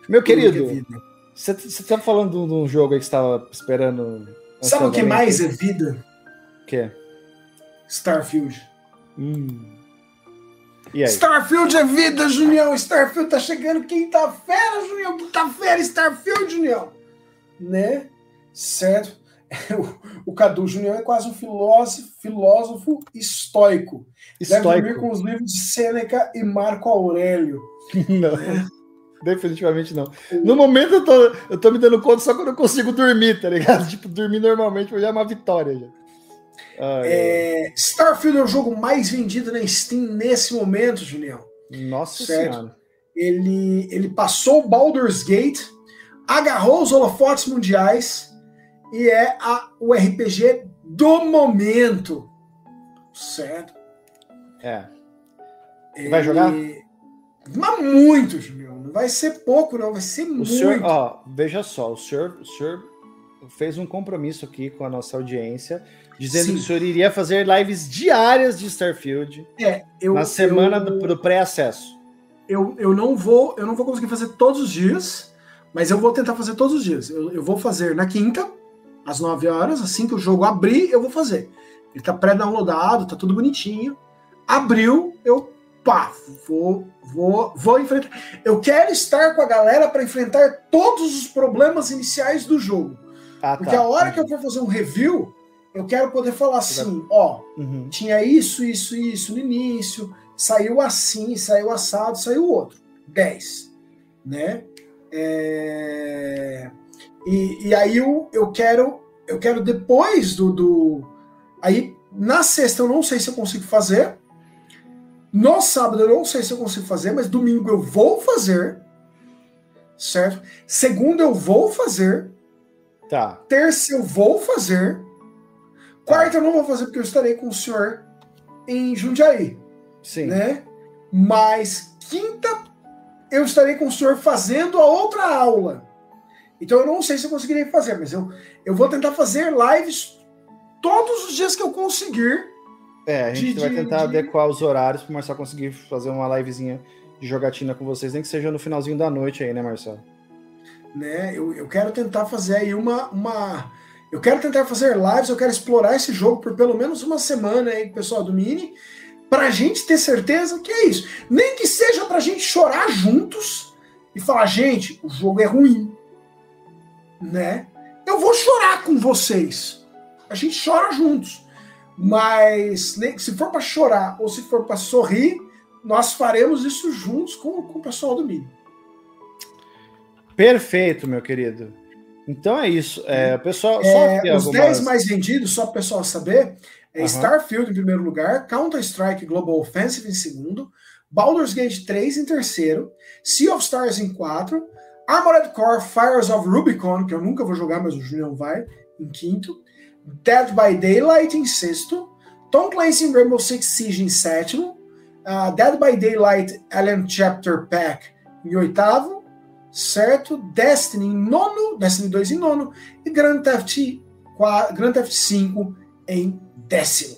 Meu Pururuca querido, é vida. você você tá falando de um- jogo aí que você tava esperando. Sabe o que mais é vida? O que? Starfield. Hum. Starfield é vida, Junião. Starfield tá chegando quinta-feira, Junião. Quinta-feira, Starfield, Junião. Né? Certo? O, o Cadu Junião é quase um filósofo, filósofo estoico. Deve dormir Estoico. com os livros de Sêneca e Marco Aurélio. Não. Definitivamente não. No momento eu tô, eu tô me dando conta só quando eu consigo dormir, tá ligado? Tipo, dormir normalmente já é uma vitória. Já. É, Starfield é o jogo mais vendido na Steam nesse momento, Junião. Nossa certo. senhora. Ele, ele passou o Baldur's Gate, agarrou os holofotes mundiais e é a, o RPG do momento. Certo? É. Vai jogar? Mas muito, Julião. Não vai ser pouco, não. Vai ser O muito. senhor, ó, veja só, o senhor, o senhor fez um compromisso aqui com a nossa audiência, dizendo Sim. que o senhor iria fazer lives diárias de Starfield É, eu, na semana eu, do, do pré-acesso. eu, eu não vou eu não vou conseguir fazer todos os dias, mas eu vou tentar fazer todos os dias. Eu, eu vou fazer na quinta, às 9 horas, assim que o jogo abrir, eu vou fazer. Ele tá pré-downloadado, tá tudo bonitinho. Abriu, eu pá, vou vou vou enfrentar. Eu quero estar com a galera para enfrentar todos os problemas iniciais do jogo. Ah, Porque a hora que eu for fazer um review, eu quero poder falar assim, ó, Uhum. tinha isso, isso, isso no início, saiu assim, saiu assado, saiu outro. 10. Né? É, E, e aí eu, eu quero eu quero depois do, do. Aí na sexta eu não sei se eu consigo fazer. No sábado eu não sei se eu consigo fazer, mas domingo eu vou fazer. Certo? Segunda eu vou fazer. Tá. Terça eu vou fazer. Quarta eu não vou fazer porque eu estarei com o senhor em Jundiaí, Sim. né? Mas quinta eu estarei com o senhor fazendo a outra aula. Então eu não sei se eu conseguirei fazer, mas eu, eu vou tentar fazer lives todos os dias que eu conseguir. É, a gente de- vai tentar de- adequar os horários para o Marcelo conseguir fazer uma livezinha de jogatina com vocês, nem que seja no finalzinho da noite aí, né, Marcelo? né? Eu, eu quero tentar fazer aí uma, uma. Eu quero tentar fazer lives, eu quero explorar esse jogo por pelo menos uma semana aí, pessoal do Mini, pra gente ter certeza que é isso. Nem que seja pra gente chorar juntos e falar, gente, o jogo é ruim. Né? Eu vou chorar com vocês. A gente chora juntos. Mas se for pra chorar ou se for pra sorrir, nós faremos isso juntos com, com o pessoal do Mini. Perfeito, meu querido. Então é isso. É, pessoal, só É, aqui os algumas- 10 mais vendidos, só para o pessoal saber, é Aham. Starfield em primeiro lugar, Counter-Strike Global Offensive em segundo, Baldur's Gate 3 em terceiro, Sea of Stars em quarto, Armored Core Fires of Rubicon, que eu nunca vou jogar, mas o Julião vai, em quinto, Dead by Daylight em sexto, Tom Clancy Rainbow Six Siege em sétimo, ah, Dead by Daylight Alien Chapter Pack em oitavo, certo? Destiny em nono, Destiny 2 em nono, e Grand Theft, 4, Grand Theft 5 em décimo.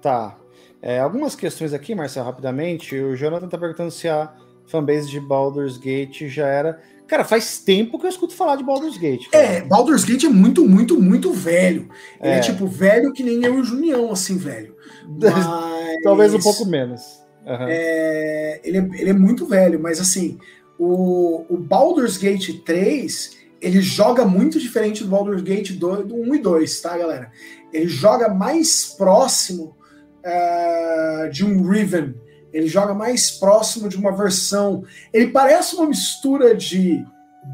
Tá. É, algumas questões aqui, Marcelo, rapidamente. O Jonathan tá perguntando se a fanbase de Baldur's Gate já era. Cara, faz tempo que eu escuto falar de Baldur's Gate. cara. É, Baldur's Gate é muito, muito, muito velho. Ele é, É. tipo velho que nem eu e o Junião, assim, velho. Mas... Talvez um pouco menos. Aham. É, ele, é, ele é muito velho, mas assim, o, o Baldur's Gate 3, ele joga muito diferente do Baldur's Gate 2, do 1 e 2, tá, galera? Ele joga mais próximo ah, de um Riven, ele joga mais próximo de uma versão. Ele parece uma mistura de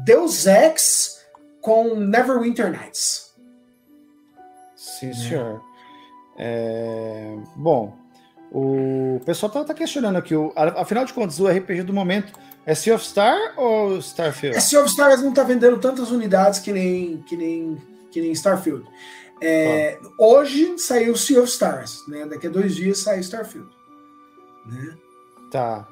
Deus Ex com Neverwinter Nights. Sim, senhor. É, Bom, o pessoal tá, tá questionando aqui. O... Afinal de contas, o RPG do momento é Sea of Star ou Starfield? A Sea of Stars não tá vendendo tantas unidades que nem, que nem, que nem Starfield. É, Hoje saiu Sea of Stars, né? Daqui a dois dias sai Starfield. Né? Tá.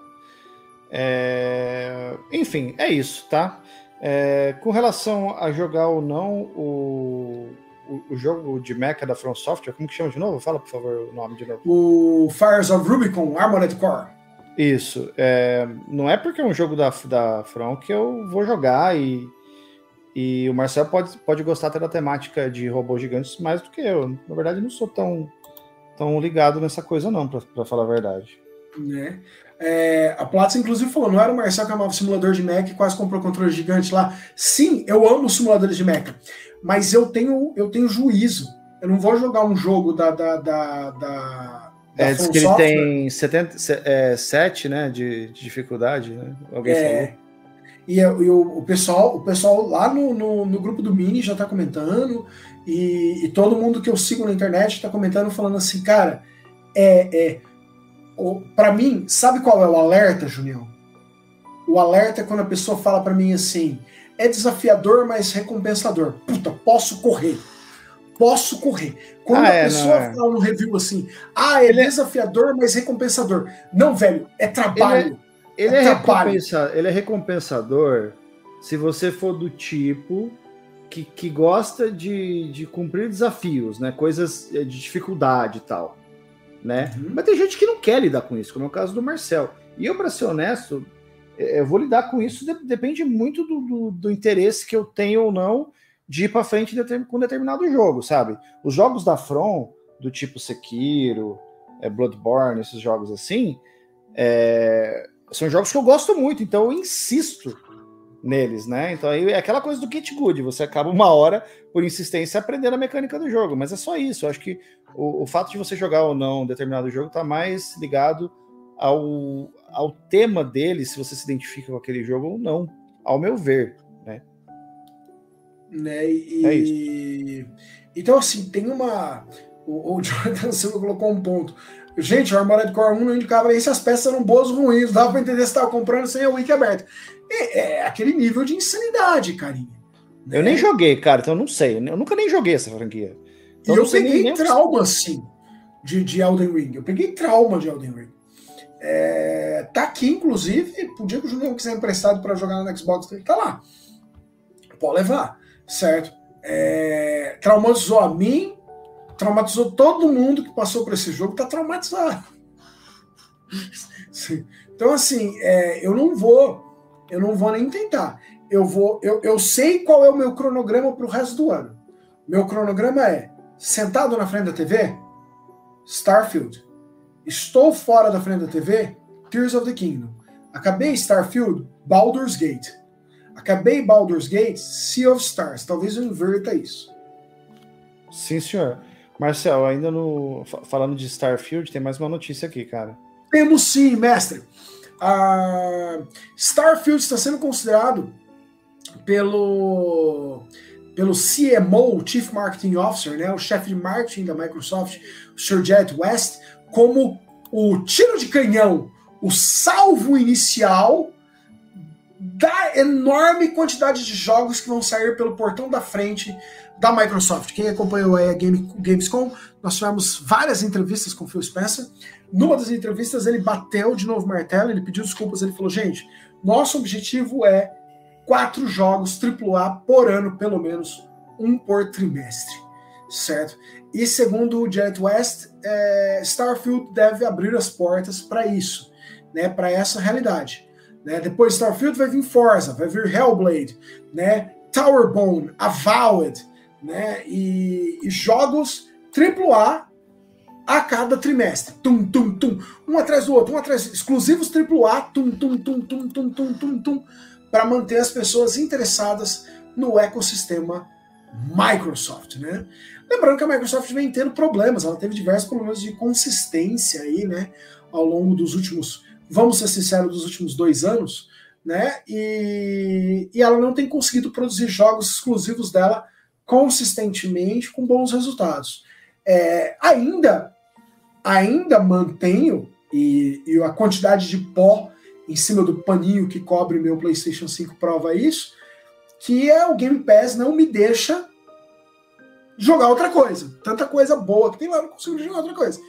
É... Enfim, é isso, tá? É... Com relação a jogar ou não o, o, o jogo de mecha da From Software, como que chama de novo? Fala, por favor, o nome de novo. O Fires of Rubicon Armored Core. Isso. É... Não é porque é um jogo da, da From que eu vou jogar e, e o Marcel pode, pode gostar até da temática de robôs gigantes mais do que eu. Na verdade, não sou tão, tão ligado nessa coisa, não, para falar a verdade. Né? É, a Platz, inclusive, falou: não era o Marcel que amava o simulador de mecha e quase comprou controle gigante lá. Sim, eu amo simuladores de mecha, mas eu tenho, eu tenho juízo. Eu não vou jogar um jogo da. da, da, da é, diz que ele tem 70, é, 7 né, de, de dificuldade, né? Alguém é, falou. E, e o, o, pessoal, o pessoal lá no, no, no grupo do Mini já está comentando, e, e, todo mundo que eu sigo na internet está comentando, falando assim, cara, é, é para mim, sabe qual é o alerta, Junião? O alerta é quando a pessoa fala para mim assim: é desafiador, mas recompensador. Puta, posso correr. Posso correr. Quando ah, a é, pessoa é. fala no review assim, ah, é ele é desafiador, mas recompensador. Não, velho, é trabalho. Ele é, ele é, recompensa, ele é recompensador se você for do tipo que, que gosta de, de cumprir desafios, né? Coisas de dificuldade e tal né? Uhum. Mas tem gente que não quer lidar com isso, como é o caso do Marcel. E eu, para ser honesto, é, eu vou lidar com isso, depende muito do, do, do interesse que eu tenho ou não de ir para frente com determinado jogo, sabe? Os jogos da From, do tipo Sekiro, é, Bloodborne, esses jogos assim, é, são jogos que eu gosto muito, então eu insisto neles, né? Então aí é aquela coisa do kit good, você acaba uma hora por insistência aprendendo a mecânica do jogo, mas é só isso. Eu acho que o, o fato de você jogar ou não um determinado jogo está mais ligado ao, ao tema dele, se você se identifica com aquele jogo ou não, ao meu ver, né? né? E, é isso. Então, assim, tem uma. O, o Jonathan Silva colocou um ponto. Gente, o Armored Core 1 não indicava nem se as peças eram boas ou ruins, dava pra entender se estava comprando sem o wiki aberto. É, é, aquele nível de insanidade, carinha. Eu nem joguei, cara, então eu não sei. Eu nunca nem joguei essa franquia. Então, e eu peguei nem trauma, assim, de, de Elden Ring. Eu peguei trauma de Elden Ring. É, tá aqui, inclusive, podia que o Julião quiser emprestado para jogar no Xbox dele, tá lá. Pode levar, certo? É, traumatizou a mim, traumatizou todo mundo que passou por esse jogo, tá traumatizado. Então, assim, é, eu não vou, eu não vou nem tentar. Eu vou, eu, eu sei qual é o meu cronograma para o resto do ano. Meu cronograma é sentado na frente da TV, Starfield. Estou fora da frente da TV, Tears of the Kingdom. Acabei Starfield, Baldur's Gate. Acabei Baldur's Gate, Sea of Stars. Talvez eu inverta isso. Sim, senhor. Marcel, ainda no falando de Starfield, tem mais uma notícia aqui, cara. Temos sim, mestre. Uh, Starfield está sendo considerado pelo pelo CMO, Chief Marketing Officer, né, o chefe de marketing da Microsoft, o Sir Jet West, como o tiro de canhão, o salvo inicial da enorme quantidade de jogos que vão sair pelo portão da frente da Microsoft. Quem acompanhou a Game, Gamescom, nós tivemos várias entrevistas com o Phil Spencer. Numa das entrevistas, ele bateu de novo o martelo, ele pediu desculpas, ele falou: gente, nosso objetivo é quatro jogos AAA por ano, pelo menos um por trimestre, certo? E segundo o Janet West, é, Starfield deve abrir as portas para isso, né? Para essa realidade. Né? Depois Starfield vai vir Forza, vai vir Hellblade, né? Towerbone, Avowed, né? E, e jogos AAA a cada trimestre. Tum, tum, tum. Um atrás do outro, um atrás. Exclusivos AAA, tum, tum, tum, tum, tum, tum, tum, tum. Para manter as pessoas interessadas no ecossistema Microsoft, né? Lembrando que a Microsoft vem tendo problemas, ela teve diversos problemas de consistência aí, né? Ao longo dos últimos, vamos ser sinceros, dos últimos dois anos, né? E, e ela não tem conseguido produzir jogos exclusivos dela consistentemente com bons resultados. É, ainda, ainda mantenho, e, e, a quantidade de pó em cima do paninho que cobre meu PlayStation 5 prova isso, que é o Game Pass não me deixa jogar outra coisa. Tanta coisa boa que tem lá, não consigo jogar outra coisa.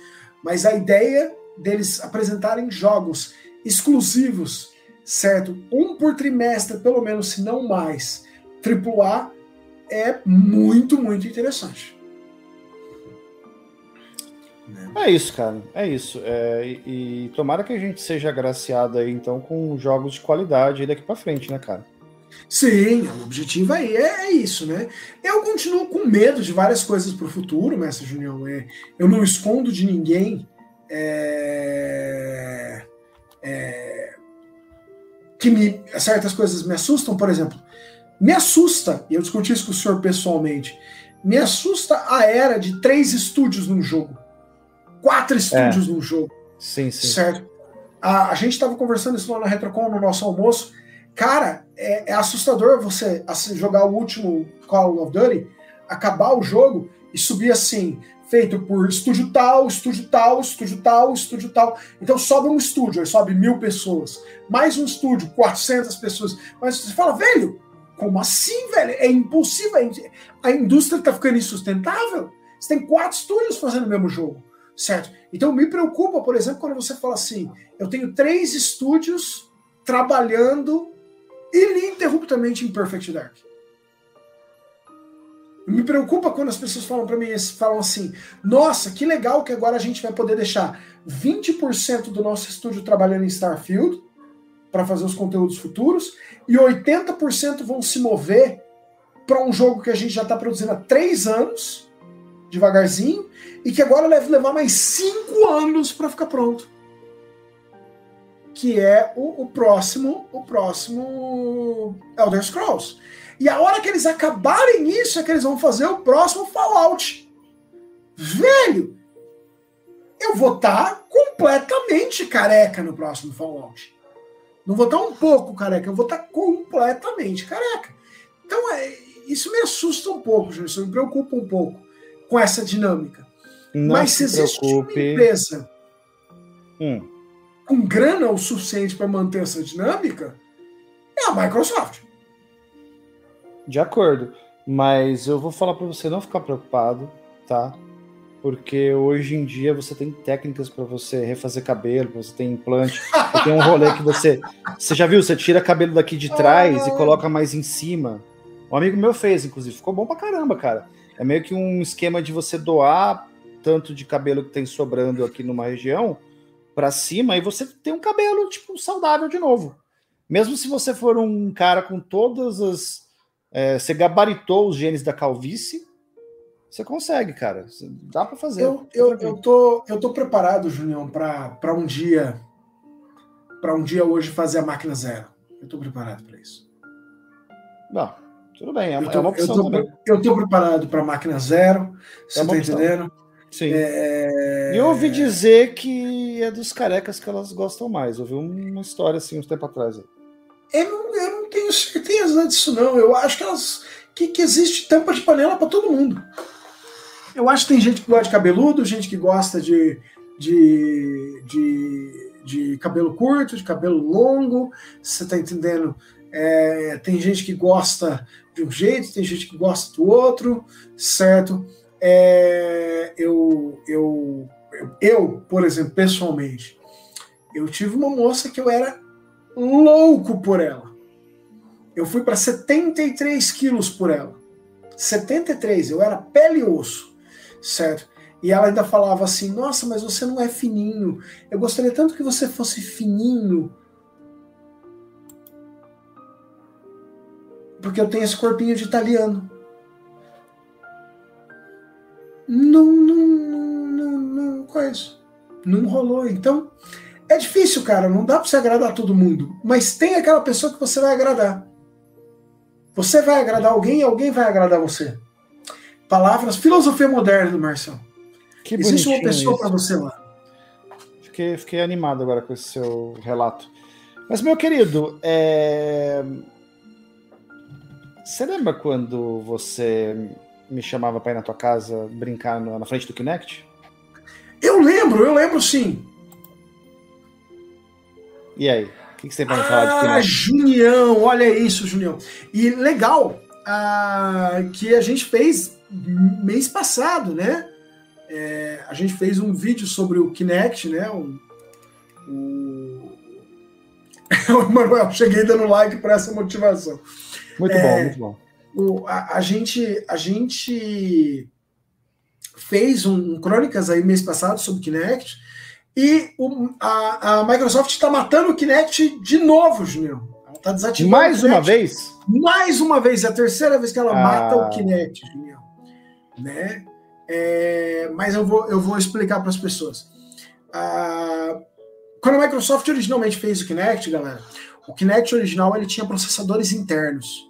Mas a ideia deles apresentarem jogos exclusivos certo? Um por trimestre, pelo menos, se não mais, AAA é muito, muito interessante. É isso, cara. É isso. É, e, e, tomara que a gente seja agraciado aí, então, com jogos de qualidade daqui para frente, né, cara? Sim, o objetivo aí é, é, isso, né? Eu continuo com medo de várias coisas para o futuro, Mestre Junião. É, eu não escondo de ninguém é, é, que me, certas coisas me assustam, por exemplo. Me assusta, e eu discuti isso com o senhor pessoalmente, me assusta a era de três estúdios num jogo quatro estúdios é. no jogo. Sim, sim. Certo? A, a gente estava conversando isso lá na Retrocon no nosso almoço. Cara, é, é assustador você assim, jogar o último Call of Duty, acabar o jogo e subir assim, feito por estúdio tal, estúdio tal, estúdio tal, estúdio tal. Então sobe um estúdio, aí sobe mil pessoas. Mais um estúdio, 400 pessoas. Mas você fala, velho, como assim, velho? É impossível. A indústria está ficando insustentável. Você tem quatro estúdios fazendo o mesmo jogo certo? Então me preocupa, por exemplo, quando você fala assim: eu tenho três estúdios trabalhando ininterruptamente em Perfect Dark. Me preocupa quando as pessoas falam para mim, falam assim: nossa, que legal que agora a gente vai poder deixar 20% do nosso estúdio trabalhando em Starfield para fazer os conteúdos futuros e 80% vão se mover para um jogo que a gente já está produzindo há três anos devagarzinho, e que agora deve levar mais cinco anos para ficar pronto. Que é o, o, próximo, o próximo Elder Scrolls. E a hora que eles acabarem isso é que eles vão fazer o próximo Fallout. Velho, eu vou estar tá completamente careca no próximo Fallout. Não vou estar tá um pouco careca, eu vou estar tá completamente careca. Então, é, isso me assusta um pouco, isso me preocupa um pouco com essa dinâmica. Não Mas se, existe uma empresa hum. com grana o suficiente para manter essa dinâmica, é a Microsoft. De acordo. Mas eu vou falar para você não ficar preocupado, tá? Porque hoje em dia você tem técnicas para você refazer cabelo, você tem implante, tem um rolê que você. Você já viu? Você tira cabelo daqui de trás e coloca mais em cima. Um amigo meu fez, inclusive. Ficou bom pra caramba, cara. É meio que um esquema de você doar tanto de cabelo que tem sobrando aqui numa região para cima e você tem um cabelo tipo saudável de novo. Mesmo se você for um cara com todas as é, você gabaritou os genes da calvície, você consegue, cara. Dá para fazer. Eu, eu, eu, tô, eu tô preparado, Junião, para um dia para um dia hoje fazer a máquina zero. Eu tô preparado para isso. Não, tudo bem, é, eu tô, é uma opção eu tô, também. Eu tô preparado para máquina zero, você é tá entendendo? Sim. É... Eu ouvi dizer que é dos carecas que elas gostam mais. Eu vi uma história assim uns tempo atrás. Eu não, eu não tenho certeza disso, não. Eu acho que elas. Que, que existe tampa de panela para todo mundo. Eu acho que tem gente que gosta de cabeludo, gente que gosta de, de, de, de cabelo curto, de cabelo longo. Você tá entendendo? É, tem gente que gosta de um jeito, tem gente que gosta do outro, certo? É, eu, eu, eu, por exemplo, pessoalmente, eu tive uma moça que eu era louco por ela. Eu fui para 73 quilos por ela. 73, eu era pele e osso, certo? E ela ainda falava assim: Nossa, mas você não é fininho. Eu gostaria tanto que você fosse fininho porque eu tenho esse corpinho de italiano. Não, não, não, não, coisa. Não rolou. Então, é difícil, cara. Não dá pra você agradar todo mundo. Mas tem aquela pessoa que você vai agradar. Você vai agradar alguém e alguém vai agradar você. Palavras, filosofia moderna do Marcelo. Que Existe uma pessoa para você lá. Fiquei, fiquei animado agora com esse seu relato. Mas, meu querido, é... Você lembra quando você me chamava para ir na tua casa brincar na frente do Kinect? Eu lembro, eu lembro sim. E aí? O que, você para me falar de ah, Kinect? Junião, olha isso, Junião. E legal ah, que a gente fez mês passado, né? É, a gente fez um vídeo sobre o Kinect, né? O, o... Emanuel, cheguei dando like para essa motivação. Muito é, bom, muito bom. O, a, a, gente, a gente fez um, um Crônicas aí mês passado sobre Kinect e o, a, a Microsoft está matando o Kinect de novo, Julião. Ela está desativando. Mais uma vez? Mais uma vez, é a terceira vez que ela ah. mata o Kinect, Julião. Né? É, mas eu vou, eu vou explicar para as pessoas. Ah, quando a Microsoft originalmente fez o Kinect, galera, o Kinect original ele tinha processadores internos.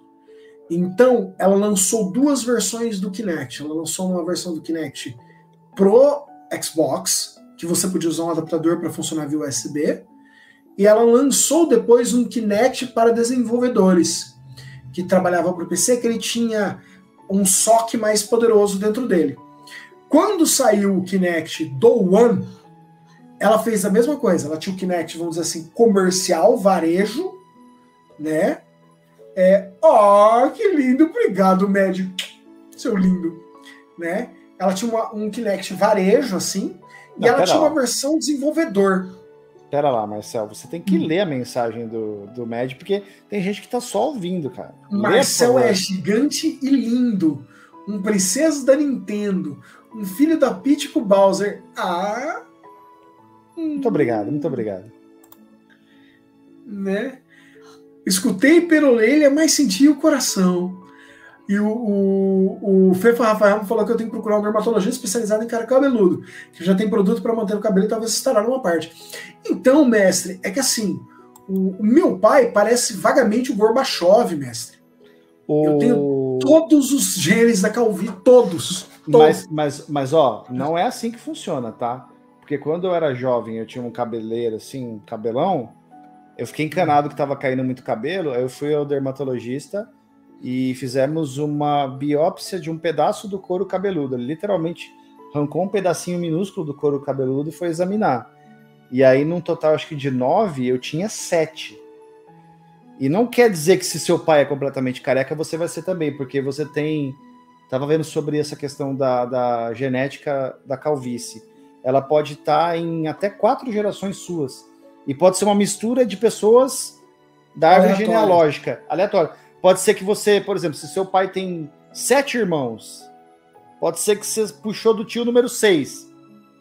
Então, ela lançou duas versões do Kinect. Ela lançou uma versão do Kinect pro Xbox, que você podia usar um adaptador para funcionar via USB, e ela lançou depois um Kinect para desenvolvedores, que trabalhava para o PC, que ele tinha um SOC mais poderoso dentro dele. Quando saiu o Kinect do One, ela fez a mesma coisa. Ela tinha o Kinect, vamos dizer assim, comercial, varejo, né? É, oh, que lindo, obrigado, médio, seu lindo, né? Ela tinha uma, um Kinect varejo, assim, Não, e ela tinha lá. uma versão desenvolvedor. Pera lá, Marcel, você tem que hum. ler a mensagem do, do Med, porque tem gente que tá só ouvindo, cara. Marcel Lê, é gigante e lindo, um princeso da Nintendo, um filho da Peach com Bowser. Ah, muito obrigado, muito obrigado. Né? Escutei pela orelha, mas senti o coração. E o, o, o Fefa Rafael falou que eu tenho que procurar um dermatologista especializado em cara cabeludo, que já tem produto para manter o cabelo e talvez estará numa parte. Então, mestre, é que assim, o, o meu pai parece vagamente o Gorbachev, mestre. O... Eu tenho todos os genes da calvície, todos. todos. Mas, mas, mas, ó, não é assim que funciona, tá? Porque quando eu era jovem, eu tinha um cabeleiro assim, um cabelão, eu fiquei encanado que estava caindo muito cabelo, aí eu fui ao dermatologista e fizemos uma biópsia de um pedaço do couro cabeludo. Ele literalmente arrancou um pedacinho minúsculo do couro cabeludo e foi examinar. E aí, num total, acho que de nove, eu tinha sete. E não quer dizer que se seu pai é completamente careca, você vai ser também, porque você tem. Estava vendo sobre essa questão da, da genética da calvície ela pode estar tá em até quatro gerações suas. E pode ser uma mistura de pessoas da árvore aleatória. genealógica, aleatória. Pode ser que você, por exemplo, se seu pai tem sete irmãos, pode ser que você puxou do tio número seis,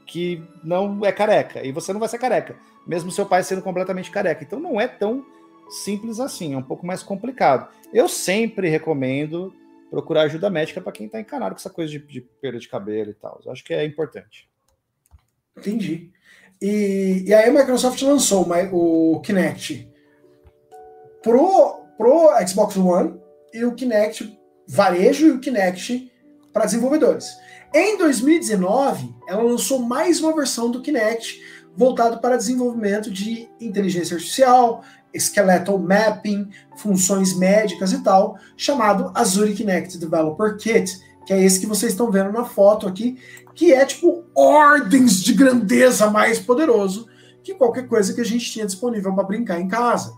que não é careca, e você não vai ser careca, mesmo seu pai sendo completamente careca. Então não é tão simples assim, é um pouco mais complicado. Eu sempre recomendo procurar ajuda médica para quem está encanado com essa coisa de, de perda de cabelo e tal. Acho que é importante. Entendi. E, e aí a Microsoft lançou o Kinect pro, pro Xbox One e o Kinect varejo e o Kinect para desenvolvedores. Em 2019, ela lançou mais uma versão do Kinect voltado para desenvolvimento de inteligência artificial, skeletal mapping, funções médicas e tal, chamado Azure Kinect Developer Kit, que é esse que vocês estão vendo na foto aqui, que é tipo ordens de grandeza mais poderoso que qualquer coisa que a gente tinha disponível para brincar em casa.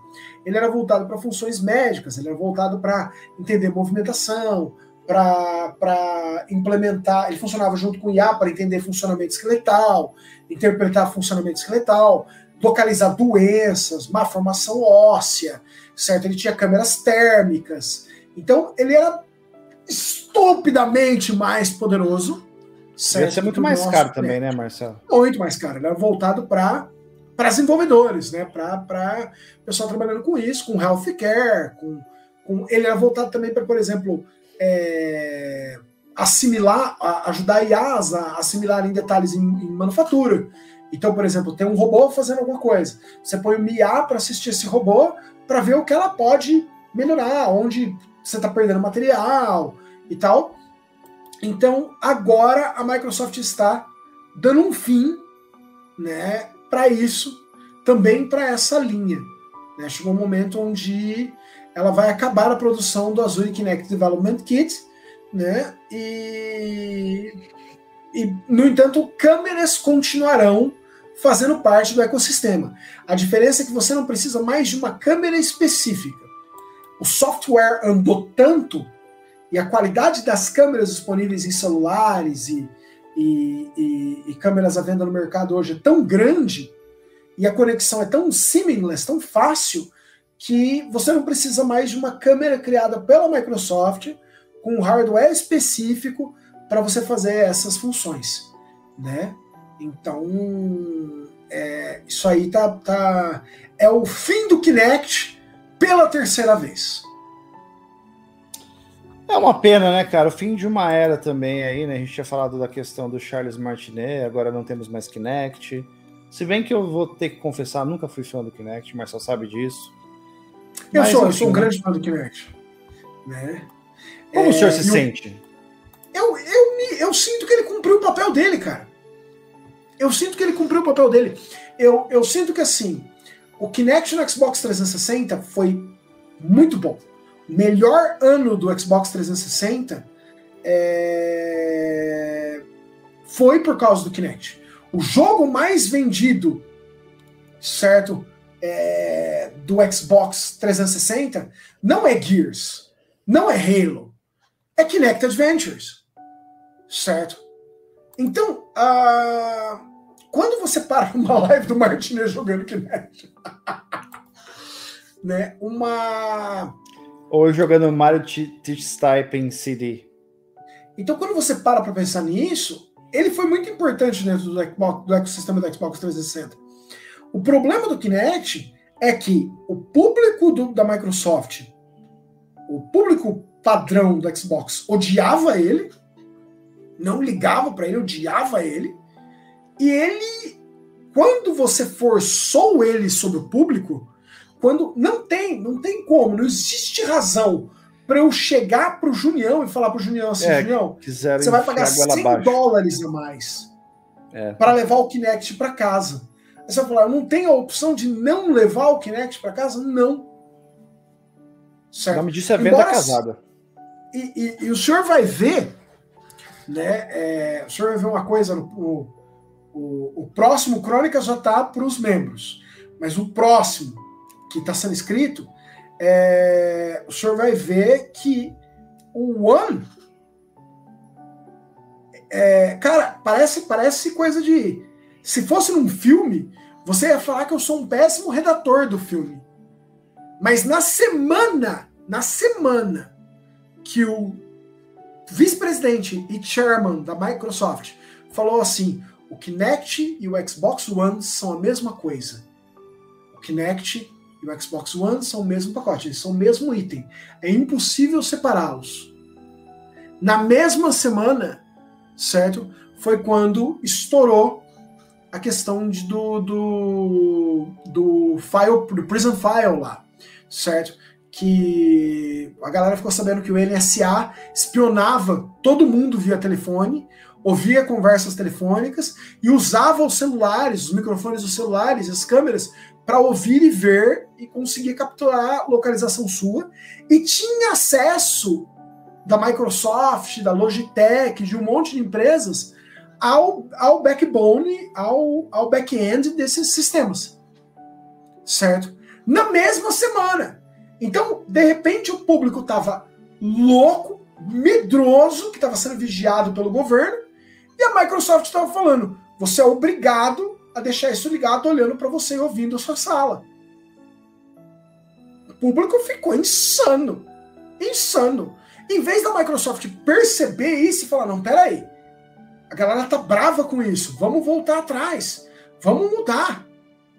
Ele era voltado para funções médicas, ele era voltado para entender movimentação, para implementar. Ele funcionava junto com o IA para entender funcionamento esqueletal, interpretar funcionamento esqueletal, localizar doenças, má formação óssea, certo? Ele tinha câmeras térmicas. Então, ele era estupidamente mais poderoso. Certo, é muito mais caro também, né, Marcelo? Muito mais caro. Ele é voltado para para desenvolvedores, né? Para pessoal trabalhando com isso, com healthcare, com, com ele é voltado também para, por exemplo, é, assimilar, ajudar IAs a assimilar em detalhes em, em, manufatura. Então, por exemplo, tem um robô fazendo alguma coisa. Você põe uma IA para assistir esse robô para ver o que ela pode melhorar, onde você está perdendo material e tal. Então, agora a Microsoft está dando um fim né, para isso, também para essa linha. Né? Chegou um momento onde ela vai acabar a produção do Azure Kinect Development Kit, né? E, e no entanto, câmeras continuarão fazendo parte do ecossistema. A diferença é que você não precisa mais de uma câmera específica. O software andou tanto e a qualidade das câmeras disponíveis em celulares e, e, e, e, câmeras à venda no mercado hoje é tão grande e a conexão é tão seamless, tão fácil, que você não precisa mais de uma câmera criada pela Microsoft com um hardware específico para você fazer essas funções, né? Então, é, isso aí tá, tá é o fim do Kinect pela terceira vez. É uma pena, né, cara? O fim de uma era também aí, né? A gente tinha falado da questão do Charles Martinet, agora não temos mais Kinect. Se bem que eu vou ter que confessar, nunca fui fã do Kinect, mas só sabe disso. Eu mas, sou, eu sou um grande fã do Kinect. Né? Como é, o senhor se eu, sente? Eu, eu, eu sinto que ele cumpriu o papel dele, cara. Eu sinto que ele cumpriu o papel dele. Eu, eu sinto que assim, o Kinect no Xbox 360 foi muito bom melhor ano do Xbox 360 é... foi por causa do Kinect. O jogo mais vendido, certo, é... do Xbox 360 não é Gears, não é Halo, é Kinect Adventures, certo? Então, uh... quando você para uma live do Martinez jogando Kinect, né, uma ou jogando Mario Teach Type em CD. Então, quando você para para pensar nisso, ele foi muito importante dentro do, Xbox, do ecossistema do Xbox 360. O problema do Kinect é que o público do, da Microsoft, o público padrão do Xbox, odiava ele, não ligava para ele, odiava ele, e ele, quando você forçou ele sobre o público, quando não tem, não tem como, não existe razão para eu chegar pro Junião e falar pro Junião assim, é, Junião, você vai pagar 100 dólares a mais é. para levar o Kinect para casa. Aí você vai falar, não tem a opção de não levar o Kinect para casa? Não. Certo? O nome disso é venda Embora, casada. E, e, e, o senhor vai ver, né? É, o senhor vai ver uma coisa no, o, o próximo Crônica já tá para os membros, mas o próximo que está sendo escrito, é, o senhor vai ver que o One. É, cara, parece, parece coisa de. Se fosse num filme, você ia falar que eu sou um péssimo redator do filme. Mas na semana, na semana que o vice-presidente e chairman da Microsoft falou assim: o Kinect e o Xbox One são a mesma coisa. O Kinect e o Xbox One são o mesmo pacote, eles são o mesmo item. É impossível separá-los. Na mesma semana, certo? Foi quando estourou a questão de, do, do, do file, do Prison File lá, certo? Que a galera ficou sabendo que o NSA espionava todo mundo via telefone, ouvia conversas telefônicas e usava os celulares, os microfones dos celulares, as câmeras para ouvir e ver e conseguir capturar localização sua e tinha acesso da Microsoft, da Logitech, de um monte de empresas ao, ao backbone, ao, ao back-end desses sistemas. Certo? Na mesma semana. Então, de repente, o público estava louco, medroso, que estava sendo vigiado pelo governo, e a Microsoft estava falando: você é obrigado a deixar isso ligado olhando para você e ouvindo a sua sala. O público ficou insano. Insano. Em vez da Microsoft perceber isso e falar: não, peraí, a galera tá brava com isso, vamos voltar atrás, vamos mudar,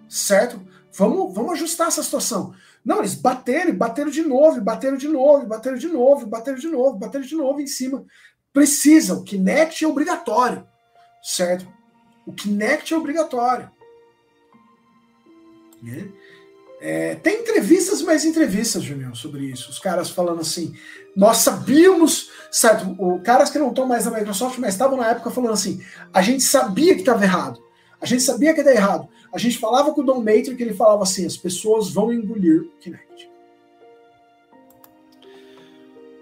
certo? Vamos, vamos ajustar essa situação. Não, eles bateram, bateram de novo, bateram de novo, bateram de novo, bateram de novo, bateram de novo em cima. Precisa, o Kinect é obrigatório, certo? O Kinect é obrigatório. Né? É, tem entrevistas mais entrevistas, Julião, sobre isso. Os caras falando assim, nós sabíamos, certo? O, caras que não estão mais na Microsoft, mas estavam na época falando assim, a gente sabia que estava errado. A gente sabia que dar errado. A gente falava com o Don Matrix que ele falava assim, as pessoas vão engolir o Kinect.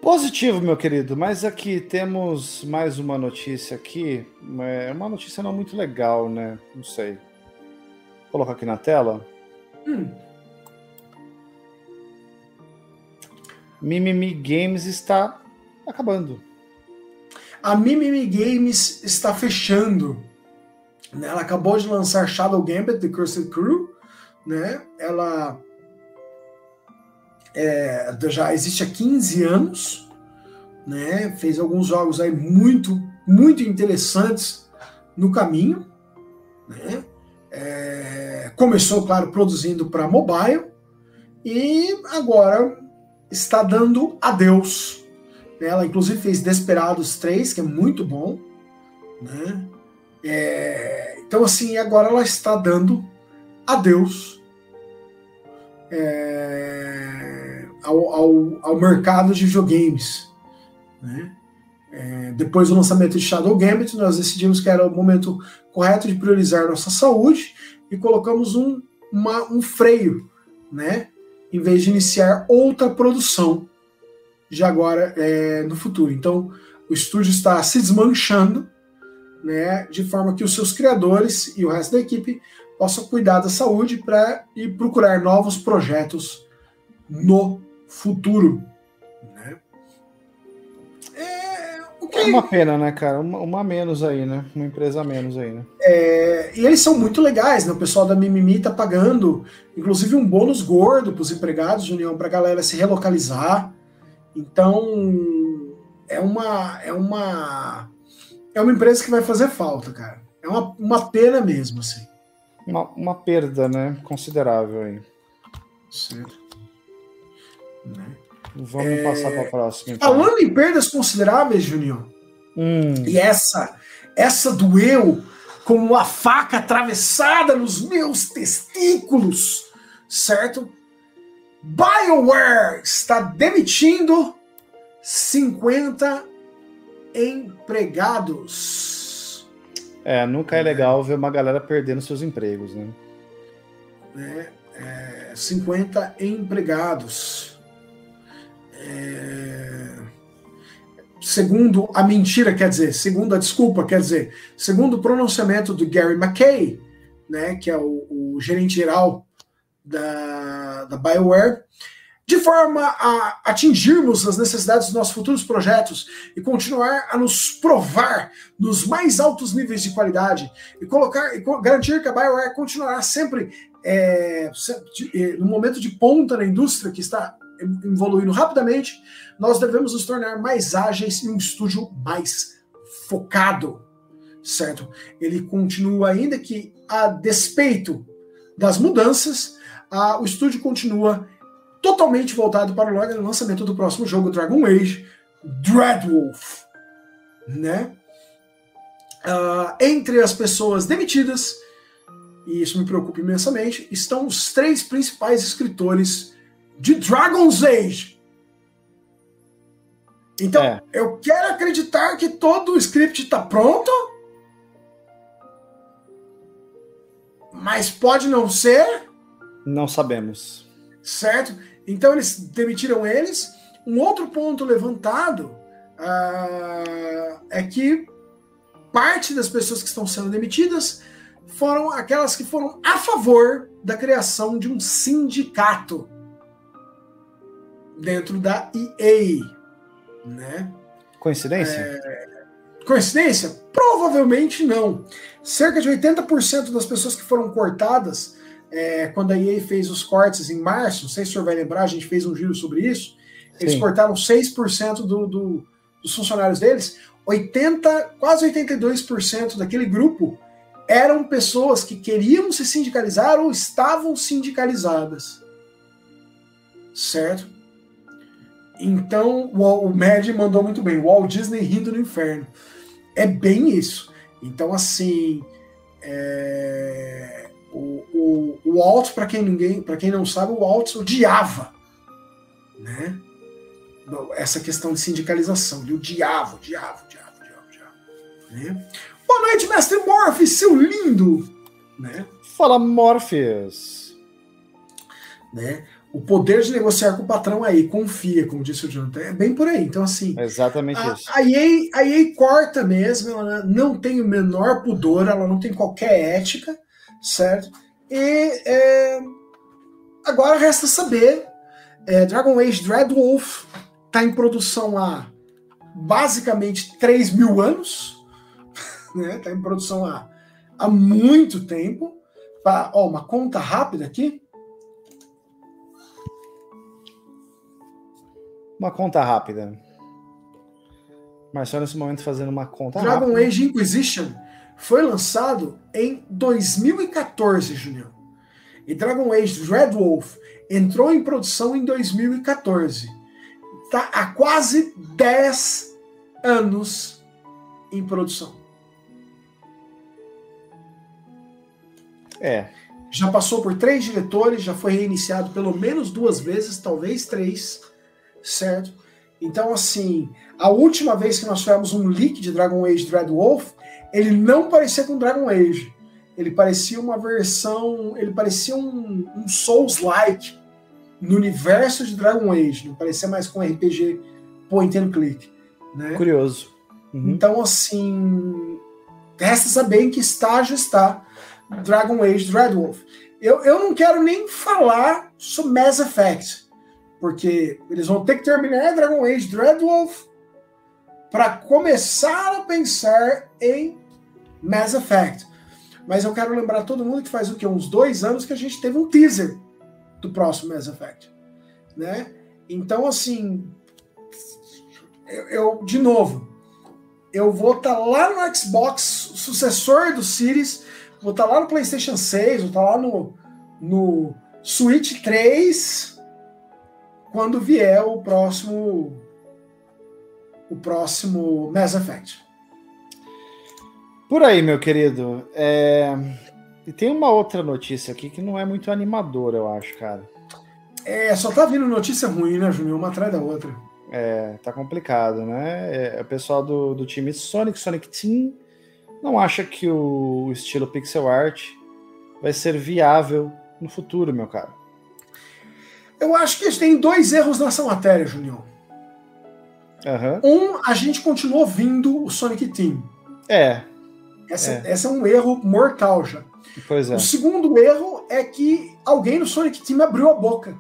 Positivo, meu querido, mas aqui temos mais uma notícia aqui, é uma notícia não muito legal, né? Não sei. Vou colocar aqui na tela. Hum. Mimimi Games está acabando. A Mimimi Games está fechando. Né? Ela acabou de lançar Shadow Gambit, The Cursed Crew, né? Ela é, já existe há 15 anos, né? Fez alguns jogos aí muito, muito interessantes no caminho, né? É, começou, claro, produzindo para mobile e agora está dando adeus. Ela, inclusive, fez Desperados 3, que é muito bom, né? É, então, assim, agora ela está dando adeus é, ao, ao, ao, mercado de videogames. Né? É, depois do lançamento de Shadow Gambit, nós decidimos que era o momento correto de priorizar nossa saúde e colocamos um, uma, um freio, né? em vez de iniciar outra produção de agora é, no futuro. Então, o estúdio está se desmanchando né, de forma que os seus criadores e o resto da equipe possam cuidar da saúde para e procurar novos projetos no futuro. Né? É, que... é uma pena, né, cara? Uma, uma, menos aí, né? Uma empresa a menos aí, né? É, e eles são muito legais, né? O pessoal da Mimimi tá pagando, inclusive, um bônus gordo para os empregados de União para a galera se relocalizar. Então, é uma, é uma é uma empresa que vai fazer falta, cara. É uma, uma pena mesmo, assim. Uma, uma perda, né? Considerável aí. Certo. Né? Vamos é... passar para a próxima. Então. Falando em perdas consideráveis, Juninho, hum. e essa, essa doeu como uma faca atravessada nos meus testículos, certo? BioWare está demitindo 50 empregados. É, nunca é legal ver uma galera perdendo seus empregos, né? É, é, 50 empregados. É, segundo a mentira, quer dizer, segundo a desculpa, quer dizer, segundo o pronunciamento do Gary McKay, né, que é o, o gerente geral da, da BioWare, de forma a atingirmos as necessidades dos nossos futuros projetos e continuar a nos provar nos mais altos níveis de qualidade e colocar e garantir que a BioWare continuará sempre é, é, no momento de ponta na indústria que está evoluindo rapidamente, nós devemos nos tornar mais ágeis e um estúdio mais focado, certo? Ele continua ainda que a despeito das mudanças, a, o estúdio continua totalmente voltado para o lançamento do próximo jogo Dragon Age, Dreadwolf, né? Uh, entre as pessoas demitidas, e isso me preocupa imensamente, estão os três principais escritores de Dragon's Age. Então, é. eu quero acreditar que todo o script está pronto, mas pode não ser. Não sabemos. Certo? Então eles demitiram eles. Um outro ponto levantado uh, é que parte das pessoas que estão sendo demitidas foram aquelas que foram a favor da criação de um sindicato dentro da EA, né? Coincidência? É... Coincidência? Provavelmente não. Cerca de 80% das pessoas que foram cortadas é, quando a EA fez os cortes em março, não sei se o senhor vai lembrar, a gente fez um giro sobre isso. Eles Sim. cortaram 6% do, do, dos funcionários deles. 80, quase 82% daquele grupo eram pessoas que queriam se sindicalizar ou estavam sindicalizadas. Certo? Então, o, o Mad mandou muito bem. Walt Disney rindo no inferno. É bem isso. Então, assim. É o, o, o Walt, para quem ninguém, para quem não sabe, o Walt odiava, né? Essa questão de sindicalização, ele odiava, odiava, odiava, odiava, odiava. Né? Boa noite, mestre Morpheus, seu lindo, né? Fala, Morpheus. Né? O poder de negociar com o patrão aí, confia, como disse o Jonathan, é bem por aí. Então, assim. É exatamente a, isso. A EA, a EA corta mesmo, ela não tem o menor pudor, ela não tem qualquer ética, certo? E é, agora resta saber, é, Dragon Age Dreadwolf está em produção há basicamente 3 mil anos, né? Está em produção há, há muito tempo. Pra, ó, uma conta rápida aqui. Uma conta rápida. Marcelo nesse momento fazendo uma conta Dragon rápida. Age Inquisition foi lançado em 2014, Junior. E Dragon Age Red Wolf entrou em produção em 2014. Tá há quase 10 anos em produção. É. Já passou por três diretores, já foi reiniciado pelo menos duas vezes, talvez três, certo? Então, assim, a última vez que nós tivemos um leak de Dragon Age Dread Wolf, ele não parecia com Dragon Age. Ele parecia uma versão. Ele parecia um, um Souls-like no universo de Dragon Age. Não parecia mais com RPG point and click. Né? Curioso. Uhum. Então, assim. Resta saber em que estágio está Dragon Age Dreadwolf. Eu, eu não quero nem falar sobre Mass Effect, porque eles vão ter que terminar Dragon Age Dreadwolf para começar a pensar em Mass Effect. Mas eu quero lembrar todo mundo que faz o que uns dois anos que a gente teve um teaser do próximo Mass Effect, né? Então assim, eu, eu de novo, eu vou estar tá lá no Xbox sucessor do Series vou estar tá lá no PlayStation 6, vou estar tá lá no, no Switch 3 quando vier o próximo o próximo Mass Effect. Por aí, meu querido. É... E tem uma outra notícia aqui que não é muito animadora, eu acho, cara. É, só tá vindo notícia ruim, né, Júnior? Uma atrás da outra. É, tá complicado, né? É, o pessoal do, do time Sonic, Sonic Team, não acha que o estilo pixel art vai ser viável no futuro, meu caro? Eu acho que tem dois erros nessa matéria, Junião. Uhum. Um, a gente continuou vindo o Sonic Team. É. Essa é. essa é um erro mortal já. Pois é. O segundo erro é que alguém no Sonic Team abriu a boca.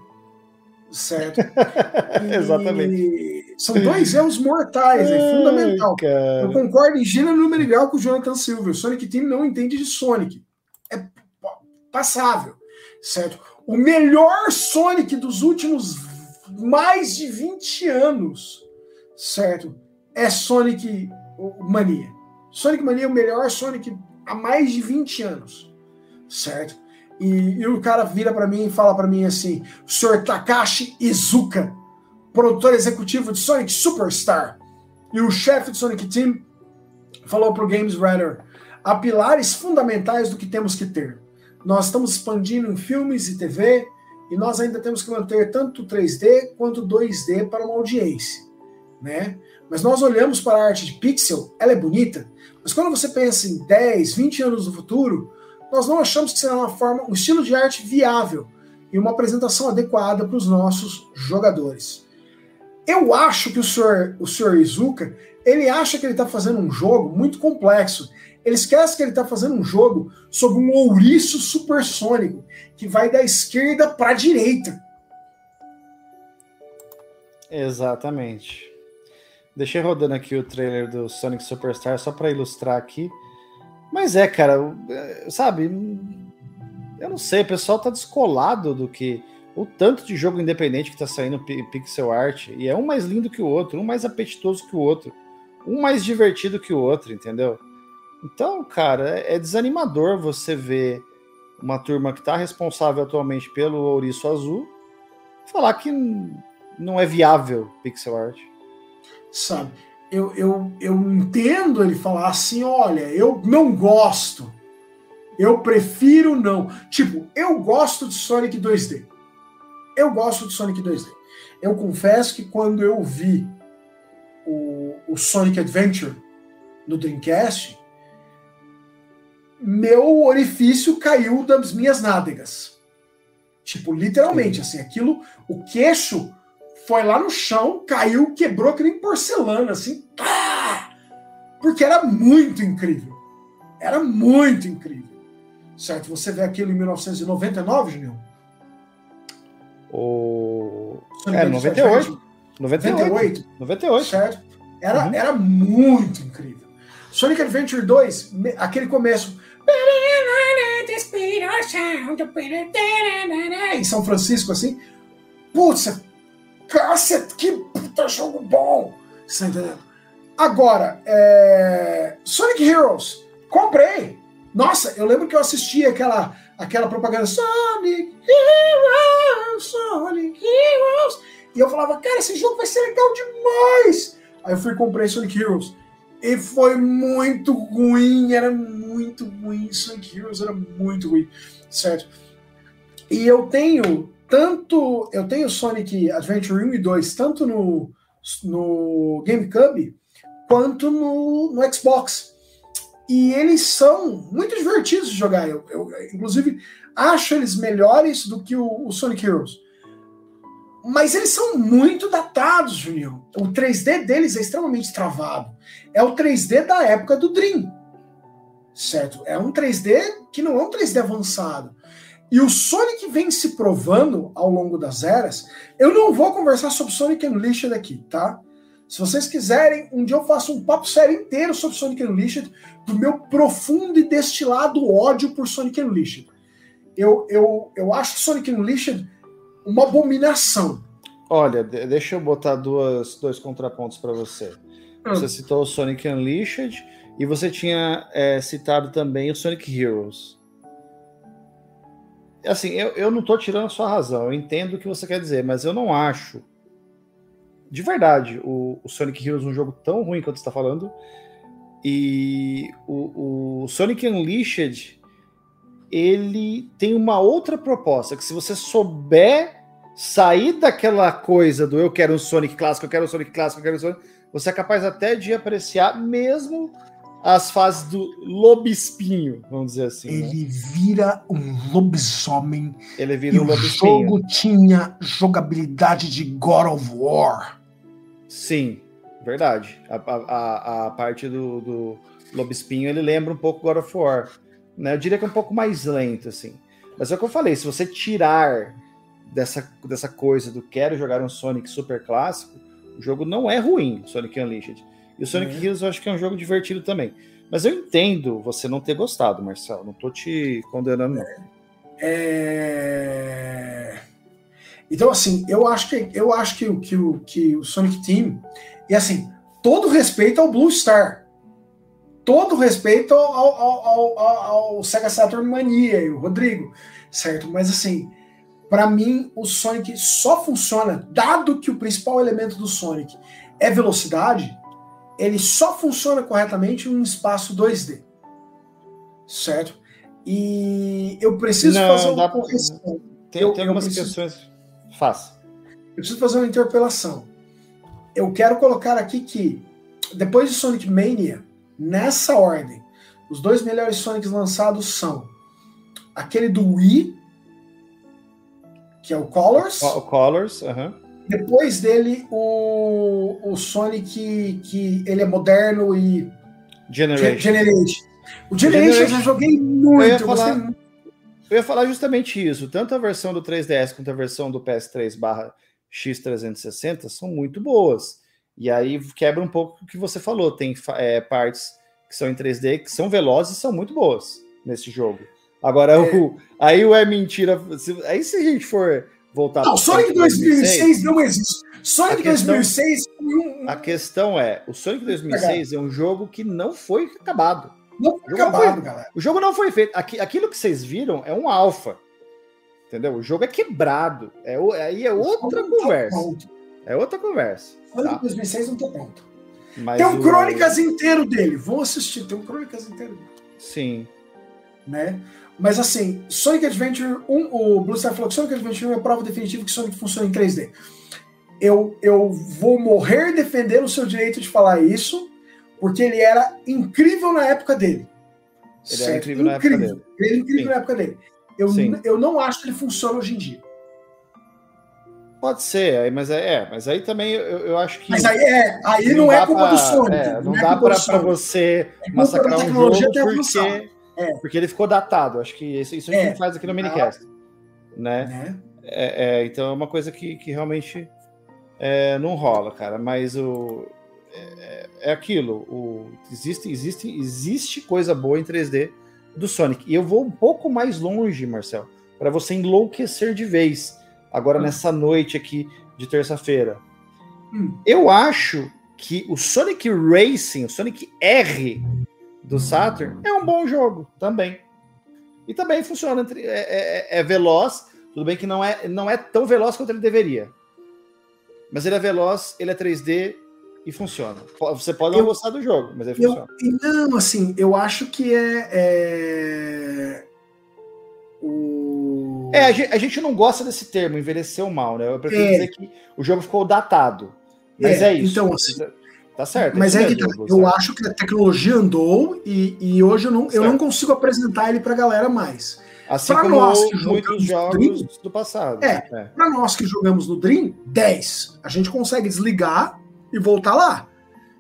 Certo? Exatamente. São dois erros mortais, é fundamental. Cara. Eu concordo em gênero número igual com o Jonathan Silva. O Sonic Team não entende de Sonic. É passável, certo? O melhor Sonic dos últimos mais de 20 anos, certo? É Sonic Mania. Sonic Mania é o melhor Sonic há mais de 20 anos, certo? E, e o cara vira para mim e fala para mim assim: senhor Takashi Izuka, produtor executivo de Sonic Superstar, e o chefe do Sonic Team, falou para o Games Radar: há pilares fundamentais do que temos que ter. Nós estamos expandindo em filmes e TV, e nós ainda temos que manter tanto 3D quanto 2D para uma audiência, né? Mas nós olhamos para a arte de pixel, ela é bonita, mas quando você pensa em 10, 20 anos no futuro, nós não achamos que será uma forma, um estilo de arte viável e uma apresentação adequada para os nossos jogadores. Eu acho que o senhor, o senhor Izuka, ele acha que ele está fazendo um jogo muito complexo. Ele esquece que ele está fazendo um jogo sobre um ouriço supersônico que vai da esquerda para a direita. Exatamente. Deixei rodando aqui o trailer do Sonic Superstar só para ilustrar aqui. Mas é, cara, é, sabe? Eu não sei, o pessoal tá descolado do que. O tanto de jogo independente que tá saindo pixel art, e é um mais lindo que o outro, um mais apetitoso que o outro, um mais divertido que o outro, entendeu? Então, cara, é, é desanimador você ver uma turma que tá responsável atualmente pelo ouriço azul falar que não é viável pixel art. Sabe? eu, eu, eu entendo ele falar assim: olha, eu não gosto. Eu prefiro não. Tipo, eu gosto de Sonic 2D. Eu gosto de Sonic 2D. Eu confesso que quando eu vi o, o Sonic Adventure no Dreamcast, meu orifício caiu das minhas nádegas. Tipo, literalmente, assim, aquilo, o queixo foi lá no chão, caiu, quebrou que nem porcelana, assim. Porque era muito incrível. Era muito incrível. Certo? Você vê aquilo em 1999, Julião? O. É, 98. 98. 98. Certo? Era, uhum. era muito incrível. Sonic Adventure 2, aquele começo. Em São Francisco, assim. Putz, cacete, que puta jogo bom! Você tá entendendo? Agora, é... Sonic Heroes, comprei. Nossa, eu lembro que eu assisti aquela, aquela propaganda Sonic Heroes, Sonic Heroes. E eu falava, cara, esse jogo vai ser legal demais. Aí eu fui e comprei Sonic Heroes. E foi muito ruim, era muito ruim. Sonic Heroes era muito ruim, certo? E eu tenho tanto. Eu tenho Sonic Adventure 1 e 2, tanto no, no GameCube quanto no, no Xbox. E eles são muito divertidos de jogar. Eu, eu inclusive, acho eles melhores do que o, o Sonic Heroes. Mas eles são muito datados, Julião. O 3D deles é extremamente travado. É o 3D da época do Dream. Certo? É um 3D que não é um 3D avançado. E o Sonic vem se provando ao longo das eras. Eu não vou conversar sobre Sonic Unleashed aqui, tá? Se vocês quiserem, um dia eu faço um papo sério inteiro sobre Sonic Unleashed, do meu profundo e destilado ódio por Sonic Unleashed. Eu, eu, eu acho Sonic Unleashed uma abominação. Olha, deixa eu botar duas, dois contrapontos para você. Hum. Você citou o Sonic Unleashed e você tinha é, citado também o Sonic Heroes. Assim, eu, eu não tô tirando a sua razão, eu entendo o que você quer dizer, mas eu não acho, de verdade, o, o Sonic Heroes um jogo tão ruim quanto você está falando, e o, o, Sonic Unleashed, ele tem uma outra proposta, que se você souber sair daquela coisa do eu quero um Sonic clássico, eu quero um Sonic clássico, eu quero um Sonic, você é capaz até de apreciar mesmo as fases do lobespinho, vamos dizer assim. Né? Ele né? vira um lobisomem. Ele vira um lobespinho. O jogo tinha jogabilidade de God of War. Sim, verdade. A, a, a parte do, do lobespinho ele lembra um pouco God of War. Né? Eu diria que é um pouco mais lento, assim. Mas é o que eu falei, se você tirar dessa, dessa coisa do quero jogar um Sonic super clássico, o jogo não é ruim, Sonic Unleashed. E o Sonic uhum. Heroes eu acho que é um jogo divertido também. Mas eu entendo você não ter gostado, Marcelo. Não tô te condenando, não. É... Então, assim, eu acho que eu acho que, que, que, o Sonic Team. E assim, todo respeito ao Blue Star. Todo respeito ao, ao, ao, ao Sega Saturn Mania e o Rodrigo, certo? Mas assim, para mim, o Sonic só funciona, dado que o principal elemento do Sonic é velocidade, ele só funciona corretamente em um espaço 2D. Certo? E eu preciso Não, fazer uma correção. Tem, eu, tem algumas preciso, questões. Faça. Eu preciso fazer uma interpelação. Eu quero colocar aqui que, depois de Sonic Mania, nessa ordem, os dois melhores Sonics lançados são aquele do Wii, que é o Colors. O, o Colors, aham. Uh -huh. Depois dele, o, o Sonic, que ele é moderno e. Generation. Generation. O Generation, Generation eu joguei muito. Eu ia, falar, muito. eu ia falar justamente isso. Tanto a versão do 3DS quanto a versão do PS3 barra X360 são muito boas. E aí quebra um pouco o que você falou. Tem é, partes que são em 3D que são velozes e são muito boas nesse jogo. Agora, é. o, aí o é mentira. Se, aí se a gente for voltar Não, Sonic 2006, 2006 não existe. Sonic a 2006 um... A questão é, o Sonic 2006 é um jogo que não foi acabado. Não foi acabado, foi, galera. O jogo não foi feito. Aquilo que vocês viram é um alfa. Entendeu? O jogo é quebrado. É, aí é outra conversa. É outra conversa. Sonic tá? 2006 não tem ponto. Mas tem um o... Crônicas inteiro dele. Vão assistir, tem um Crônicas inteiro dele. Sim. Né? Mas assim, Sonic Adventure 1, o Blue Star falou que Sonic Adventure 1 é prova definitiva que Sonic funciona em 3D. Eu, eu vou morrer defendendo o seu direito de falar isso, porque ele era incrível na época dele. Ele certo? era incrível, na época dele. Ele era incrível Sim. na época dele. Eu, eu não acho que ele funciona hoje em dia. Pode ser, mas é, é, mas aí também eu, eu acho que. Mas aí é, aí não, não é culpa pra, do Sonic. É, não, não é dá para você é massacrar um jogo porque é. Porque ele ficou datado. Acho que isso, isso a gente é. faz aqui no minicast. Né? né? É, é, então é uma coisa que, que realmente não rola, cara. Mas o, é, é, aquilo. O, existe, existe, existe coisa boa em 3D do Sonic. E eu vou um pouco mais longe, Marcel, para você enlouquecer de vez. Agora, hum. nessa noite aqui de terça-feira. Hum. Eu acho que o Sonic Racing, o Sonic R do Saturn, é um bom jogo também. E também funciona, entre, é, é, é veloz, tudo bem que não é, não é tão veloz quanto ele deveria. Mas ele é veloz, ele é 3D e funciona. Você pode não Eu- gostar do jogo, mas ele Eu, funciona. não, assim, eu acho que é. é... O... É, a gente, a gente não gosta desse termo, envelheceu mal, né? Eu prefiro É. dizer que o jogo ficou datado. Mas É, é, isso. então, assim, tá certo. Mas é que tá, eu acho que a tecnologia andou e, e hoje eu não, eu não consigo apresentar ele pra galera mais. Assim pra como nós que muitos jogos do passado. É. Para nós que jogamos no Dream, 10. A gente consegue desligar e voltar lá.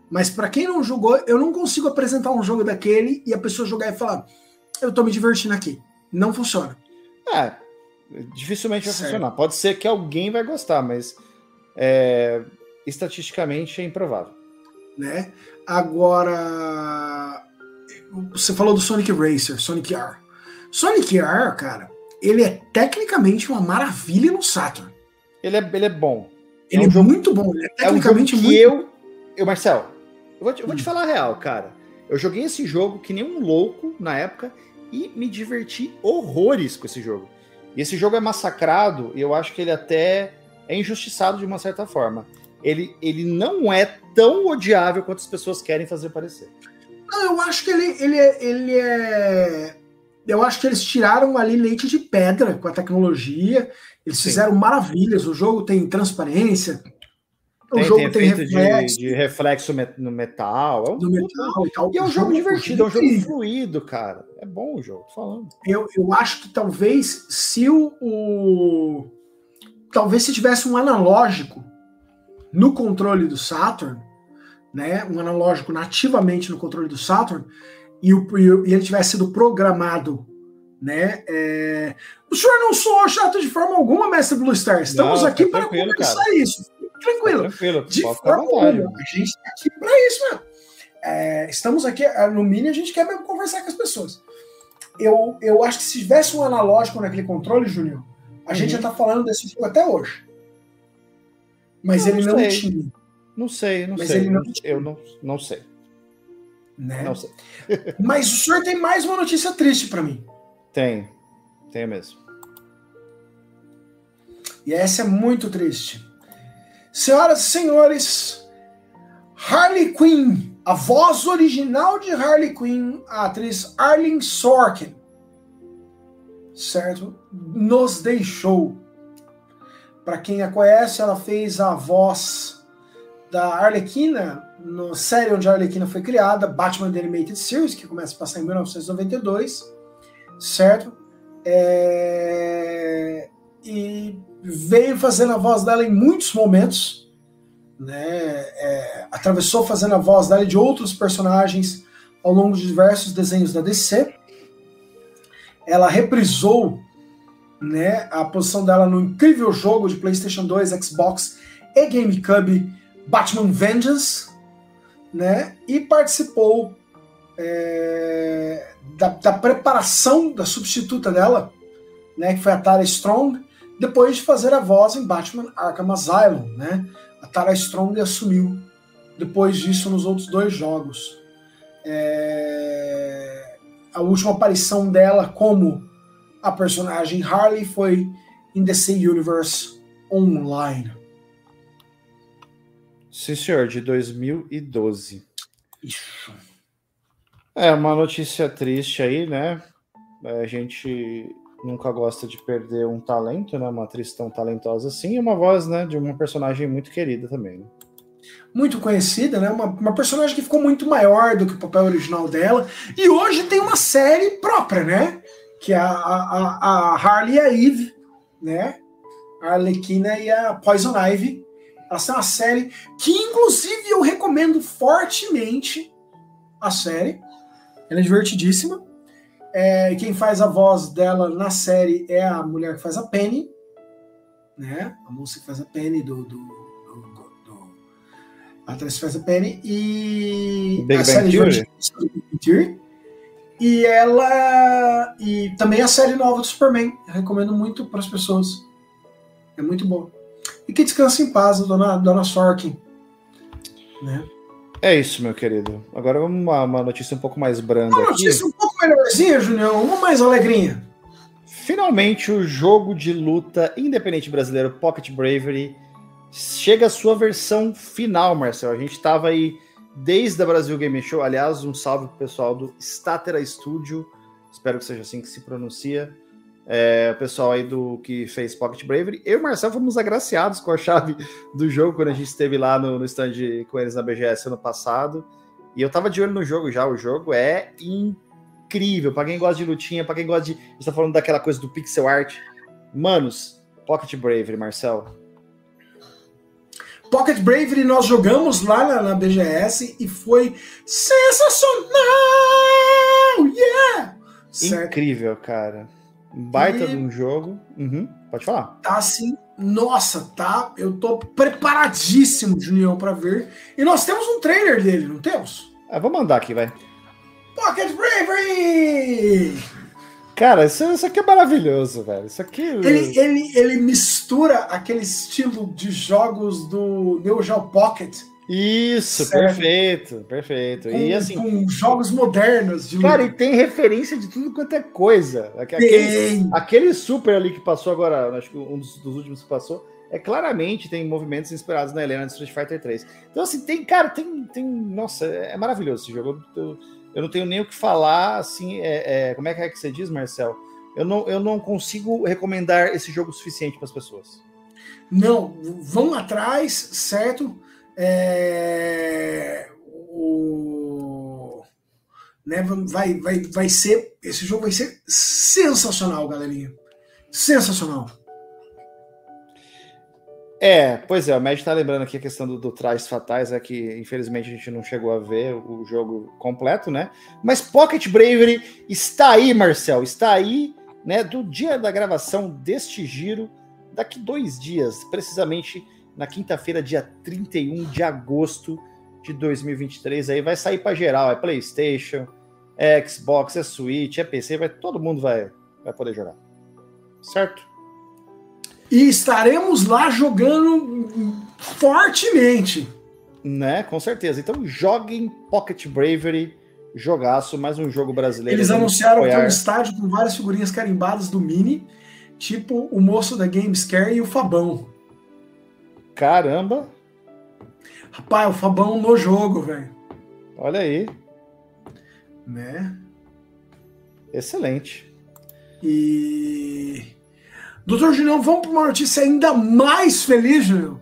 Mas para quem não jogou, eu não consigo apresentar um jogo daquele e a pessoa jogar e falar: eu tô me divertindo aqui. Não funciona. É, dificilmente vai Certo. funcionar. Pode ser que alguém vai gostar, mas é, estatisticamente é improvável. Né? Agora, você falou do Sonic Racer, Sonic R. Sonic R, cara, ele é tecnicamente uma maravilha no Saturn. Ele é, ele é bom. Ele É é, um jogo- muito bom, ele é É um tecnicamente muito eu. Eu, Marcel, eu vou, te, eu vou te Hum. falar a real, cara. Eu joguei esse jogo que nem um louco na época e me diverti horrores com esse jogo. E esse jogo é massacrado e eu acho que ele até é injustiçado de uma certa forma. Ele, ele não é tão odiável quanto as pessoas querem fazer parecer. Não, eu acho que ele, ele, é, ele é. Eu acho que eles tiraram ali leite de pedra com a tecnologia. Eles Sim. fizeram maravilhas. O jogo tem transparência. O Tem, jogo tem tem, reflexo de, de reflexo no metal. É um, no metal e tal. E é um O jogo divertido, é um jogo fluido, cara. É bom o jogo, tô falando. Eu, eu acho que talvez se o, o- Talvez se tivesse um analógico no controle do Saturn, né? Um analógico nativamente no controle do Saturn, e, o, e ele tivesse sido programado, né? é, O senhor não soou chato de forma alguma, mestre Blue Star. Estamos Não, aqui fica para conversar isso. Fique Tranquilo. Tranquilo, De forma alguma. A gente está aqui para isso mesmo. É, estamos aqui, ah, no Mini, a gente quer mesmo conversar com as pessoas. Eu, eu acho que se tivesse um analógico naquele controle, Júnior, a gente já Uhum. tá falando desse jogo até hoje. Mas Eu ele não não tinha, Não sei, não Mas sei. não- Eu não, não sei. né? Não sei. Mas o senhor tem mais uma notícia triste para mim. Tem. Tem mesmo. E essa é muito triste. Senhoras e senhores, Harley Quinn, a voz original de Harley Quinn, a atriz Arlene Sorkin, certo? Nos deixou. Para quem a conhece, ela fez a voz da Arlequina na série onde a Arlequina foi criada, Batman The Animated Series, que começa a passar em 1992, certo? É... E veio fazendo a voz dela em muitos momentos, né? É, atravessou fazendo a voz dela de outros personagens ao longo de diversos desenhos da DC. Ela reprisou né, a posição dela no incrível jogo de PlayStation 2, Xbox e GameCube Batman Vengeance, né? E participou é, da, da preparação da substituta dela, né? Que foi a Tara Strong depois de fazer a voz em Batman Arkham Asylum, né? A Tara Strong assumiu depois disso nos outros dois jogos. É, A última aparição dela como a personagem Harley foi em DC Universe Online. Sim, senhor, de 2012. Isso. É uma notícia triste aí, né? A gente nunca gosta de perder um talento, né? Uma atriz tão talentosa assim, e uma voz, né? De uma personagem muito querida também. né? Muito conhecida, né? Uma, uma personagem que ficou muito maior do que o papel original dela. E hoje tem uma série própria, né? Que é a, a, a Harley e a Eve, né? A Arlequina e a Poison Ivy. Elas têm uma série que, inclusive, eu recomendo fortemente a série. Ela é divertidíssima. É, quem faz a voz dela na série é a mulher que faz a Penny, né? A moça que faz a Penny do, do, do, do a atriz que faz a Penny e Big a Bang série é Theory? E ela e também a série nova do Superman. Eu recomendo muito para as pessoas. É muito boa. e que descanse em paz, dona, dona Sorkin. Né? É isso, meu querido. Agora vamos uma, uma notícia um pouco mais branda. Uma notícia aqui. um pouco melhorzinha, Julião, uma mais alegrinha. Finalmente, o jogo de luta independente brasileiro Pocket Bravery chega à sua versão final, Marcel. A gente estava aí desde a Brasil Game Show. Aliás, um salve pro pessoal do Statera Studio. Espero que seja assim que se pronuncia. É, o pessoal aí do que fez Pocket Bravery. Eu e o Marcel fomos agraciados com a chave do jogo quando a gente esteve lá no, no stand com eles na BGS ano passado. E eu tava de olho no jogo já. O jogo é incrível. Para quem gosta de lutinha, para quem gosta de. A gente tá falando daquela coisa do pixel art. Manos, Pocket Bravery, Marcel. Pocket Bravery nós jogamos lá na, na BGS e foi sensacional! Yeah! Incrível, cara. Baita e... de um jogo. Uhum, pode falar. Tá assim, nossa, tá. Eu tô preparadíssimo, Junião, para ver. E nós temos um trailer dele, não temos? Ah, vou mandar aqui, vai. Pocket Bravery! Cara, isso, isso aqui é maravilhoso, velho. Isso aqui. Ele, ele, ele mistura aquele estilo de jogos do Neo Geo Pocket isso, certo. perfeito, perfeito. Com, e assim, com jogos modernos de Cara, e tem referência de tudo quanto é coisa. Aquele, aquele super ali que passou agora, acho que um dos, dos, últimos que passou, é claramente tem movimentos inspirados na Helena de Street Fighter 3. Então, assim, tem, cara, tem. tem nossa, é maravilhoso esse jogo. Eu, eu não tenho nem o que falar, assim, é, é, como é que é que você diz, Marcel? Eu não, eu não consigo recomendar esse jogo suficiente para as pessoas. Não, vão atrás, certo? É, o, né, vai, vai, vai ser. Esse jogo vai ser sensacional, galerinha. Sensacional. É, pois é, o Mad tá lembrando aqui a questão do, do Trajes Fatais, é que infelizmente a gente não chegou a ver o jogo completo, né? Mas Pocket Bravery está aí, Marcel, está aí, né? Do dia da gravação deste giro, daqui dois dias, precisamente na quinta-feira, dia 31 de agosto de 2023. Aí vai sair para geral, é PlayStation, é Xbox, é Switch, é PC, vai, todo mundo vai, vai poder jogar. Certo? E estaremos lá jogando fortemente. Né, com certeza. Então joguem Pocket Bravery, jogaço, mais um jogo brasileiro. Eles anunciaram que é um estádio com várias figurinhas carimbadas do Mini, tipo o moço da Gamescare e o Fabão. Caramba! Rapaz, o Fabão no jogo, velho. Olha aí. Né? Excelente. E. Doutor Julião, vamos para uma notícia ainda mais feliz, Julião.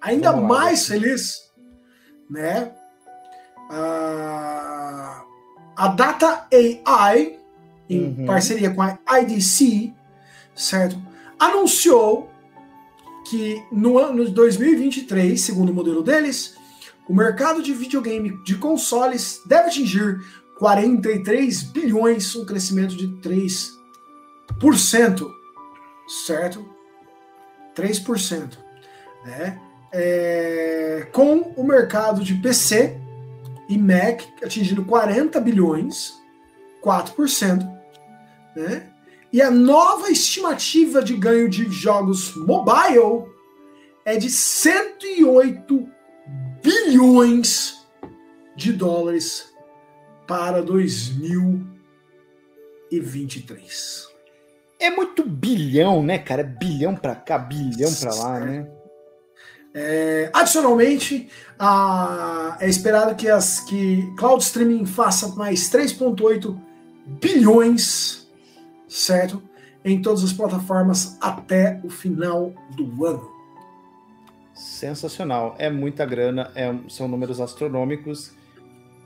Ainda mais feliz. Né? A, a Data AI, em uhum. parceria com a IDC, certo? Anunciou que no ano de 2023, segundo o modelo deles, o mercado de videogame de consoles deve atingir 43 bilhões, um crescimento de 3%, certo? 3%. Né? É, com o mercado de PC e Mac atingindo 40 bilhões, 4%, né? E a nova estimativa de ganho de jogos mobile é de 108 bilhões de dólares para 2023. É muito bilhão, né, cara? Bilhão para cá, bilhão para lá, né? É, adicionalmente, a, é esperado que, as, que cloud streaming faça mais 3,8 bilhões certo? Em todas as plataformas até o final do ano. Sensacional. É muita grana, é, são números astronômicos.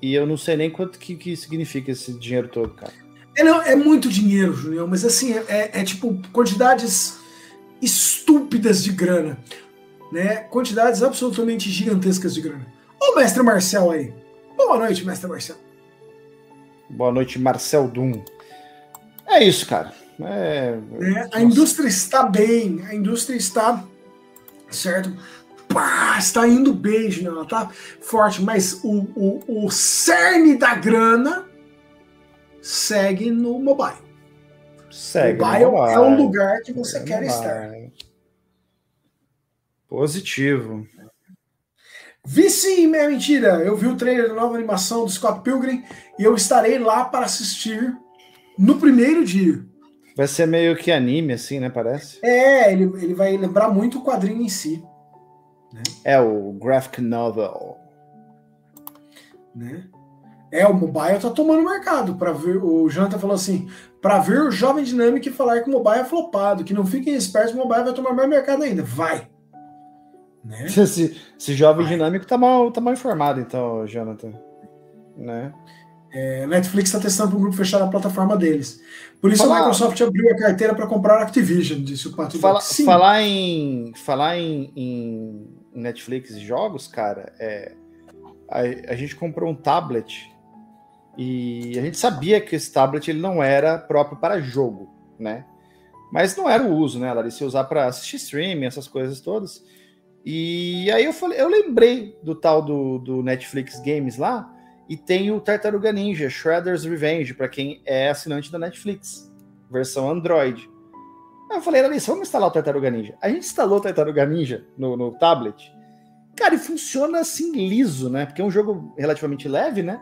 E eu não sei nem quanto que, que significa esse dinheiro todo, cara. É, não, é muito dinheiro, Julião, mas assim, é, é, é tipo quantidades estúpidas de grana. Né? Quantidades absolutamente gigantescas de grana. Ô, mestre Marcel aí. Boa noite, mestre Marcel. Boa noite, Marcel Dum. É isso, cara. É... É, a indústria está bem, a indústria está certo. Pá, está indo bem, ela tá forte, mas o, o, o cerne da grana segue no mobile. Segue mobile, mobile. é o lugar que você quer mobile. estar. Positivo. Vi sim, é mentira. Eu vi o trailer da nova animação do Scott Pilgrim e eu estarei lá para assistir no primeiro dia. Vai ser meio que anime, assim, né? Parece. É, ele, ele vai lembrar muito o quadrinho em si. Né? É o graphic novel. Né? É, o mobile tá tomando mercado para ver. O Janta falou assim: para ver o jovem dinâmico falar que o mobile é flopado, que não fiquem espertos, o mobile vai tomar mais mercado ainda. Vai. Né? Esse, esse jovem Vai. dinâmico tá mal, tá mal informado, então, Jonathan. Né? É, Netflix está testando para um grupo fechado a plataforma deles. Por isso falar... a Microsoft abriu a carteira para comprar a Activision, disse o Pato. Fala, falar em falar em, em, Netflix e jogos, cara, é, a, a, gente comprou um tablet e a gente sabia que esse tablet ele não era próprio para jogo, né? Mas não era o uso, né, Larissa? Ia usar para assistir streaming, essas coisas todas. E aí eu falei, eu lembrei do tal do, do Netflix Games lá, e tem o Tartaruga Ninja, Shredder's Revenge, para quem é assinante da Netflix, versão Android. Aí eu falei, Larissa, vamos instalar o Tartaruga Ninja. A gente instalou o Tartaruga Ninja no, no tablet. Cara, e funciona assim liso, né? Porque é um jogo relativamente leve, né?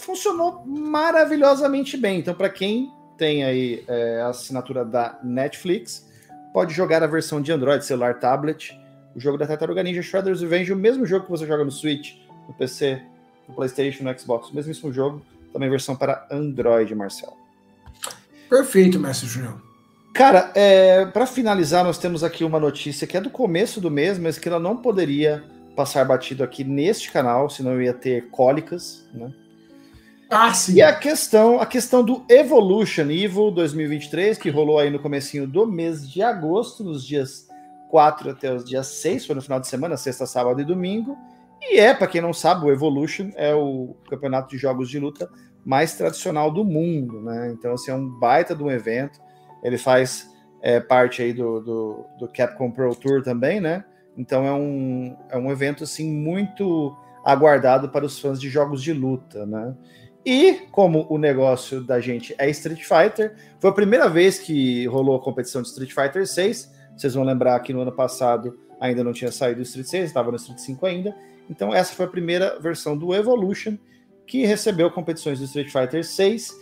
Funcionou maravilhosamente bem. Então, para quem tem aí é, a assinatura da Netflix, pode jogar a versão de Android, celular, tablet o jogo da Tartaruga Ninja Shredder's Revenge, o mesmo jogo que você joga no Switch, no PC, no PlayStation, no Xbox, o mesmo jogo, também versão para Android, Marcelo. Perfeito, mestre Junior. Cara, é, para finalizar, nós temos aqui uma notícia que é do começo do mês, mas que ela não poderia passar batido aqui neste canal, senão eu ia ter cólicas, né? Ah, sim. E a questão, a questão do Evolution Evil 2023, que rolou aí no comecinho do mês de agosto, nos dias 4 até os dias 6, foi no final de semana, sexta, sábado e domingo. E é, para quem não sabe, o Evolution é o campeonato de jogos de luta mais tradicional do mundo, né? Então, assim, é um baita de um evento. Ele faz é, parte aí do, do, do, Capcom Pro Tour também, né? Então é um, é um evento, assim, muito aguardado para os fãs de jogos de luta, né? E como o negócio da gente é Street Fighter, foi a primeira vez que rolou a competição de Street Fighter 6 vocês vão lembrar que no ano passado ainda não tinha saído o Street 6, estava no Street 5 ainda. Então, essa foi a primeira versão do Evolution que recebeu competições do Street Fighter 6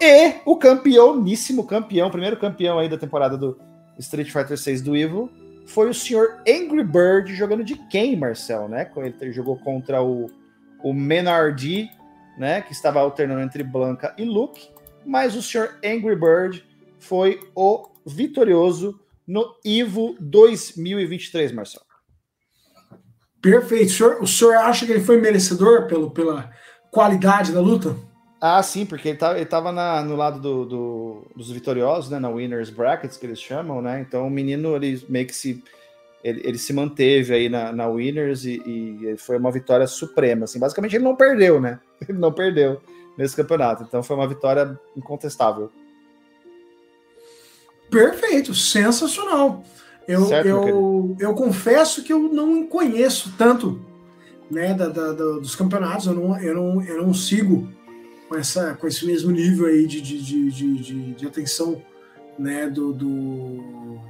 e o campeoníssimo campeão, primeiro campeão aí da temporada do Street Fighter 6 do Evo, foi o senhor Angry Bird jogando de quem, Marcel, né? Ele jogou contra o, o Menardi, né? Que estava alternando entre Blanca e Luke, mas o senhor Angry Bird foi o vitorioso no Ivo 2023, Marcelo. Perfeito. O senhor, o senhor acha que ele foi merecedor pelo, pela qualidade da luta? Ah, sim, porque ele tá, estava no lado do, do, dos vitoriosos, né, na Winners Brackets, que eles chamam, né? Então o menino, ele meio que se. Ele, ele se manteve aí na, na Winners e, e, foi uma vitória suprema. Assim, basicamente, ele não perdeu, né? Ele não perdeu nesse campeonato. Então foi uma vitória incontestável. Perfeito, sensacional. Eu, certo, eu, eu confesso que eu não conheço tanto né, da, da, da, dos campeonatos, eu não, eu não, eu não sigo com, essa, com esse mesmo nível aí de, de, de, de, de atenção né, do, do, do,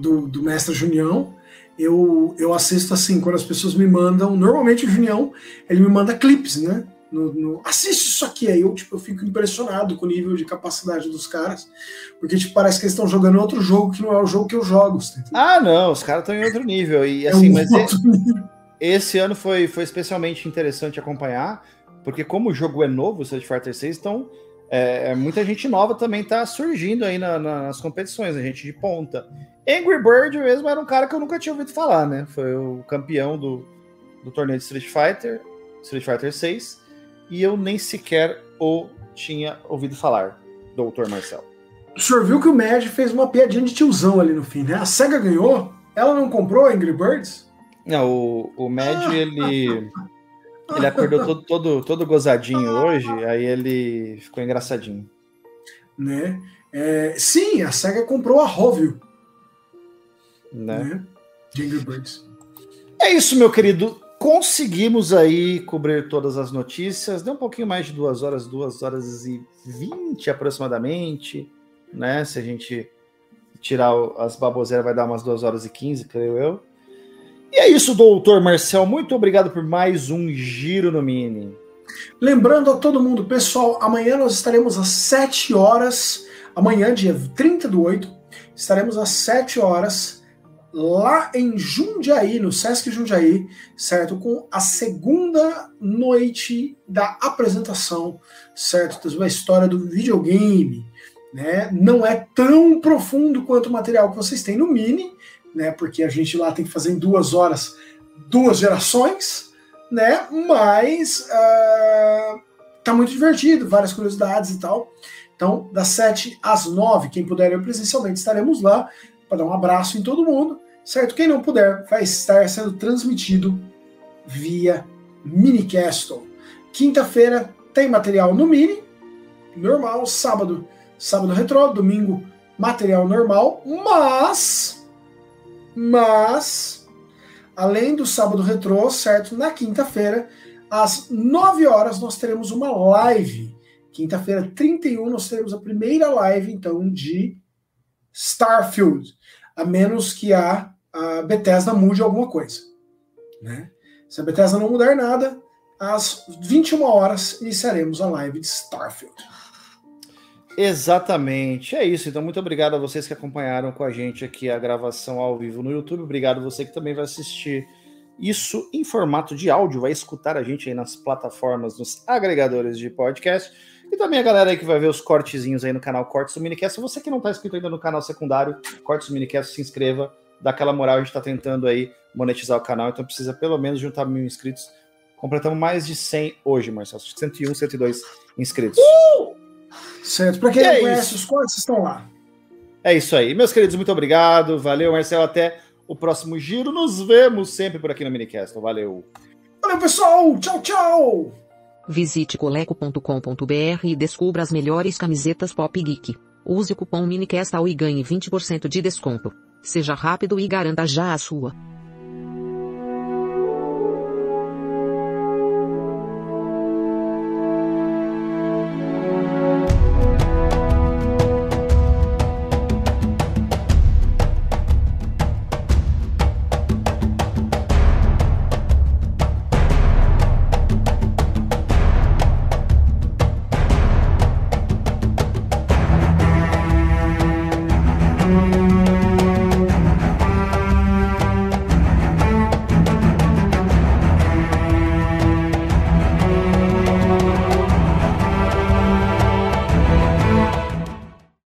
do, do mestre Junião. Eu, eu assisto assim, quando as pessoas me mandam, normalmente o Junião, ele me manda clipes, né? no, no, assiste isso aqui. Aí eu, tipo, eu fico impressionado com o nível de capacidade dos caras, porque tipo, parece que eles estão jogando outro jogo que não é o jogo que eu jogo. Ah, não, os caras estão em outro nível. E é assim, um mas esse, esse, ano foi, foi especialmente interessante acompanhar, porque como o jogo é novo, o Street Fighter 6, então é, é, muita gente nova também tá surgindo aí na, na, nas competições, a gente de ponta. Angry Bird mesmo era um cara que eu nunca tinha ouvido falar, né? Foi o campeão do, do torneio de Street Fighter, Street Fighter 6 e eu nem sequer o tinha ouvido falar, doutor Marcelo. O senhor viu que o Mad fez uma piadinha de tiozão ali no fim, né? A SEGA ganhou, ela não comprou Angry Birds? Não, o, o Mad, ele, ele acordou todo, todo, todo gozadinho hoje, aí ele ficou engraçadinho. Né? É, sim, a SEGA comprou a Rovio. Né? né? Birds. É isso, meu querido Conseguimos aí cobrir todas as notícias. Deu um pouquinho mais de duas horas, duas horas e vinte aproximadamente, né? Se a gente tirar as baboseiras vai dar umas 2 horas e 15, creio eu. E é isso, doutor Marcel. Muito obrigado por mais um Giro no Mini. Lembrando a todo mundo, pessoal, amanhã nós estaremos às 7 horas, amanhã, dia 30 do 8, estaremos às 7 horas lá em Jundiaí, no Sesc Jundiaí, certo? Com a segunda noite da apresentação, certo? Da história do videogame, né? Não é tão profundo quanto o material que vocês têm no Mini, né? Porque a gente lá tem que fazer em duas horas duas gerações, né? Mas uh, tá muito divertido, várias curiosidades e tal. Então, das 7 às 9, quem puder ir presencialmente, estaremos lá para dar um abraço em todo mundo, certo? Quem não puder, vai estar sendo transmitido via Minicastle. Quinta-feira tem material no Mini, normal, sábado, sábado retrô, domingo, material normal, mas mas além do sábado retrô, certo? Na quinta-feira, às 9 horas, nós teremos uma live. Quinta-feira, 31, nós teremos a primeira live, então, de Starfield. A menos que a, a Bethesda mude alguma coisa. Né? Se a Bethesda não mudar nada, às 21 horas iniciaremos a live de Starfield. Exatamente, é isso. Então, muito obrigado a vocês que acompanharam com a gente aqui a gravação ao vivo no YouTube. Obrigado você que também vai assistir isso em formato de áudio, vai escutar a gente aí nas plataformas, nos agregadores de podcast. E também a galera aí que vai ver os cortezinhos aí no canal Cortes do Minicast. Você que não está inscrito ainda no canal secundário, Cortes do Minicast, se inscreva, dá aquela moral. A gente está tentando aí monetizar o canal, então precisa pelo menos juntar mil inscritos. Completamos mais de 100 hoje, Marcelo. 101, 102 inscritos. Uh! Certo. Para quem não é conhece, isso. os cortes estão lá. É isso aí. Meus queridos, muito obrigado. Valeu, Marcelo. Até o próximo giro. Nos vemos sempre por aqui no Minicast. Valeu. Valeu, pessoal. Tchau, tchau. Visite coleco.com.br e descubra as melhores camisetas Pop Geek. Use o cupom MINICASTAL e ganhe 20% de desconto. Seja rápido e garanta já a sua.